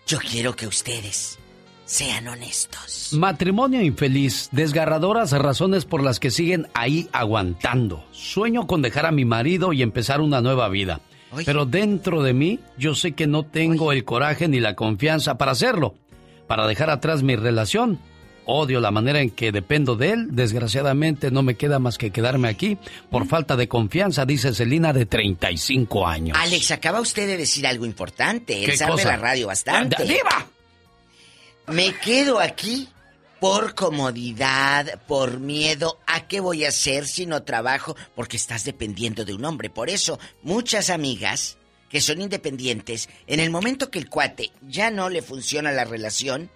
yo quiero que ustedes sean honestos. Matrimonio infeliz, desgarradoras razones por las que siguen ahí aguantando. Sueño con dejar a mi marido y empezar una nueva vida. Pero dentro de mí yo sé que no tengo el coraje ni la confianza para hacerlo, para dejar atrás mi relación. Odio la manera en que dependo de él. Desgraciadamente no me queda más que quedarme aquí por falta de confianza, dice Celina de 35 años. Alex, acaba usted de decir algo importante. Él ¿Qué sabe cosa? la radio bastante. ¡Diva! Me quedo aquí por comodidad, por miedo. ¿A qué voy a hacer si no trabajo? Porque estás dependiendo de un hombre. Por eso, muchas amigas que son independientes, en el momento que el cuate ya no le funciona la relación,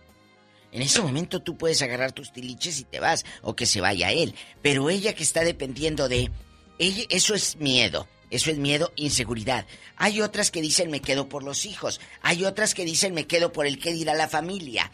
en ese momento tú puedes agarrar tus tiliches y te vas, o que se vaya él. Pero ella que está dependiendo de... Ella, eso es miedo. Eso es miedo, inseguridad. Hay otras que dicen me quedo por los hijos. Hay otras que dicen me quedo por el que dirá la familia.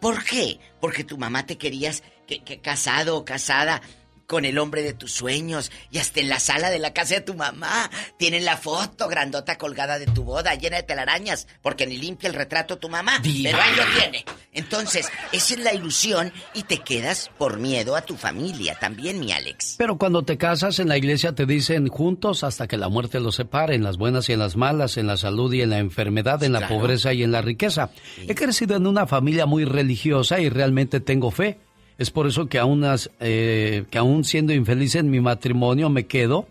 ¿Por qué? Porque tu mamá te querías que, que casado o casada con el hombre de tus sueños y hasta en la sala de la casa de tu mamá tienen la foto grandota colgada de tu boda llena de telarañas porque ni limpia el retrato tu mamá Diva. pero ahí lo tiene entonces esa es la ilusión y te quedas por miedo a tu familia también mi Alex Pero cuando te casas en la iglesia te dicen juntos hasta que la muerte los separe, en las buenas y en las malas, en la salud y en la enfermedad, en la Claro. pobreza y en la riqueza. He crecido en una familia muy religiosa y realmente tengo fe. Es por eso que aún, as- eh, que aún siendo infeliz en mi matrimonio me quedo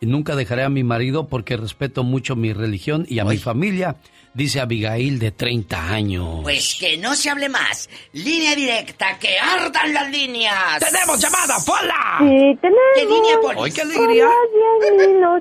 y nunca dejaré a mi marido porque respeto mucho mi religión y a mi familia, dice Abigail de 30 años. pues que no se hable más línea directa que ardan las líneas ¡Tenemos llamada, Pola! Sí, tenemos. ¿Qué línea, Polis? ¡Ay, qué alegría! Hola,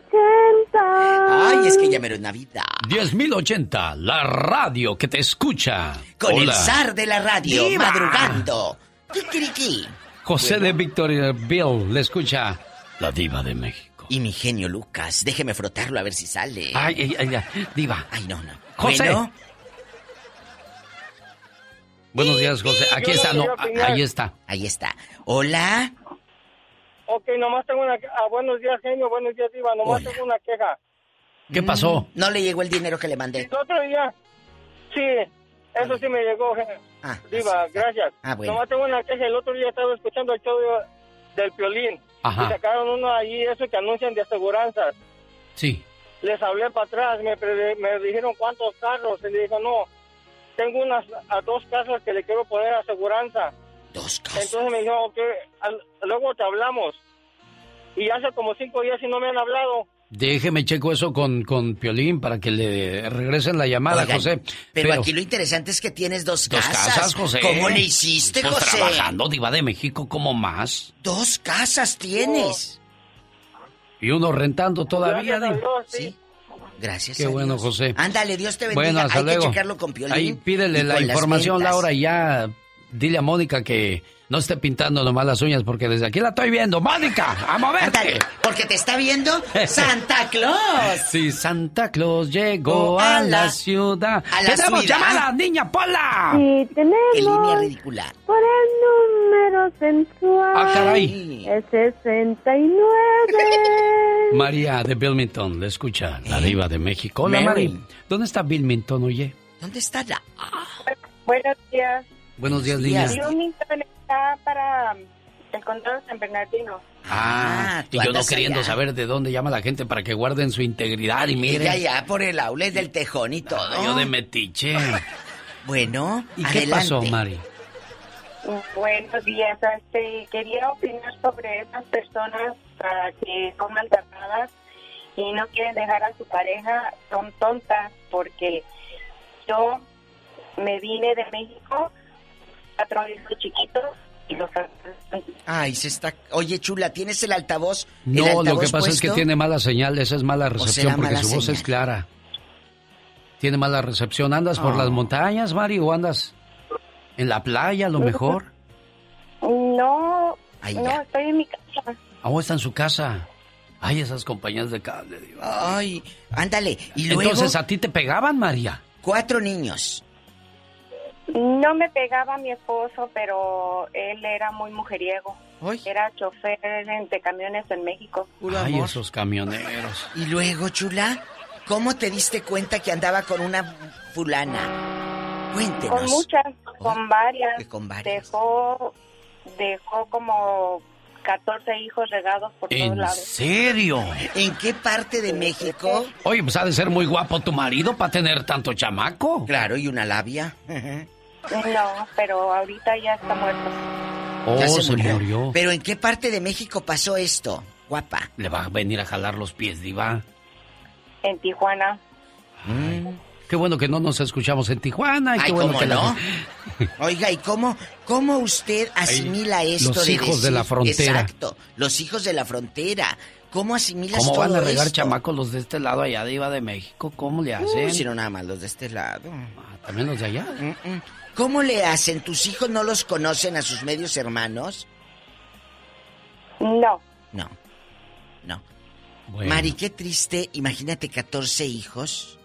10.080. ay es que ya mero es Navidad 10.080, la radio que te escucha. con el zar de la radio Diva. madrugando Kikiriki. José de Victoriaville le escucha la diva de México. Y mi genio Lucas, déjeme frotarlo a ver si sale. Ay, ay, ay, diva. Ay, no, no. José. Bueno, Buenos días, José. Aquí Yo está, no ahí está. ahí está. Hola. Ok, nomás tengo una... Ah, buenos días, genio. Buenos días, Diva. Nomás Hola. tengo una queja. ¿Qué pasó? No le llegó el dinero que le mandé. El otro día... Sí, eso sí me llegó. Ah, Diva, gracias. Ah, bueno. Nomás tengo una queja. El otro día estaba escuchando el show de- del Piolín. Ajá. Y sacaron uno ahí, eso que anuncian de aseguranzas. Sí. Les hablé para atrás, me, me dijeron cuántos carros. Y le dije, no, tengo unas a dos casas que le quiero poner aseguranza. Dos casas. Entonces me dijeron, ok, al- luego te hablamos. Y hace como cinco días y no me han hablado. Déjeme checo eso con, con Piolín para que le regresen la llamada, Oigan, José. Pero, aquí lo interesante es que tienes dos, Dos casas, José. ¿Cómo le hiciste, Pues José? trabajando, diva de México, como más. Dos casas tienes. Y uno rentando todavía, diva. Dios, sí. Gracias. Qué a bueno, Dios. José. Ándale, Dios te bendiga. Bueno, hasta Hay luego. que checarlo con Piolín. Ahí pídele la información. Laura, y ya dile a Mónica que no esté pintando nomás las uñas porque desde aquí la estoy viendo. ¡Mónica, a moverte! Ándale, porque te está viendo Santa Claus. Sí, Santa Claus llegó Oh, a, a la, la- ciudad. a la ¡Tenemos ciudad. llamada, niña Pola! Sí, Qué línea tenemos. ridícula. Por el número sensual. Ah, caray. Es 69. María de Wilmington, le escucha, la diva de México. Hola, Mary. ¿Dónde está Wilmington, oye? ¿Dónde está la...? Buenos días. Buenos días, niña. Wilmington está para el condado de San Bernardino. Ah, tú y yo no queriendo allá. saber de dónde llama la gente para que guarden su integridad y miren. Ella ya por el aula del tejón y todo. Yo de metiche. Bueno, ¿Y qué adelante. pasó, Mari? Buenos días. Este, quería opinar sobre esas personas ah, que son maltratadas y no quieren dejar a su pareja son tontas porque yo me vine de México, cuatro hijos chiquitos y los Ay, se está. Oye, chula, ¿tienes el altavoz? el No, lo que pasa es que tiene mala señal, esa es mala recepción porque mala su voz señal. es clara. Tiene mala recepción. ¿Andas por las montañas, Mari, o andas en la playa a lo mejor? No, Ay, no, estoy en mi casa. ¿O está en su casa? Ay, esas compañías de cable. Ay, ándale. Y luego. Entonces, ¿a ti te pegaban, María? Cuatro niños. No me pegaba mi esposo, pero él era muy mujeriego. Era chofer de camiones en México. Ay, esos camioneros. Y luego, chula, ¿cómo te diste cuenta que andaba con una fulana? Cuéntenos. Con muchas, con varias. con varias. Dejó, dejó como 14 hijos regados por todos ¿En lados. serio? ¿En qué parte de México? Oye, pues ha de ser muy guapo tu marido para tener tanto chamaco. Claro, y una labia. No, pero ahorita ya está muerto. Oh, Ya se, murió. Pero ¿en qué parte de México pasó esto, guapa? Le va a venir a jalar los pies, diva. En Tijuana. Qué bueno que no nos escuchamos en Tijuana. y Ay, qué bueno ¿cómo que la- no? Oiga, ¿y cómo, cómo usted asimila esto los de hijos de la frontera. Exacto, los hijos de la frontera. ¿Cómo asimilas ¿Cómo todo van a regar esto? chamacos los de este lado allá de Iba de México? ¿Cómo le hacen? No nada más los de este lado. También los de allá. Mm, ¿Cómo le hacen? ¿Tus hijos no los conocen a sus medios hermanos? No. No. No. Bueno. Mari, qué triste. Imagínate 14 hijos.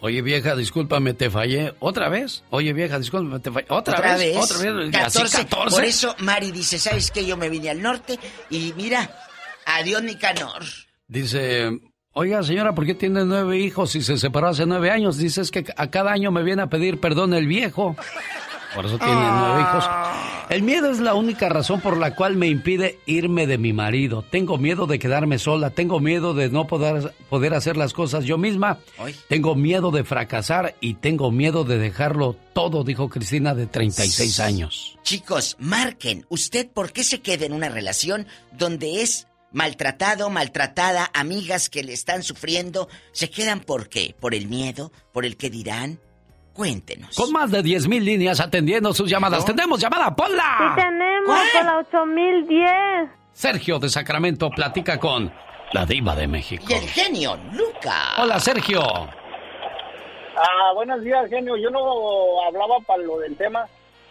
Oye, vieja, discúlpame, te fallé. ¿Otra vez? Oye, vieja, discúlpame, te fallé. ¿Otra, vez? ¿Otra vez? ¿Así 14. 14? Por eso Mari dice, ¿sabes qué? Yo me vine al norte y mira, adiós Nicanor. Dice, oiga, señora, ¿por qué tiene nueve hijos y se separó hace nueve años? Dice, es que a cada año me viene a pedir perdón el viejo. Por eso tiene nueve hijos. El miedo es la única razón por la cual me impide irme de mi marido. Tengo miedo de quedarme sola, tengo miedo de no poder, poder hacer las cosas yo misma. Tengo miedo de fracasar y tengo miedo de dejarlo todo, dijo Cristina de 36 años. Chicos, marquen, ¿usted por qué se queda en una relación donde es maltratado, maltratada, amigas que le están sufriendo? ¿Se quedan por qué? ¿Por el miedo? ¿Por el que dirán? Cuéntenos. Con más de 10 mil líneas atendiendo sus llamadas. ¡Tenemos llamada, Pola! Sí tenemos por la 8010. Sergio de Sacramento platica con la diva de México. Y el genio, Luca. Hola, Sergio. Ah, buenos días, genio. Yo no hablaba para lo del tema.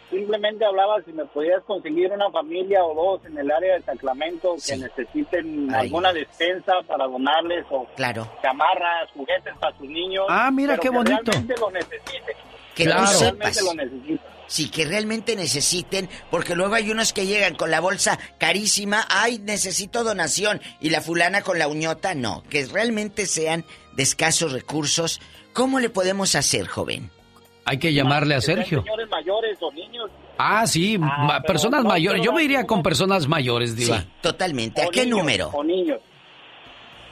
Simplemente hablaba si me podías conseguir una familia o dos en el área de Sacramento que necesiten Ay. alguna despensa para donarles o claro. chamarras, juguetes para sus niños. Ah, mira pero qué que bonito. Realmente lo necesiten. Que Claro. tú Realmente sepas. lo necesitan. Sí, que realmente necesiten, porque luego hay unos que llegan con la bolsa carísima, ay, necesito donación, y la fulana con la uñota, no, que realmente sean de escasos recursos. ¿Cómo le podemos hacer, joven? Hay que llamarle a Sergio. Señores mayores o niños. Ah, sí, ma- pero personas no, mayores. Yo me iría con personas mayores, diva. Sí, totalmente. ¿A o qué niños, número? O niños.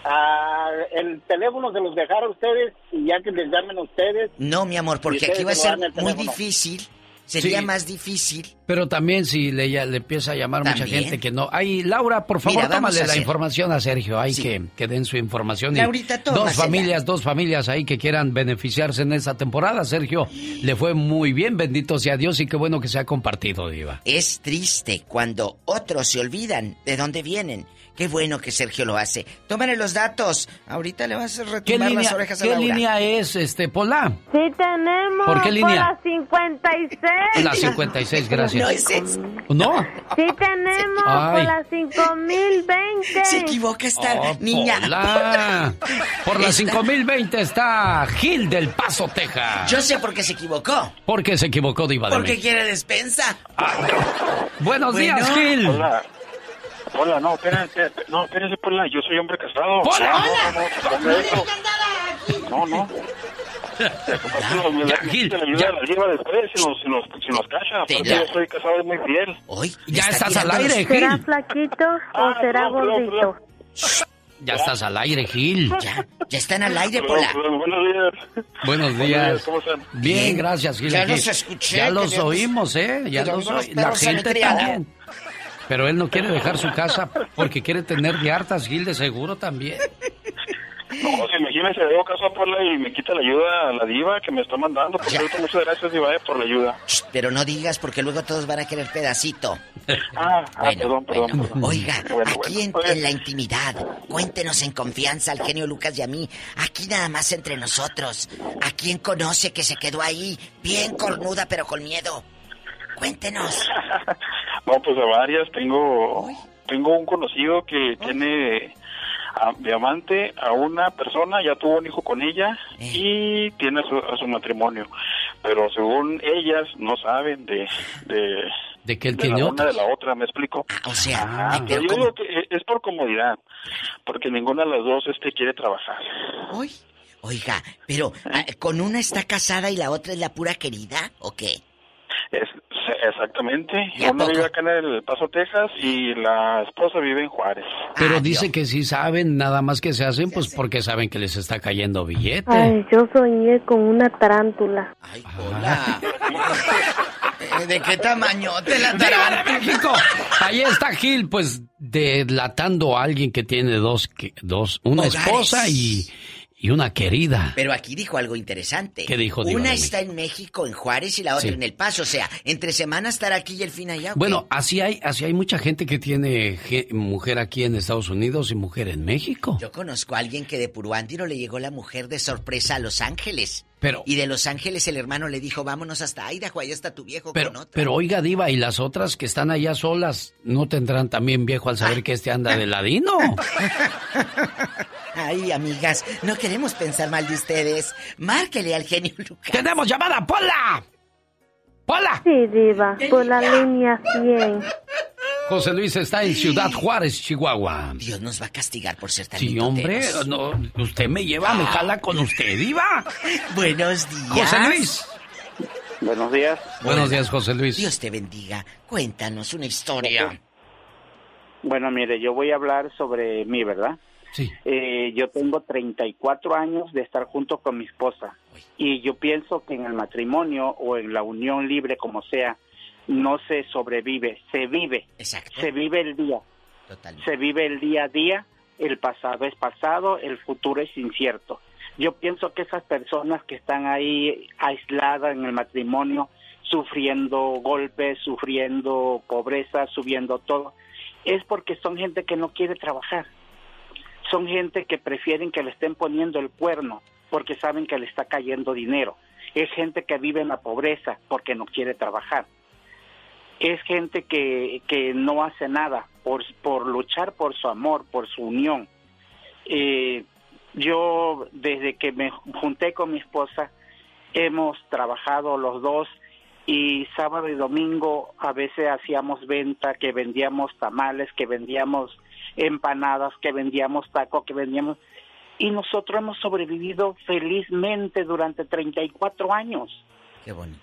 Ah, el teléfono se los dejaron a ustedes y ya que les llamen a ustedes. No, mi amor, porque aquí va a ser muy difícil. Sería Sí. más difícil. Pero también si le, ya- le empieza a llamar mucha gente que no. Ay, Laura, por favor, Mira, tómale la hacer- información a Sergio. Hay que, que den su información. y Laurita, dos familias, dos familias ahí que quieran beneficiarse en esta temporada. Sergio, le fue muy bien, bendito sea Dios y qué bueno que se ha compartido, diva. Es triste cuando otros se olvidan de dónde vienen. Qué bueno que Sergio lo hace. Tómale los datos. Ahorita le vas a ¿Qué retumbar las orejas a ¿qué Laura. línea es, este, Pola? Sí tenemos ¿Por qué línea? la 56. La 56, gracias. No es eso. ¿No? Sí tenemos por la 5020. Se equivoca esta Oh, niña. Pola. Por la Esta- 5020 está Gil del Paso, Texas. Yo sé por qué se equivocó. Porque se equivocó, diva de Porque quiere despensa. Buenos Bueno. días, Gil. Hola. Hola, no, espérense, no, espérense, Pola, yo soy hombre casado. ¡Pola! No, no, no, no, no, no. Ya, Gil, la ayuda ya. después si nos, si nos, si nos cacha. La- yo soy casado y muy fiel. Hoy Ya estás al aire, ¿Será Gil. flaquito o Ah, será gordito? Ya estás al aire, Gil. Ya, ya están al aire, Perdón, Pola. perdón, buenos días. Buenos días. ¿Cómo están? Bien, gracias, Gil. Ya los escuché, Ya los oímos, ¿eh? Ya los ya los oí- La gente también. Pero él no quiere dejar su casa porque quiere tener de hartas, Gil, de seguro también. No, si imagínese, le hago caso a Pola y me quita la ayuda a la diva que me está mandando. Por cierto, muchas gracias, diva, eh, por la ayuda. Pero no digas porque luego todos van a querer pedacito. Ah, ah, Bueno, perdón, perdón, bueno. perdón. Oiga, Bueno, aquí en, en la intimidad, cuéntenos en confianza al genio Lucas y a mí. Aquí nada más entre nosotros. ¿A quién conoce que se quedó ahí, bien cornuda pero con miedo? Cuéntenos. No, pues a varias. Tengo, tengo un conocido que tiene a, de amante a una persona, ya tuvo un hijo con ella Eh. y tiene a su, a su matrimonio. Pero según ellas, no saben de... de ¿De qué el de la queñote? una de la otra, ¿me explico? o sea, Ajá, pero yo que es por comodidad, porque ninguna de las dos este quiere trabajar. Uy. Oiga, pero ah, ¿con una está casada y la otra es la pura querida o qué? Es, exactamente. ¿Y a Una poco? vive acá en El Paso, Texas, y la esposa vive en Juárez. Pero dice que sí saben, nada más que se hacen, pues porque saben que les está cayendo billete. Ay, yo soñé con una tarántula. Eh, ¿De qué tamaño te la ¡Viva de México! Ahí está Gil, pues delatando a alguien que tiene dos, que- dos una Hogares. esposa y, y una querida. Pero aquí dijo algo interesante. ¿Qué dijo, Diva Una está en México, en Juárez, y la otra Sí. en El Paso. O sea, entre semana estará aquí y el fin allá. Bueno, así hay, así hay mucha gente que tiene mujer aquí en Estados Unidos y mujer en México. Yo conozco a alguien que de Puruándiro le llegó la mujer de sorpresa a Los Ángeles. Pero- Y de Los Ángeles el hermano le dijo, vámonos hasta Idaho, allá está tu viejo Pero, con otro. pero oiga, Diva, ¿y las otras que están allá solas no tendrán también viejo al saber que este anda de ladino? Ay, amigas, no queremos pensar mal de ustedes. Márquele al genio Lucas. ¡Tenemos llamada, Pola! ¡Pola! Sí, diva, por la línea 100. José Luis está en Ciudad Juárez, Chihuahua. Dios nos va a castigar por ser tan Sí, hombre, no, usted me lleva, me jala con usted, Diva. Buenos días. José Luis. Buenos días. Buenos días, José Luis. Dios te bendiga. Cuéntanos una historia. Bueno, mire, yo voy a hablar sobre mí, ¿verdad? Sí. Eh, yo tengo 34 años de estar junto con mi esposa y yo pienso que en el matrimonio o en la unión libre, como sea, no se sobrevive, se vive. Se vive el día. Se vive el día a día, el pasado es pasado, el futuro es incierto. Yo pienso que esas personas que están ahí aisladas en el matrimonio, sufriendo golpes, sufriendo pobreza, subiendo todo, es porque son gente que no quiere trabajar. Son gente que prefieren que le estén poniendo el cuerno porque saben que le está cayendo dinero. Es gente que vive en la pobreza porque no quiere trabajar. Es gente que, que no hace nada por, por luchar por su amor, por su unión. Eh, yo, desde que me junté con mi esposa, hemos trabajado los dos y sábado y domingo a veces hacíamos venta, que vendíamos tamales, que vendíamos empanadas, que vendíamos tacos, que vendíamos... Y nosotros hemos sobrevivido felizmente durante 34 años. Qué bonito.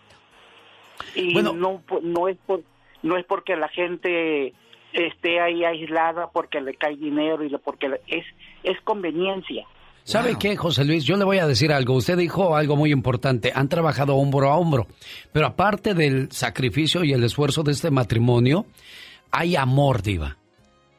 Y no, po- no, es por, no es porque la gente esté ahí aislada, porque le cae dinero y lo- porque le- es, es conveniencia. ¿Sabe qué, José Luis? Yo le voy a decir algo. Usted dijo algo muy importante. Han trabajado hombro a hombro. Pero aparte del sacrificio y el esfuerzo de este matrimonio, hay amor, Diva.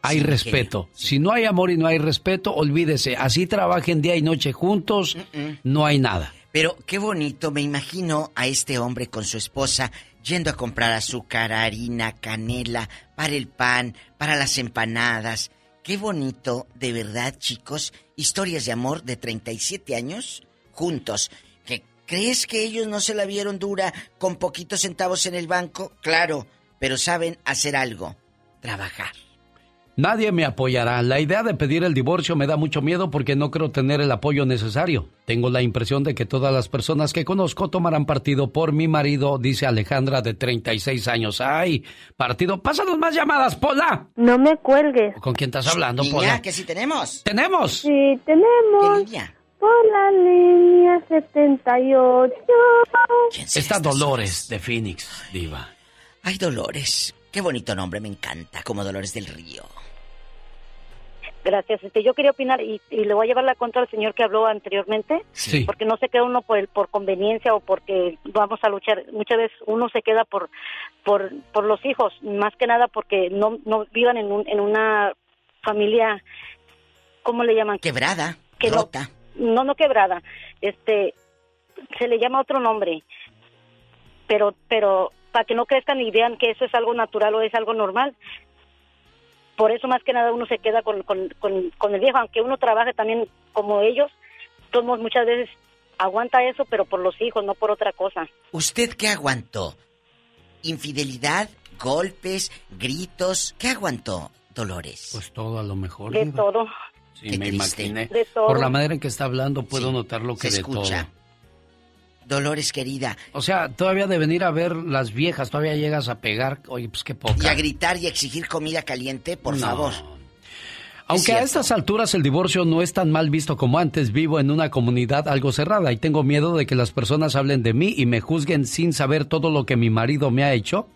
Hay respeto. Si no hay amor y no hay respeto, olvídese. Así trabajen día y noche juntos, no hay nada. Pero qué bonito, me imagino a este hombre con su esposa yendo a comprar azúcar, harina, canela, para el pan, para las empanadas. Qué bonito, de verdad, chicos, historias de amor de 37 años juntos. ¿Que ¿Crees que ellos no se la vieron dura con poquitos centavos en el banco? Claro, pero saben hacer algo, trabajar. Nadie me apoyará. La idea de pedir el divorcio me da mucho miedo porque no creo tener el apoyo necesario. Tengo la impresión de que todas las personas que conozco tomarán partido por mi marido, dice Alejandra de 36 años. ¡Ay! Partido. Pásanos más llamadas, Pola. No me cuelgues. ¿Con quién estás hablando, Niña, Pola? que sí tenemos. ¡Tenemos! Sí, tenemos. Por la línea 78. Está Dolores de Phoenix, Diva. Ay, Dolores. Qué bonito nombre, me encanta, como Dolores del Río. Gracias. Este, yo quería opinar y, y le voy a llevar la contra al señor que habló anteriormente, Sí. porque no se queda uno por, el- por conveniencia o porque vamos a luchar. Muchas veces uno se queda por por, por los hijos, más que nada porque no, no vivan en, un, en una familia, ¿cómo le llaman? Quebrada. que no- Rota. No, no, quebrada. Este, se le llama otro nombre. Pero, pero para que no crezcan y vean que eso es algo natural o es algo normal. Por eso más que nada uno se queda con, con, con, con el viejo, aunque uno trabaje también como ellos, todos muchas veces aguanta eso, pero por los hijos, no por otra cosa. ¿Usted qué aguantó? ¿Infidelidad? ¿Golpes? ¿Gritos? ¿Qué aguantó, Dolores? Pues todo a lo mejor. De todo. Sí, me triste. imaginé. De todo. Por la manera en que está hablando puedo notar lo que se de escucha. todo. Dolores querida. O sea, todavía de venir a ver las viejas, todavía llegas a pegar. Oye, pues qué poca. Y a gritar y a exigir comida caliente, por No. favor. Aunque a estas alturas el divorcio no es tan mal visto como antes, vivo en una comunidad algo cerrada y tengo miedo de que las personas hablen de mí y me juzguen sin saber todo lo que mi marido me ha hecho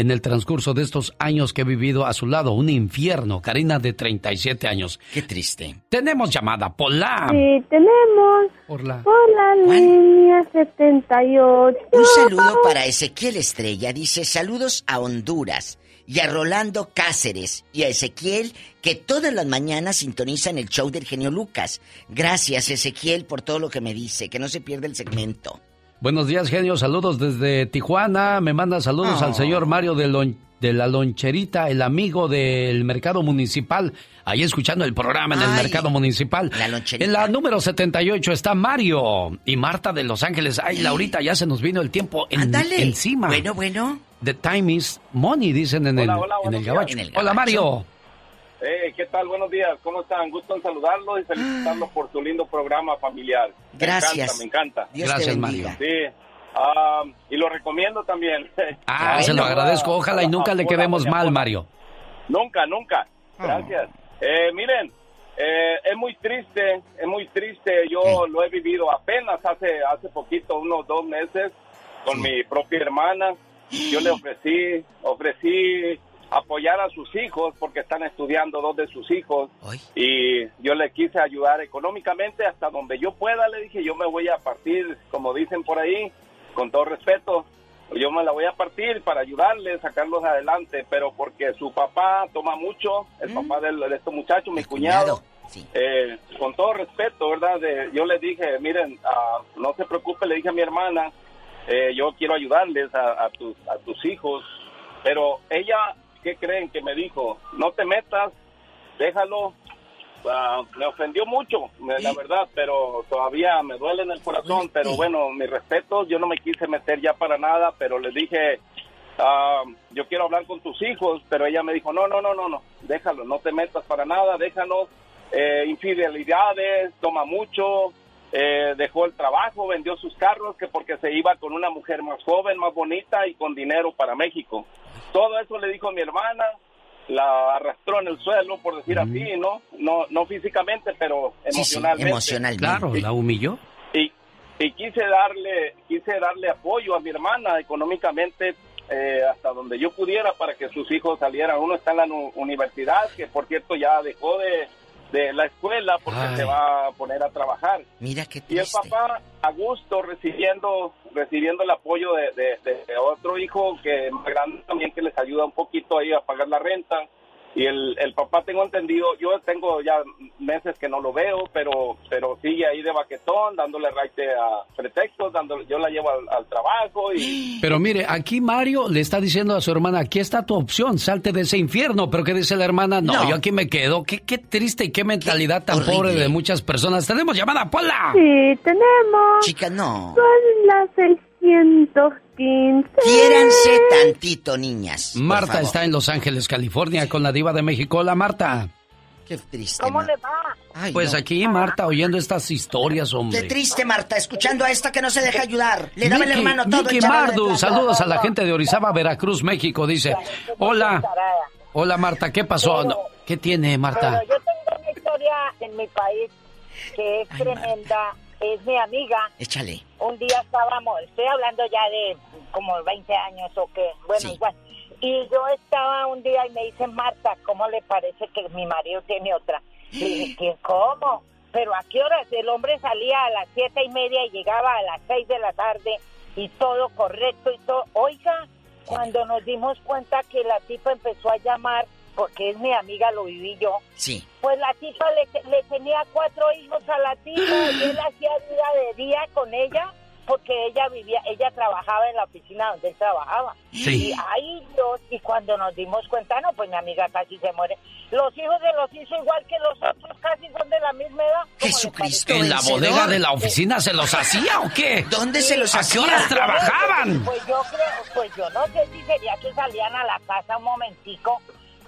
en el transcurso de estos años que he vivido a su lado. Un infierno. Karina de 37 años. Qué triste. Tenemos llamada. Pola. Sí, tenemos Por la... por la línea 78. Un saludo para Ezequiel Estrella. Dice saludos a Honduras y a Rolando Cáceres y a Ezequiel que todas las mañanas sintonizan el show del genio Lucas. Gracias Ezequiel por todo lo que me dice, que no se pierda el segmento. Buenos días, genio. Saludos desde Tijuana. Me manda saludos Oh. al señor Mario de, Lon- de la Loncherita, el amigo del mercado municipal. Ahí escuchando el programa en el Ay, mercado municipal. la Loncherita. En la número 78 está Mario y Marta de Los Ángeles. Ay, Laurita, ya se nos vino el tiempo en- encima. Bueno, bueno. The time is money, dicen en, Hola, el, hola, en el gabacho. En el Hola, Mario. Eh, ¿Qué tal? Buenos días. ¿Cómo están? Gusto en saludarlos y felicitarlos por su lindo programa familiar. Me Gracias. encanta, me encanta. Dios te Gracias, bendiga. Sí. Ah, y lo recomiendo también. Ah, se lo agradezco. Ojalá y nunca le quedemos mal, Mario. Nunca, nunca. Gracias. Eh, miren, eh, es muy triste, es muy triste. Yo lo he vivido apenas hace hace poquito, unos dos meses, con mi propia hermana. Yo le ofrecí, ofrecí apoyar a sus hijos porque están estudiando dos de sus hijos y yo le quise ayudar económicamente hasta donde yo pueda. Le dije, yo me voy a partir, como dicen por ahí, con todo respeto, yo me la voy a partir para ayudarles, sacarlos adelante, pero porque su papá toma mucho, el papá del- de, estos muchachos, mi cuñado, eh, con todo respeto, ¿verdad? De- yo le dije, miren, ah, no se preocupe, le dije a mi hermana, eh, yo quiero ayudarles a, a tus, a tus hijos, pero ella, ¿qué creen que me dijo? No te metas, déjalo. Ah, me ofendió mucho, la verdad, pero todavía me duele en el corazón, pero bueno, mi respeto, yo no me quise meter ya para nada, pero le dije, ah, yo quiero hablar con tus hijos, pero ella me dijo, no, no, no, no, no, déjalo, no te metas para nada, déjalo, eh, infidelidades, toma mucho, eh, dejó el trabajo, vendió sus carros, que porque se iba con una mujer más joven, más bonita y con dinero para México. Todo eso le dijo mi hermana, la arrastró en el suelo, por decir así, ¿no? No, no físicamente, pero emocionalmente. Claro, la humilló. Y, y quise darle, quise darle apoyo a mi hermana económicamente eh, hasta donde yo pudiera para que sus hijos salieran. Uno está en la universidad, que por cierto ya dejó de, de la escuela porque Ay. se va a poner a trabajar. Mira qué Y el triste. papá a gusto recibiendo recibiendo el apoyo de, de- de otro hijo que más grande también que les ayuda un poquito ahí a pagar la renta. Y el, el papá tengo entendido, yo tengo ya meses que no lo veo, pero pero sigue ahí de baquetón, dándole raite a pretextos, dándole, yo la llevo al, al trabajo y... Pero mire, aquí Mario le está diciendo a su hermana, aquí está tu opción, salte de ese infierno. Pero ¿qué dice la hermana? No, No. yo aquí me quedo. Qué, qué triste y qué mentalidad tan pobre de muchas personas. Tenemos llamada, Pola. Sí, tenemos. Chica, no. Son las 615. Quiéranse tantito, niñas. Marta está en Los Ángeles, California, con la diva de México. Hola, Marta. Qué triste. ¿Cómo Ma- le va? Ay, Pues no. aquí, Marta, oyendo estas historias, hombre. Qué triste, Marta, escuchando a esta que no se deja ayudar. Le daba el hermano todo. De Mardu, saludos a la gente de Orizaba, Veracruz, México. Dice, hola, hola Marta, ¿qué pasó? No, ¿Qué tiene Marta? Bueno, yo tengo una historia en mi país que es tremenda. Es mi amiga. Échale. Un día estábamos, estoy hablando ya de como 20 años o qué, bueno, igual. Y yo estaba un día y me dice, Marta, ¿cómo le parece que mi marido tiene otra? Le dije, "¿Qué, ¿cómo? Pero ¿a qué horas? El hombre salía a las siete y media y llegaba a las seis de la tarde y todo correcto y todo. Oiga, cuando nos dimos cuenta que la tipa empezó a llamar porque es mi amiga, lo viví yo. Sí. Pues la tipa le, le tenía cuatro hijos a la tipa y él hacía vida de día con ella porque ella vivía, ella trabajaba en la oficina donde él trabajaba. Sí. Y ahí dos, y cuando nos dimos cuenta, no, pues mi amiga casi se muere. Los hijos de los hizo igual que los otros, casi son de la misma edad. ¿Cómo les Jesucristo. ¿En la bodega de la oficina se los hacía o qué? ¿Dónde se los ¿A qué hacía? horas trabajaban? Pues yo creo, pues yo no sé si sería que salían a la casa un momentico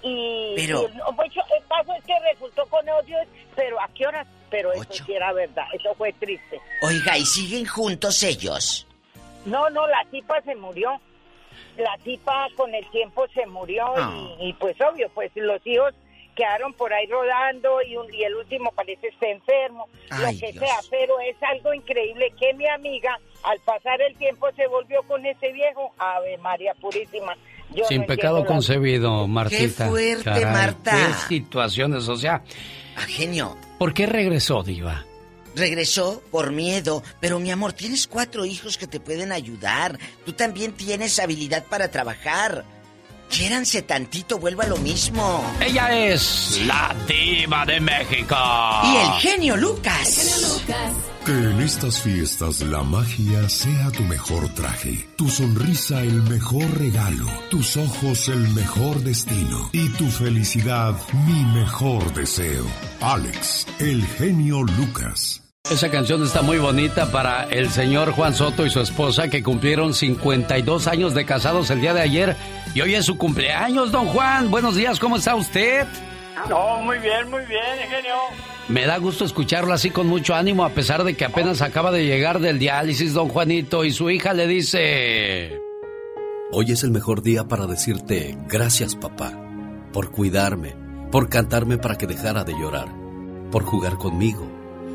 y, Pero- y el, pues el caso es que resultó con ellos, pero ¿a qué horas? Pero eso sí era verdad, eso fue triste. Oiga, ¿y siguen juntos ellos? No, no, la tipa se murió. La tipa con el tiempo se murió Ah. y, y, pues obvio, pues los hijos quedaron por ahí rodando y, un- y el último parece estar enfermo, Ay, lo que Dios. sea, pero es algo increíble que mi amiga al pasar el tiempo se volvió con ese viejo, Ave María Purísima. Yo Sin no pecado la- concebido, Martita. fuerte, Caray, Marta. Qué situaciones, o sea, genio. ¿por qué regresó, Diva? Regresó por miedo, pero mi amor, tienes cuatro hijos que te pueden ayudar. Tú también tienes habilidad para trabajar. Quiéranse tantito, vuelva a lo mismo. Ella es la Diva de México. Y el genio Lucas. Que en estas fiestas la magia sea tu mejor traje, tu sonrisa el mejor regalo, tus ojos el mejor destino y tu felicidad mi mejor deseo. Alex, el genio Lucas. Esa canción está muy bonita para el señor Juan Soto y su esposa que cumplieron 52 años de casados el día de ayer y hoy es su cumpleaños, don Juan. Buenos días, ¿cómo está usted? No, muy bien, muy bien, genio. Me da gusto escucharlo así con mucho ánimo a pesar de que apenas acaba de llegar del diálisis, don Juanito, y su hija le dice... Hoy es el mejor día para decirte gracias papá, por cuidarme, por cantarme para que dejara de llorar, por jugar conmigo.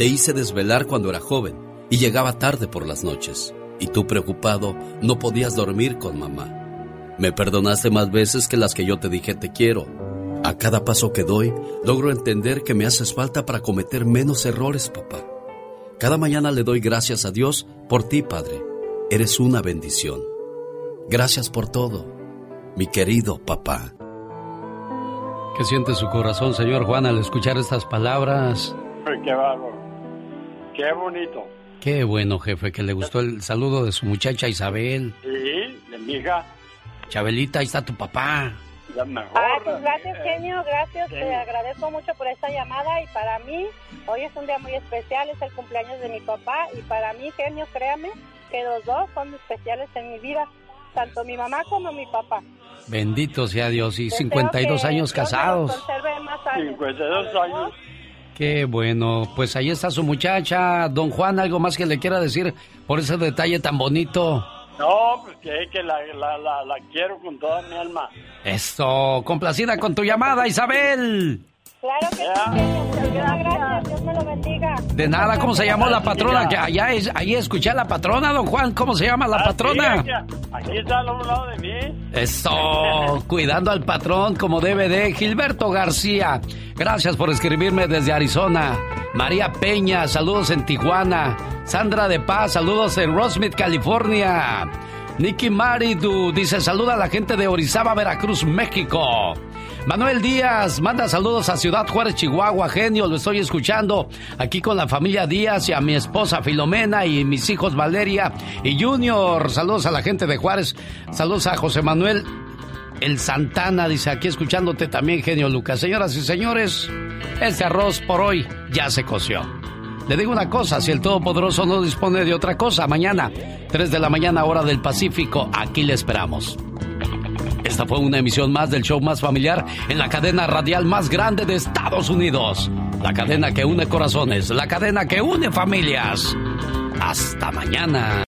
Te hice desvelar cuando era joven y llegaba tarde por las noches. Y tú preocupado no podías dormir con mamá. Me perdonaste más veces que las que yo te dije te quiero. A cada paso que doy, logro entender que me haces falta para cometer menos errores, papá. Cada mañana le doy gracias a Dios por ti, Padre. Eres una bendición. Gracias por todo, mi querido papá. ¿Qué siente su corazón, señor Juan, al escuchar estas palabras? Ay, Qué bárbaro. Qué bonito. Qué bueno, jefe, que le gustó el saludo de su muchacha Isabel. Sí, de mi hija, Chabelita, ahí está tu papá. la mejor. Pues gracias, genio, gracias. Sí. Te agradezco mucho por esta llamada y para mí hoy es un día muy especial, es el cumpleaños de mi papá y para mí, genio, créame que los dos son especiales en mi vida, tanto mi mamá como mi papá. Bendito sea Dios, y Deseo 52 que años casados. conserve más años. 52 años. Qué bueno, pues ahí está su muchacha. Don Juan, ¿algo más que le quiera decir por ese detalle tan bonito? No, pues que, que la, la, la, la quiero con toda mi alma. Esto, complacida con tu llamada, Isabel. Claro que sí, genio, gracias, Dios me lo bendiga. De nada, ¿cómo se llamó la patrona? Que allá es, ahí escuché a la patrona, don Juan. ¿Cómo se llama la Ah, patrona? sí, aquí, está al otro lado de mí. Esto, cuidando al patrón como debe de. Gilberto García, gracias por escribirme desde Arizona. María Peña, saludos en Tijuana. Sandra de Paz, saludos en Rosmith, California. Nicky Maridu dice saluda a la gente de Orizaba, Veracruz, México. Manuel Díaz manda saludos a Ciudad Juárez, Chihuahua. Genio, lo estoy escuchando aquí con la familia Díaz y a mi esposa Filomena y mis hijos Valeria y Junior. Saludos a la gente de Juárez. Saludos a José Manuel El Santana. Dice aquí escuchándote también, genio Lucas. Señoras y señores, este arroz por hoy ya se coció. Le digo una cosa, si el Todopoderoso no dispone de otra cosa, mañana, 3 de la mañana hora del Pacífico, aquí le esperamos. Esta fue una emisión más del show más familiar en la cadena radial más grande de Estados Unidos. La cadena que une corazones, la cadena que une familias. Hasta mañana.